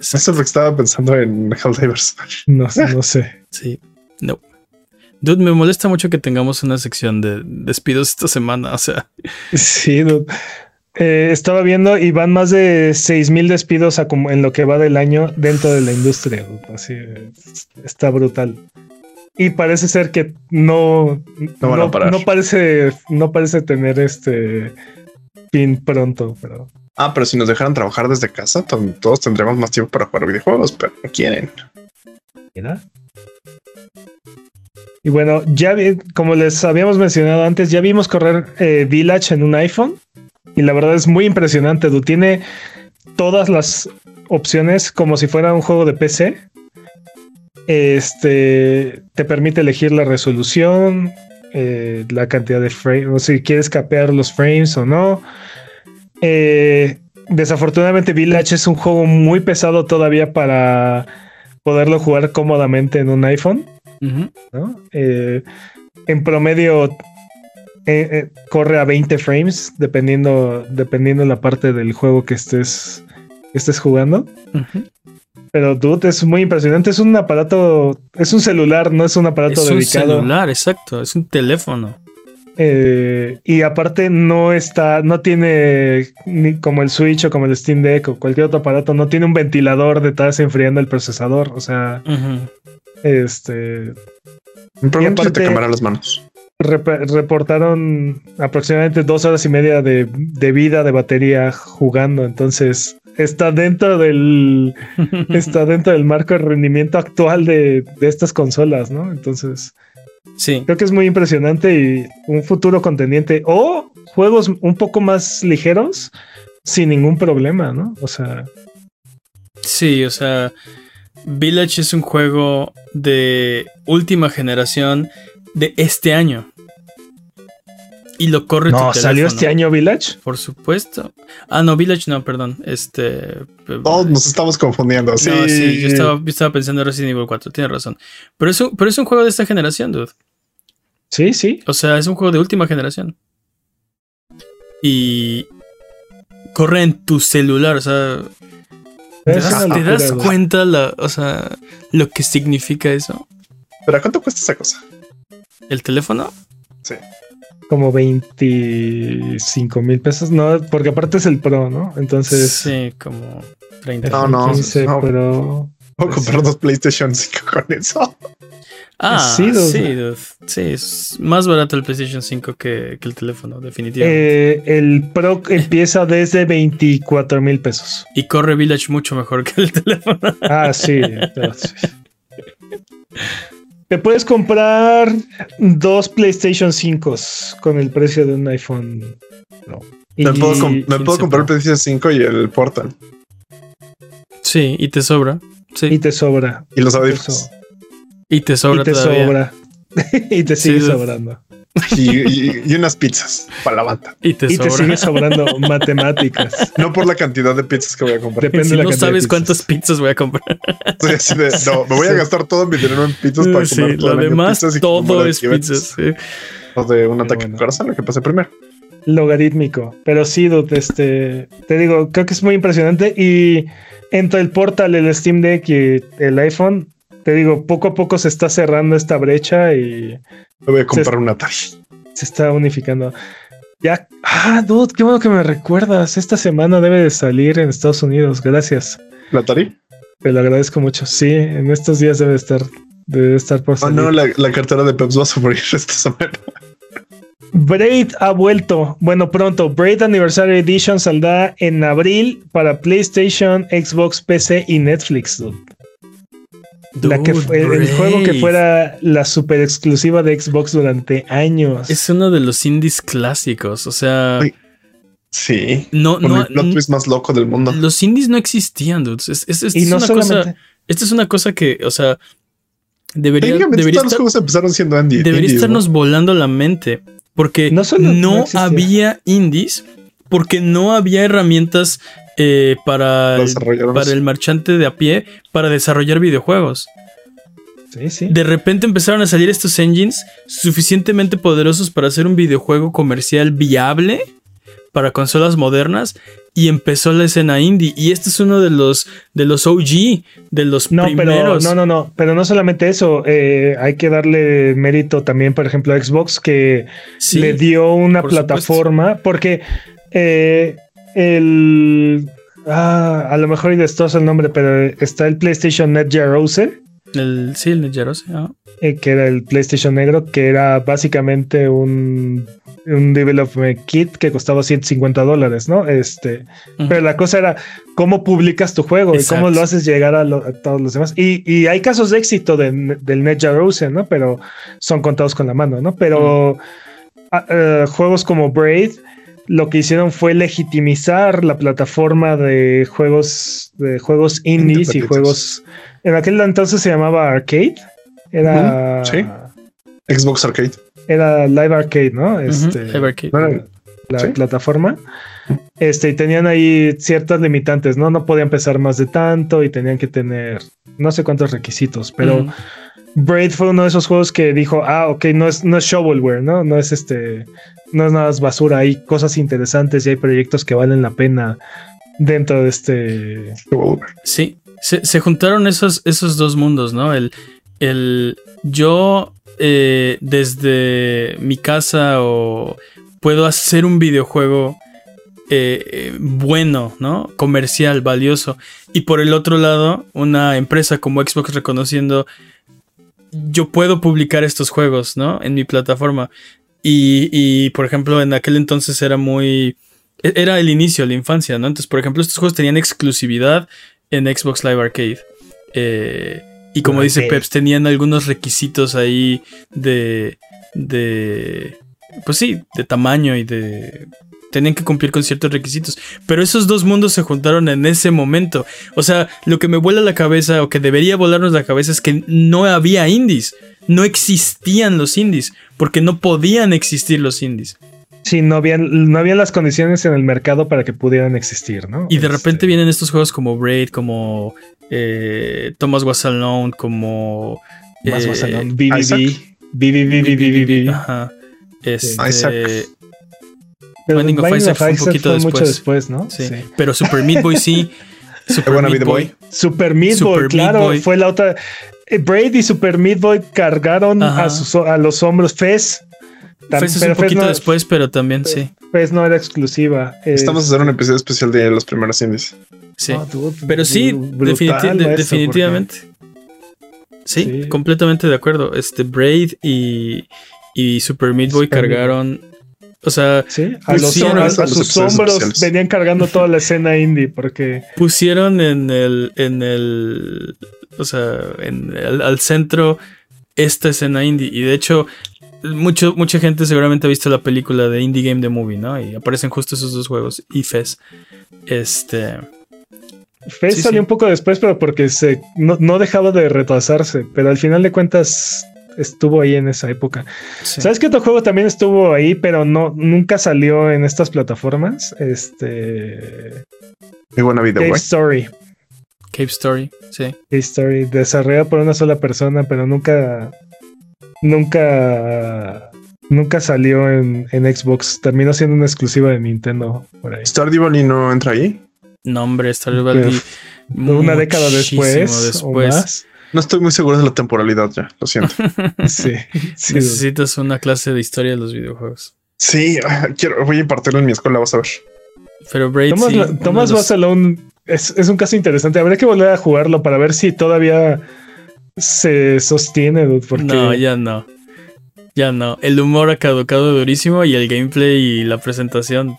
S1: Eso porque estaba pensando en Helldivers.
S3: no, sé- no sé
S2: sí. No. Dude, me molesta mucho que tengamos una sección de despidos esta semana. O sea,
S3: sí dude. Eh, estaba viendo y van más de 6000 despidos a como en lo que va del año dentro de la industria así eh, está brutal y parece ser que no
S1: No van a parar.
S3: no parece no parece tener este fin pronto pero
S1: Ah, pero si nos dejaran trabajar desde casa, to- todos tendríamos más tiempo para jugar videojuegos, pero no quieren.
S3: Mira. Y bueno, ya vi- como les habíamos mencionado antes, ya vimos correr eh, Village en un iPhone. Y la verdad es muy impresionante. Du. Tiene todas las opciones como si fuera un juego de PC. Este te permite elegir la resolución, eh, la cantidad de frames, o si quieres capear los frames o no. Eh, desafortunadamente, Village es un juego muy pesado todavía para poderlo jugar cómodamente en un iPhone. Eh, en promedio eh, eh, corre a 20 frames dependiendo, dependiendo la parte del juego que estés, que estés jugando. Pero dude, es muy impresionante. Es un aparato, es un celular, no es un aparato
S2: es un
S3: dedicado.
S2: celular, exacto. Es un teléfono.
S3: Eh, y aparte no está, no tiene ni como el Switch o como el Steam Deck o cualquier otro aparato, no tiene un ventilador detrás enfriando el procesador. O sea,
S2: Ujú.
S3: este
S1: Me pregunto si te
S3: aparte-
S1: quemarán las manos.
S3: Reportaron aproximadamente dos horas y media de, vida de batería jugando. Entonces está dentro del está dentro del marco de rendimiento actual de, de estas consolas, ¿no? Entonces
S2: sí.
S3: creo que es muy impresionante y un futuro contendiente. O juegos un poco más ligeros sin ningún problema, ¿no? O sea.
S2: Sí, o sea. Village es un juego de última generación de este año. Y lo corre
S3: no, ¿salió este año Village?
S2: Por supuesto. Ah, no, Village no, perdón. Este.
S1: Todos nos estamos confundiendo. Sí,
S2: sí yo, estaba, pensando en Resident Evil 4, tienes razón. Pero es, un, pero es un juego de esta generación, dude.
S3: Sí, sí.
S2: O sea, es un juego de última generación. Y. Corre en tu celular, o sea. ¿Te das, cuenta la, o sea, lo que significa eso?
S1: ¿Pero cuánto cuesta esa cosa?
S2: ¿El teléfono?
S1: Sí.
S3: Como 25 mil pesos, no, porque aparte es el Pro, ¿no? Entonces.
S2: Sí, como 30
S1: No, no, 15
S3: no. Pro.
S1: Puedo comprar dos PlayStation 5 con eso.
S2: Ah, sí, sí, es más barato el PlayStation 5 que, el teléfono, definitivamente.
S3: Eh, el Pro empieza desde 24 mil pesos.
S2: Y corre Village mucho mejor que el teléfono.
S3: Ah, sí. Te puedes comprar dos PlayStation 5 con el precio de un iPhone.
S1: Me puedo, comprar el PlayStation 5 y el Portal.
S2: Sí, y te sobra. Sí.
S3: Y te sobra.
S1: Y los audífonos.
S2: Y te sobra.
S3: Y te sobra. y te sigue sobrando.
S1: Y, unas pizzas para la banda.
S3: Y te, sigue sobrando matemáticas.
S1: No por la cantidad de pizzas que voy a comprar.
S2: Depende de la no sabes cuántas pizzas voy a comprar.
S1: no, me voy a gastar todo mi dinero en pizzas para sí, comer
S2: lo demás todo es pizzas.
S1: O de un ataque bueno. corazón, lo que pase primero.
S3: Logarítmico. Pero sí, este, te digo, creo que es muy impresionante. Y entre el portal, el Steam Deck y el iPhone, te digo, poco a poco se está cerrando esta brecha y.
S1: Me voy a comprar un Atari.
S3: Se está unificando. Ya. Ah, dude, qué bueno que me recuerdas. Esta semana debe de salir en Estados Unidos. Gracias.
S1: ¿La Atari?
S3: Te lo agradezco mucho. Sí, en estos días debe estar. Debe estar por
S1: salir. Oh, no, la, cartera de Peps va a morir esta semana.
S3: Braid ha vuelto. Bueno, pronto. Braid Anniversary Edition saldrá en abril para PlayStation, Xbox, PC y Netflix. Dude la que fue, el juego que fuera la super exclusiva de Xbox durante años.
S2: Es uno de los indies clásicos, o sea.
S1: Sí.
S2: No, no.
S1: El plot twist más loco del mundo.
S2: Los indies no existían, dudes. Es, es, y no una cosa. Esta es una cosa que, o sea, debería. debería
S1: todos los juegos empezaron siendo indie,
S2: Debería estarnos volando la mente. Porque no, no había indies, porque no había herramientas eh, para, el, para el marchante de a pie para desarrollar videojuegos. De repente empezaron a salir estos engines suficientemente poderosos para hacer un videojuego comercial viable para consolas modernas y empezó la escena indie. Y este es uno de los de los OG de los
S3: no,
S2: primeros.
S3: no no no pero no solamente eso eh, hay que darle mérito también por ejemplo a Xbox que le dio una plataforma porque eh, el. Ah, a lo mejor y destrozo el nombre, pero está el PlayStation Net Rose.
S2: El, sí, el Net Rose,
S3: eh, que era el PlayStation negro, que era básicamente un, un development kit que costaba 150 dólares, ¿no? Este, pero la cosa era cómo publicas tu juego y cómo lo haces llegar a, todos los demás. Y, hay casos de éxito del Net Rose, ¿no? Pero son contados con la mano, ¿no? Pero ah, eh, juegos como Braid lo que hicieron fue legitimizar la plataforma de juegos de juegos indies y juegos en aquel entonces se llamaba arcade era
S1: sí. Xbox Arcade.
S3: era Live Arcade no este Live Arcade. la plataforma. Este y tenían ahí ciertas limitantes no no podían pesar más de tanto y tenían que tener no sé cuántos requisitos pero Braid fue uno de esos juegos que dijo, ah, ok, no es, no es shovelware, ¿no? No es este, no es nada basura, hay cosas interesantes y hay proyectos que valen la pena dentro de este.
S2: Sí, se, juntaron esos, esos dos mundos, ¿no? El, el yo eh, desde mi casa o puedo hacer un videojuego eh, eh, bueno, ¿no? Comercial, valioso. Y por el otro lado, una empresa como Xbox reconociendo yo puedo publicar estos juegos, ¿no? En mi plataforma. Y, y, por ejemplo, en aquel entonces era muy... e- Era el inicio, la infancia, ¿no? Entonces, por ejemplo, estos juegos tenían exclusividad en Xbox Live Arcade. Eh, y como dice. Peps, tenían algunos requisitos ahí de... de... Pues sí, de tamaño y de... Tenían que cumplir con ciertos requisitos. Pero esos dos mundos se juntaron en ese momento. O sea, lo que me vuela la cabeza o que debería volarnos la cabeza es que no había indies. No existían los indies. Porque no podían existir los indies.
S3: Sí, no habían, no habían las condiciones en el mercado para que pudieran existir, ¿no?
S2: Y de
S3: Este,
S2: repente vienen estos juegos como Braid, como eh, Thomas Was Alone, como...
S3: Más
S2: eh,
S3: más alone. BBB.
S1: Isaac.
S3: BBB, BBB.
S2: Ajá. Este,
S1: Isaac.
S3: Pero
S2: Binding of Isaac fue un poquito después.
S3: después, ¿no?
S2: sí. Pero Super Meat Boy sí. Super Meat
S1: boy.
S3: Super Meat
S2: Super
S3: Boy,
S2: Meat
S3: claro,
S2: Boy.
S3: fue la otra. Eh, Braid y Super Meat Boy cargaron a, sus, a los hombros. Fez.
S2: Fez es un poquito
S3: no,
S2: después, pero también sí.
S3: Fez no era exclusiva.
S1: Estamos a hacer un episodio especial de los primeros indies.
S2: Sí.
S3: dude,
S2: Pero sí,
S3: bru- brutal
S2: definiti- de-
S3: eso,
S2: definitivamente. Sí,
S3: Sí.
S2: completamente de acuerdo. Este Braid y, y Super Meat Boy
S3: Super Meat
S2: cargaron. O sea,
S3: Sí, a, los,
S2: Pusieron
S3: a- a
S1: esos
S3: sus hombros
S1: especiales.
S3: venían cargando toda la escena indie porque
S2: pusieron en el. en el. O sea, en el- al centro esta escena indie. Y de hecho, mucho, mucha gente seguramente ha visto la película de Indie Game The Movie, ¿no? Y aparecen justo esos dos juegos. Y Fez. Este.
S3: Fez
S2: Sí,
S3: salió
S2: sí.
S3: un poco después, pero porque se no, no dejaba de retrasarse. Pero al final de cuentas estuvo ahí en esa época.
S2: sí.
S3: ¿Sabes qué otro juego también estuvo ahí, pero no nunca salió en estas plataformas? Este
S1: Muy buena vida,
S3: Cave. Story.
S2: Cave Story. Sí.
S3: Cave Story, desarrollado por una sola persona, pero nunca, nunca, nunca salió en, en Xbox. Terminó siendo una exclusiva de Nintendo por ahí.
S1: Stardew Valley no entra ahí.
S2: No, hombre, Stardew Valley.
S3: Una década después,
S2: después.
S3: o más.
S1: No estoy muy seguro de la temporalidad ya, lo siento.
S3: Sí, sí.
S2: Necesitas una clase de historia de los videojuegos.
S1: Sí, quiero, voy a impartirlo en mi escuela, vas a ver.
S2: Pero Braid
S3: Thomas,
S2: sí,
S3: la-
S2: de los-
S3: es, es un caso interesante. Habría que volver a jugarlo para ver si todavía se sostiene, dude, porque
S2: No, ya no. Ya no. El humor ha caducado durísimo y el gameplay y la presentación.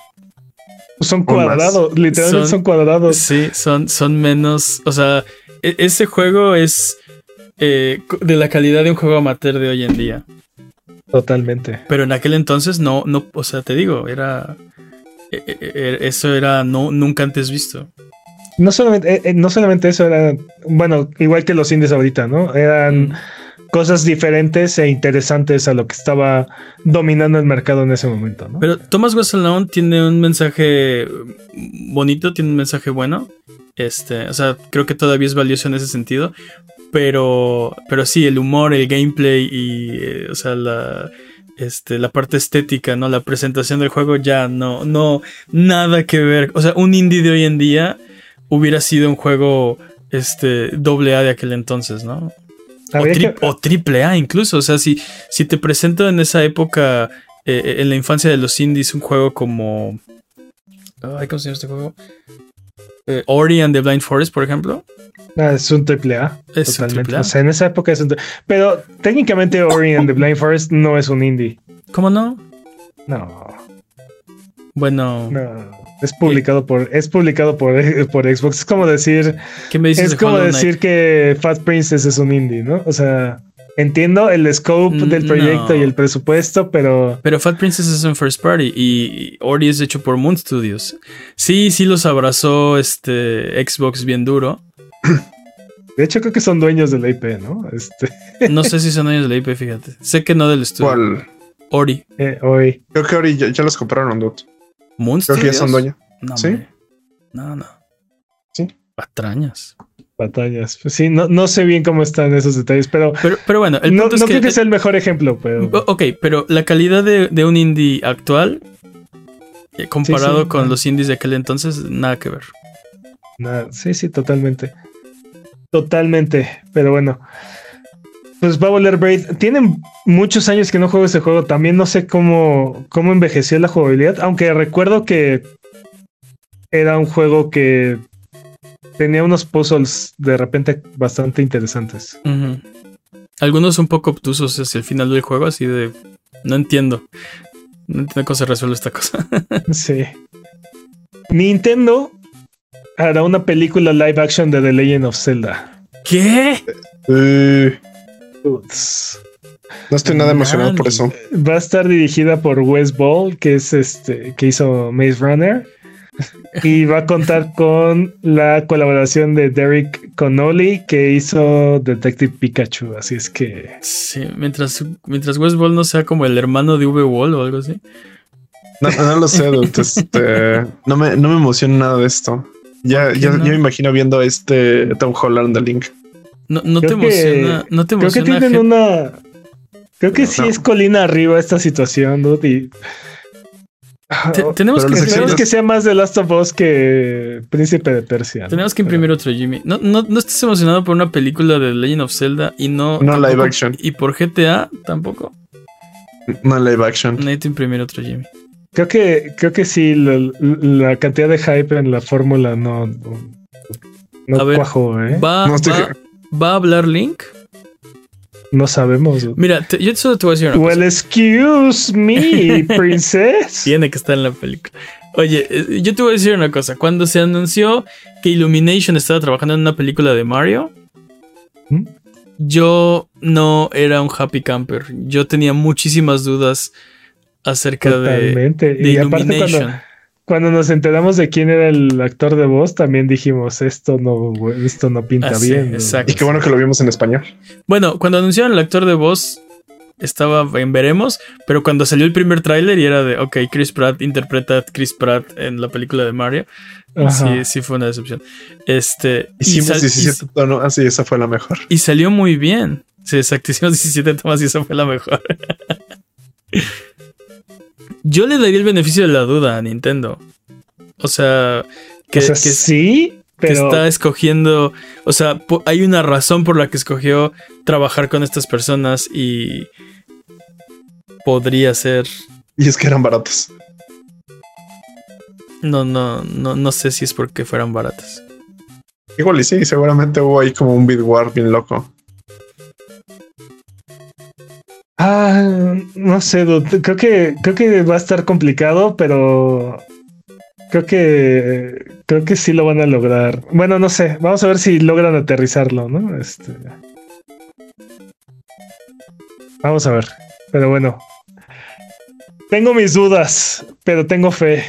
S3: son cuadrados, literalmente
S2: Son-
S3: son, cuadrados.
S2: Sí, son, son menos. O sea, e- ese juego es eh, de la calidad de un juego amateur de hoy en día.
S3: Totalmente.
S2: Pero en aquel entonces no, no, o sea, te digo, era. e- e- e- Eso era no, nunca antes visto.
S3: No solamente, eh, eh, no solamente eso, era, bueno, igual que los indies ahorita, ¿no? Eran
S2: Mm.
S3: cosas diferentes e interesantes a lo que estaba dominando el mercado en ese momento, ¿no?
S2: Pero Thomas Alone tiene un mensaje bonito, tiene un mensaje bueno. Este, o sea, creo que todavía es valioso en ese sentido. Pero, pero sí, el humor, el gameplay y, eh, o sea, la, este, la parte estética, ¿no? La presentación del juego ya no, no, nada que ver. O sea, un indie de hoy en día hubiera sido un juego, este, doble A de aquel entonces, ¿no? O, tri-
S3: que-
S2: o triple A incluso. O sea, si, si te presento en esa época, eh, en la infancia de los indies, un juego como... Ay, ¿Cómo se llama este juego? Eh, Ori and the Blind Forest, por ejemplo.
S3: ah, es un triple A.
S2: Es un
S3: totalmente.
S2: triple A.
S3: O sea, en esa época es un Pero técnicamente Ori and the Blind Forest no es un indie.
S2: ¿Cómo no?
S3: No,
S2: Bueno,
S3: no. Es publicado por, es publicado por, por Xbox. Es como decir,
S2: ¿qué me dices
S3: es
S2: de
S3: como
S2: Hollow Knight?
S3: decir que Fat Princess es un indie, ¿no? O sea, entiendo el scope
S2: Mm,
S3: del proyecto
S2: no.
S3: y el presupuesto, pero
S2: Pero Fat Princess es un first party y Ori es hecho por Moon Studios. Sí, sí los abrazó este Xbox bien duro.
S3: de hecho creo que son dueños de la IP, ¿no? Este,
S2: No sé si son dueños de la IP, fíjate. Sé que no del estudio.
S1: ¿Cuál?
S2: Ori.
S3: eh, hoy.
S1: Creo que ahora ya, ya los compraron, dude.
S2: Moon
S1: Creo que ya son dueños.
S2: No,
S1: ¿Sí?
S2: No, no.
S1: Sí.
S2: Patrañas.
S3: Batallas. Pues sí, no, no sé bien cómo están esos detalles, pero
S2: Pero, pero bueno, el
S3: no,
S2: punto
S3: no
S2: es que.
S3: creo que sea el mejor ejemplo, pero
S2: Ok, pero la calidad de, de un indie actual, eh, comparado
S3: Sí, sí.
S2: con los indies de aquel entonces, nada que ver.
S3: nada, sí, sí, totalmente. Totalmente, pero bueno. Pues va a volver Braid. Tienen muchos años que no juego ese juego. También no sé cómo, cómo envejeció la jugabilidad, aunque recuerdo que era un juego que tenía unos puzzles de repente bastante interesantes.
S2: Ujú. Algunos un poco obtusos hacia el final del juego, así de. No entiendo. No entiendo cómo se resuelve esta cosa.
S3: sí. Nintendo hará una película live action de The Legend of Zelda.
S2: ¿Qué?
S1: Eh, no estoy nada emocionado por eso.
S3: Va a estar dirigida por Wes Ball, que es este que hizo Maze Runner. Y va a contar con la colaboración de Derek Connolly, que hizo Detective Pikachu. Así es que.
S2: Sí, mientras, mientras Wes Ball no sea como el hermano de V-Wall o algo así.
S1: No, no lo sé, este, no, me, no me emociona nada de esto. Ya, ya, me imagino viendo este Tom Holland de Link.
S2: No, no te emociona. no te
S3: emociona. Creo que tienen una. Creo que sí es colina arriba esta situación, dude. Tenemos que, que sea más de Last of Us que Príncipe de Persia.
S2: Tenemos que imprimir otro Jimmy. No, no, no estés emocionado por una película de Legend of Zelda y no.
S1: No live action.
S2: Y por GTA tampoco.
S1: No live action.
S2: Necesito imprimir otro Jimmy.
S3: Creo que, creo que sí, la, cantidad de hype en la fórmula no, no,
S2: a cuajo, ¿eh? ¿Va, va, a hablar Link?
S3: No sabemos.
S2: Mira, yo solo te voy a decir
S3: una well, excuse me, princess.
S2: Tiene que estar en la película. Oye, eh, yo te voy a decir una cosa. Cuando se anunció que Illumination estaba trabajando en una película de Mario, ¿Mm? yo no era un happy camper. Yo tenía muchísimas dudas acerca Totalmente. de, y Illumination.
S3: Cuando, nos enteramos de quién era el actor de voz, también dijimos esto no, esto no pinta bien.
S1: Y qué bueno que lo vimos en español.
S2: Bueno, cuando anunciaron el actor de voz, estaba en veremos, pero cuando salió el primer tráiler y era de, ok, Chris Pratt interpreta a Chris Pratt en la película de Mario. Sí, sí fue una decepción. Este.
S1: Hicimos 17 tonos, así, esa fue la mejor.
S2: Y salió muy bien. Sí, exacto, hicimos 17 tomas y esa fue la mejor. Yo le daría el beneficio de la duda a Nintendo. O sea, que,
S3: sí,
S2: pero... que está escogiendo. O sea, hay una razón por la que escogió trabajar con estas personas y podría ser.
S1: Y es que eran baratos.
S2: No, no, no, no sé si es porque fueran baratas.
S1: Igual y sí, seguramente hubo ahí como un bid war bien loco.
S3: Ah, no sé, creo que creo que va a estar complicado, pero creo que creo que sí lo van a lograr. Bueno, no sé, vamos a ver si logran aterrizarlo, ¿no? Este Vamos a ver. Pero bueno. Tengo mis dudas, pero tengo fe.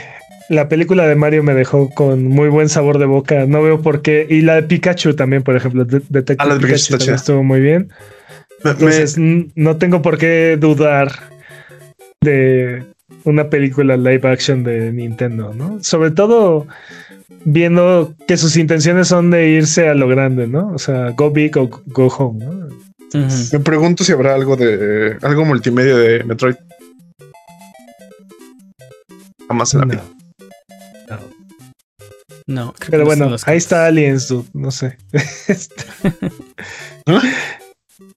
S3: La película de Mario me dejó con muy buen sabor de boca. No veo por qué. Y la de Pikachu también, por ejemplo. Detective ah, Pikachu también estuvo muy bien. Entonces, no tengo por qué dudar de una película live action de Nintendo, ¿no? Sobre todo viendo que sus intenciones son de irse a lo grande, ¿no? O sea, go big o go home, ¿no?
S1: Me pregunto si habrá algo de algo multimedia de Metroid. Jamás en la
S2: vida. No.
S3: Pero bueno, ahí está Aliens, No sé. ¿Ah?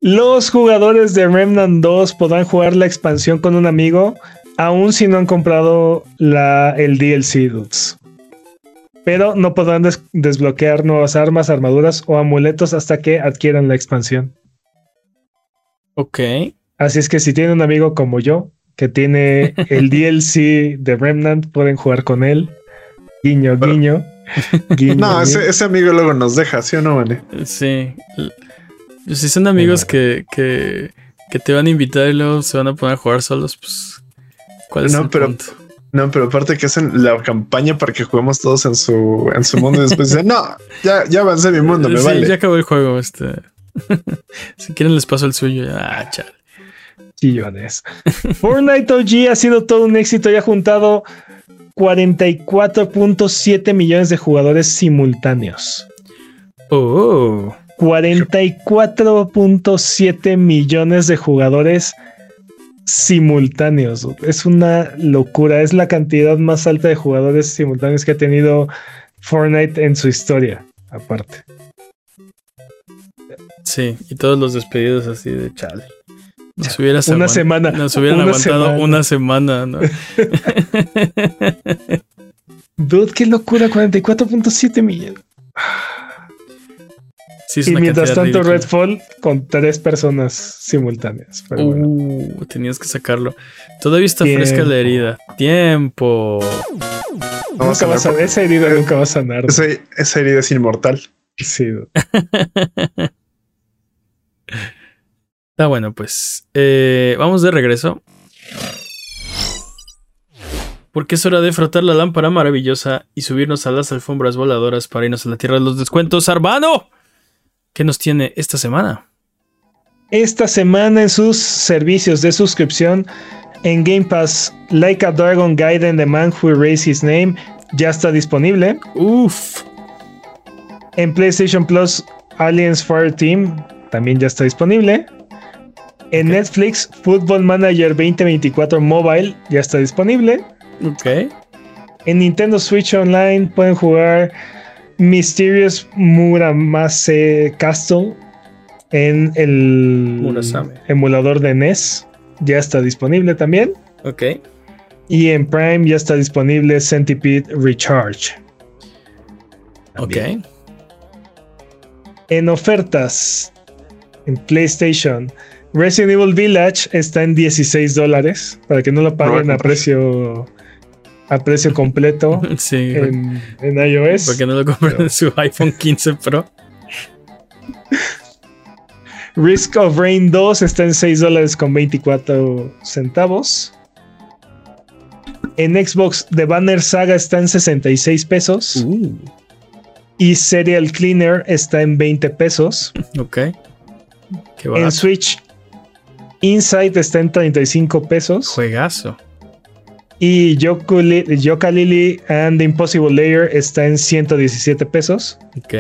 S3: Los jugadores de Remnant 2 podrán jugar la expansión con un amigo, aun si no han comprado la, el DLC, dudes. Pero no podrán desbloquear nuevas armas, armaduras o amuletos hasta que adquieran la expansión.
S2: Ok.
S3: Así es que si tienen un amigo como yo, que tiene el DLC de Remnant, pueden jugar con él. Guiño, guiño.
S1: no, Ese, amigo luego nos deja, ¿sí o no, Vale?
S2: Sí. Pues si son amigos que, que, que, te van a invitar y luego se van a poner a jugar solos, pues. ¿Cuál es no, el
S1: pero,
S2: punto?
S1: No, pero aparte que hacen la campaña para que juguemos todos en su, en su mundo y después dicen, no, ya, ya avancé mi mundo, me sí,
S2: ya acabó el juego. Este. si quieren les paso el suyo. Ah, chale.
S3: Chillones. Fortnite OG ha sido todo un éxito y ha juntado 44.7 millones de jugadores simultáneos.
S2: Oh.
S3: 44.7 millones de jugadores simultáneos. Es una locura. Es la cantidad más alta de jugadores simultáneos que ha tenido Fortnite en su historia, aparte.
S2: Sí, y todos los despedidos así de chale.
S3: Nos una semana.
S2: Nos hubieran aguantado una semana, ¿no?
S3: Dude, qué locura, 44.7 millones. Y mientras tanto Redfall con tres personas simultáneas.
S2: uh, tenías que sacarlo. Todavía está fresca la herida. Tiempo.
S3: nunca va a sanar. Esa herida nunca va a sanar.
S1: Esa, herida es inmortal.
S3: Sí.
S2: Está bueno, pues. Eh, vamos de regreso. Porque es hora de frotar la lámpara maravillosa y subirnos a las alfombras voladoras para irnos a la tierra de los descuentos. ¡Arbano! ¿Qué nos tiene esta semana?
S3: Esta semana en sus servicios de suscripción en Game Pass, Like a Dragon Gaiden The Man Who Erased His Name ya está disponible.
S2: Uf.
S3: En PlayStation Plus, Aliens Fire Team también ya está disponible. En Netflix, Football Manager 2024 Mobile ya está disponible.
S2: Ok.
S3: En Nintendo Switch Online pueden jugar Mysterious Muramase Castle en el emulador de NES. Ya está disponible también.
S2: Ok.
S3: Y en Prime ya está disponible Centipede Recharge.
S2: Ok.
S3: En ofertas en PlayStation, Resident Evil Village está en 16 dólares para que no lo paguen a precio a precio completo en, iOS.
S2: Porque no lo compran en su iPhone 15 Pro.
S3: Risk of Rain 2 está en 6 dólares con 24 centavos. En Xbox, The Banner Saga está en 66 pesos.
S2: Uh.
S3: Y Serial Cleaner está en 20 pesos.
S2: Ok.
S3: en Switch, Insight está en 35 pesos.
S2: Juegazo.
S3: Y Yoka Lily and the Impossible Layer está en 117 pesos.
S2: Ok.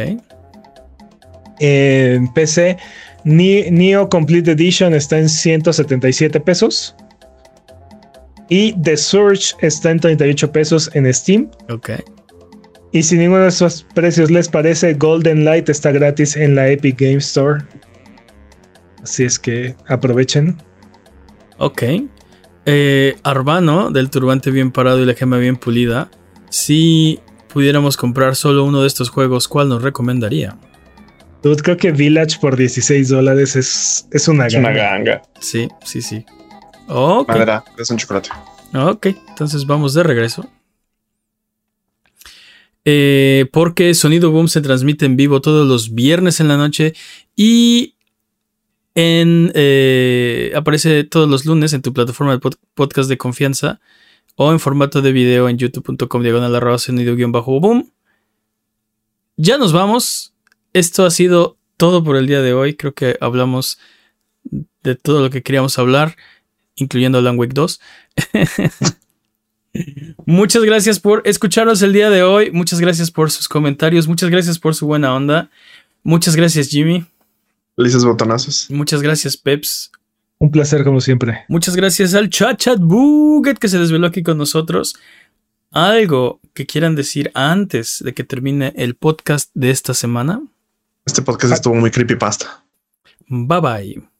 S3: En PC, Neo Complete Edition está en 177 pesos. Y The Surge está en 38 pesos en Steam.
S2: Ok.
S3: Y si ninguno de esos precios les parece, Golden Light está gratis en la Epic Game Store. Así es que aprovechen.
S2: Ok. Eh, Arbano, del turbante bien parado y la gema bien pulida. Si pudiéramos comprar solo uno de estos juegos, ¿cuál nos recomendaría?
S3: creo que Village por 16 dólares es, es una
S1: ganga. una ganga.
S2: Sí, sí, sí. Ok.
S1: Madera, es un chocolate.
S2: Ok, entonces vamos de regreso. Eh, porque Sonido Boom se transmite en vivo todos los viernes en la noche y eh, aparece todos los lunes en tu plataforma de podcast de confianza o en formato de video en youtube.com diagonal arroba sonido guion bajo boom. Ya nos vamos. Esto ha sido todo por el día de hoy. Creo que hablamos de todo lo que queríamos hablar, incluyendo Alan Wake 2. Muchas gracias por escucharnos el día de hoy. Muchas gracias por sus comentarios. Muchas gracias por su buena onda. Muchas gracias, Jimmy.
S1: Felices botonazos.
S2: Muchas gracias, Peps.
S3: Un placer, como siempre.
S2: Muchas gracias al Chat Chat Buget que se desveló aquí con nosotros. ¿Algo que quieran decir antes de que termine el podcast de esta semana?
S1: Este podcast estuvo muy creepypasta.
S2: Bye bye.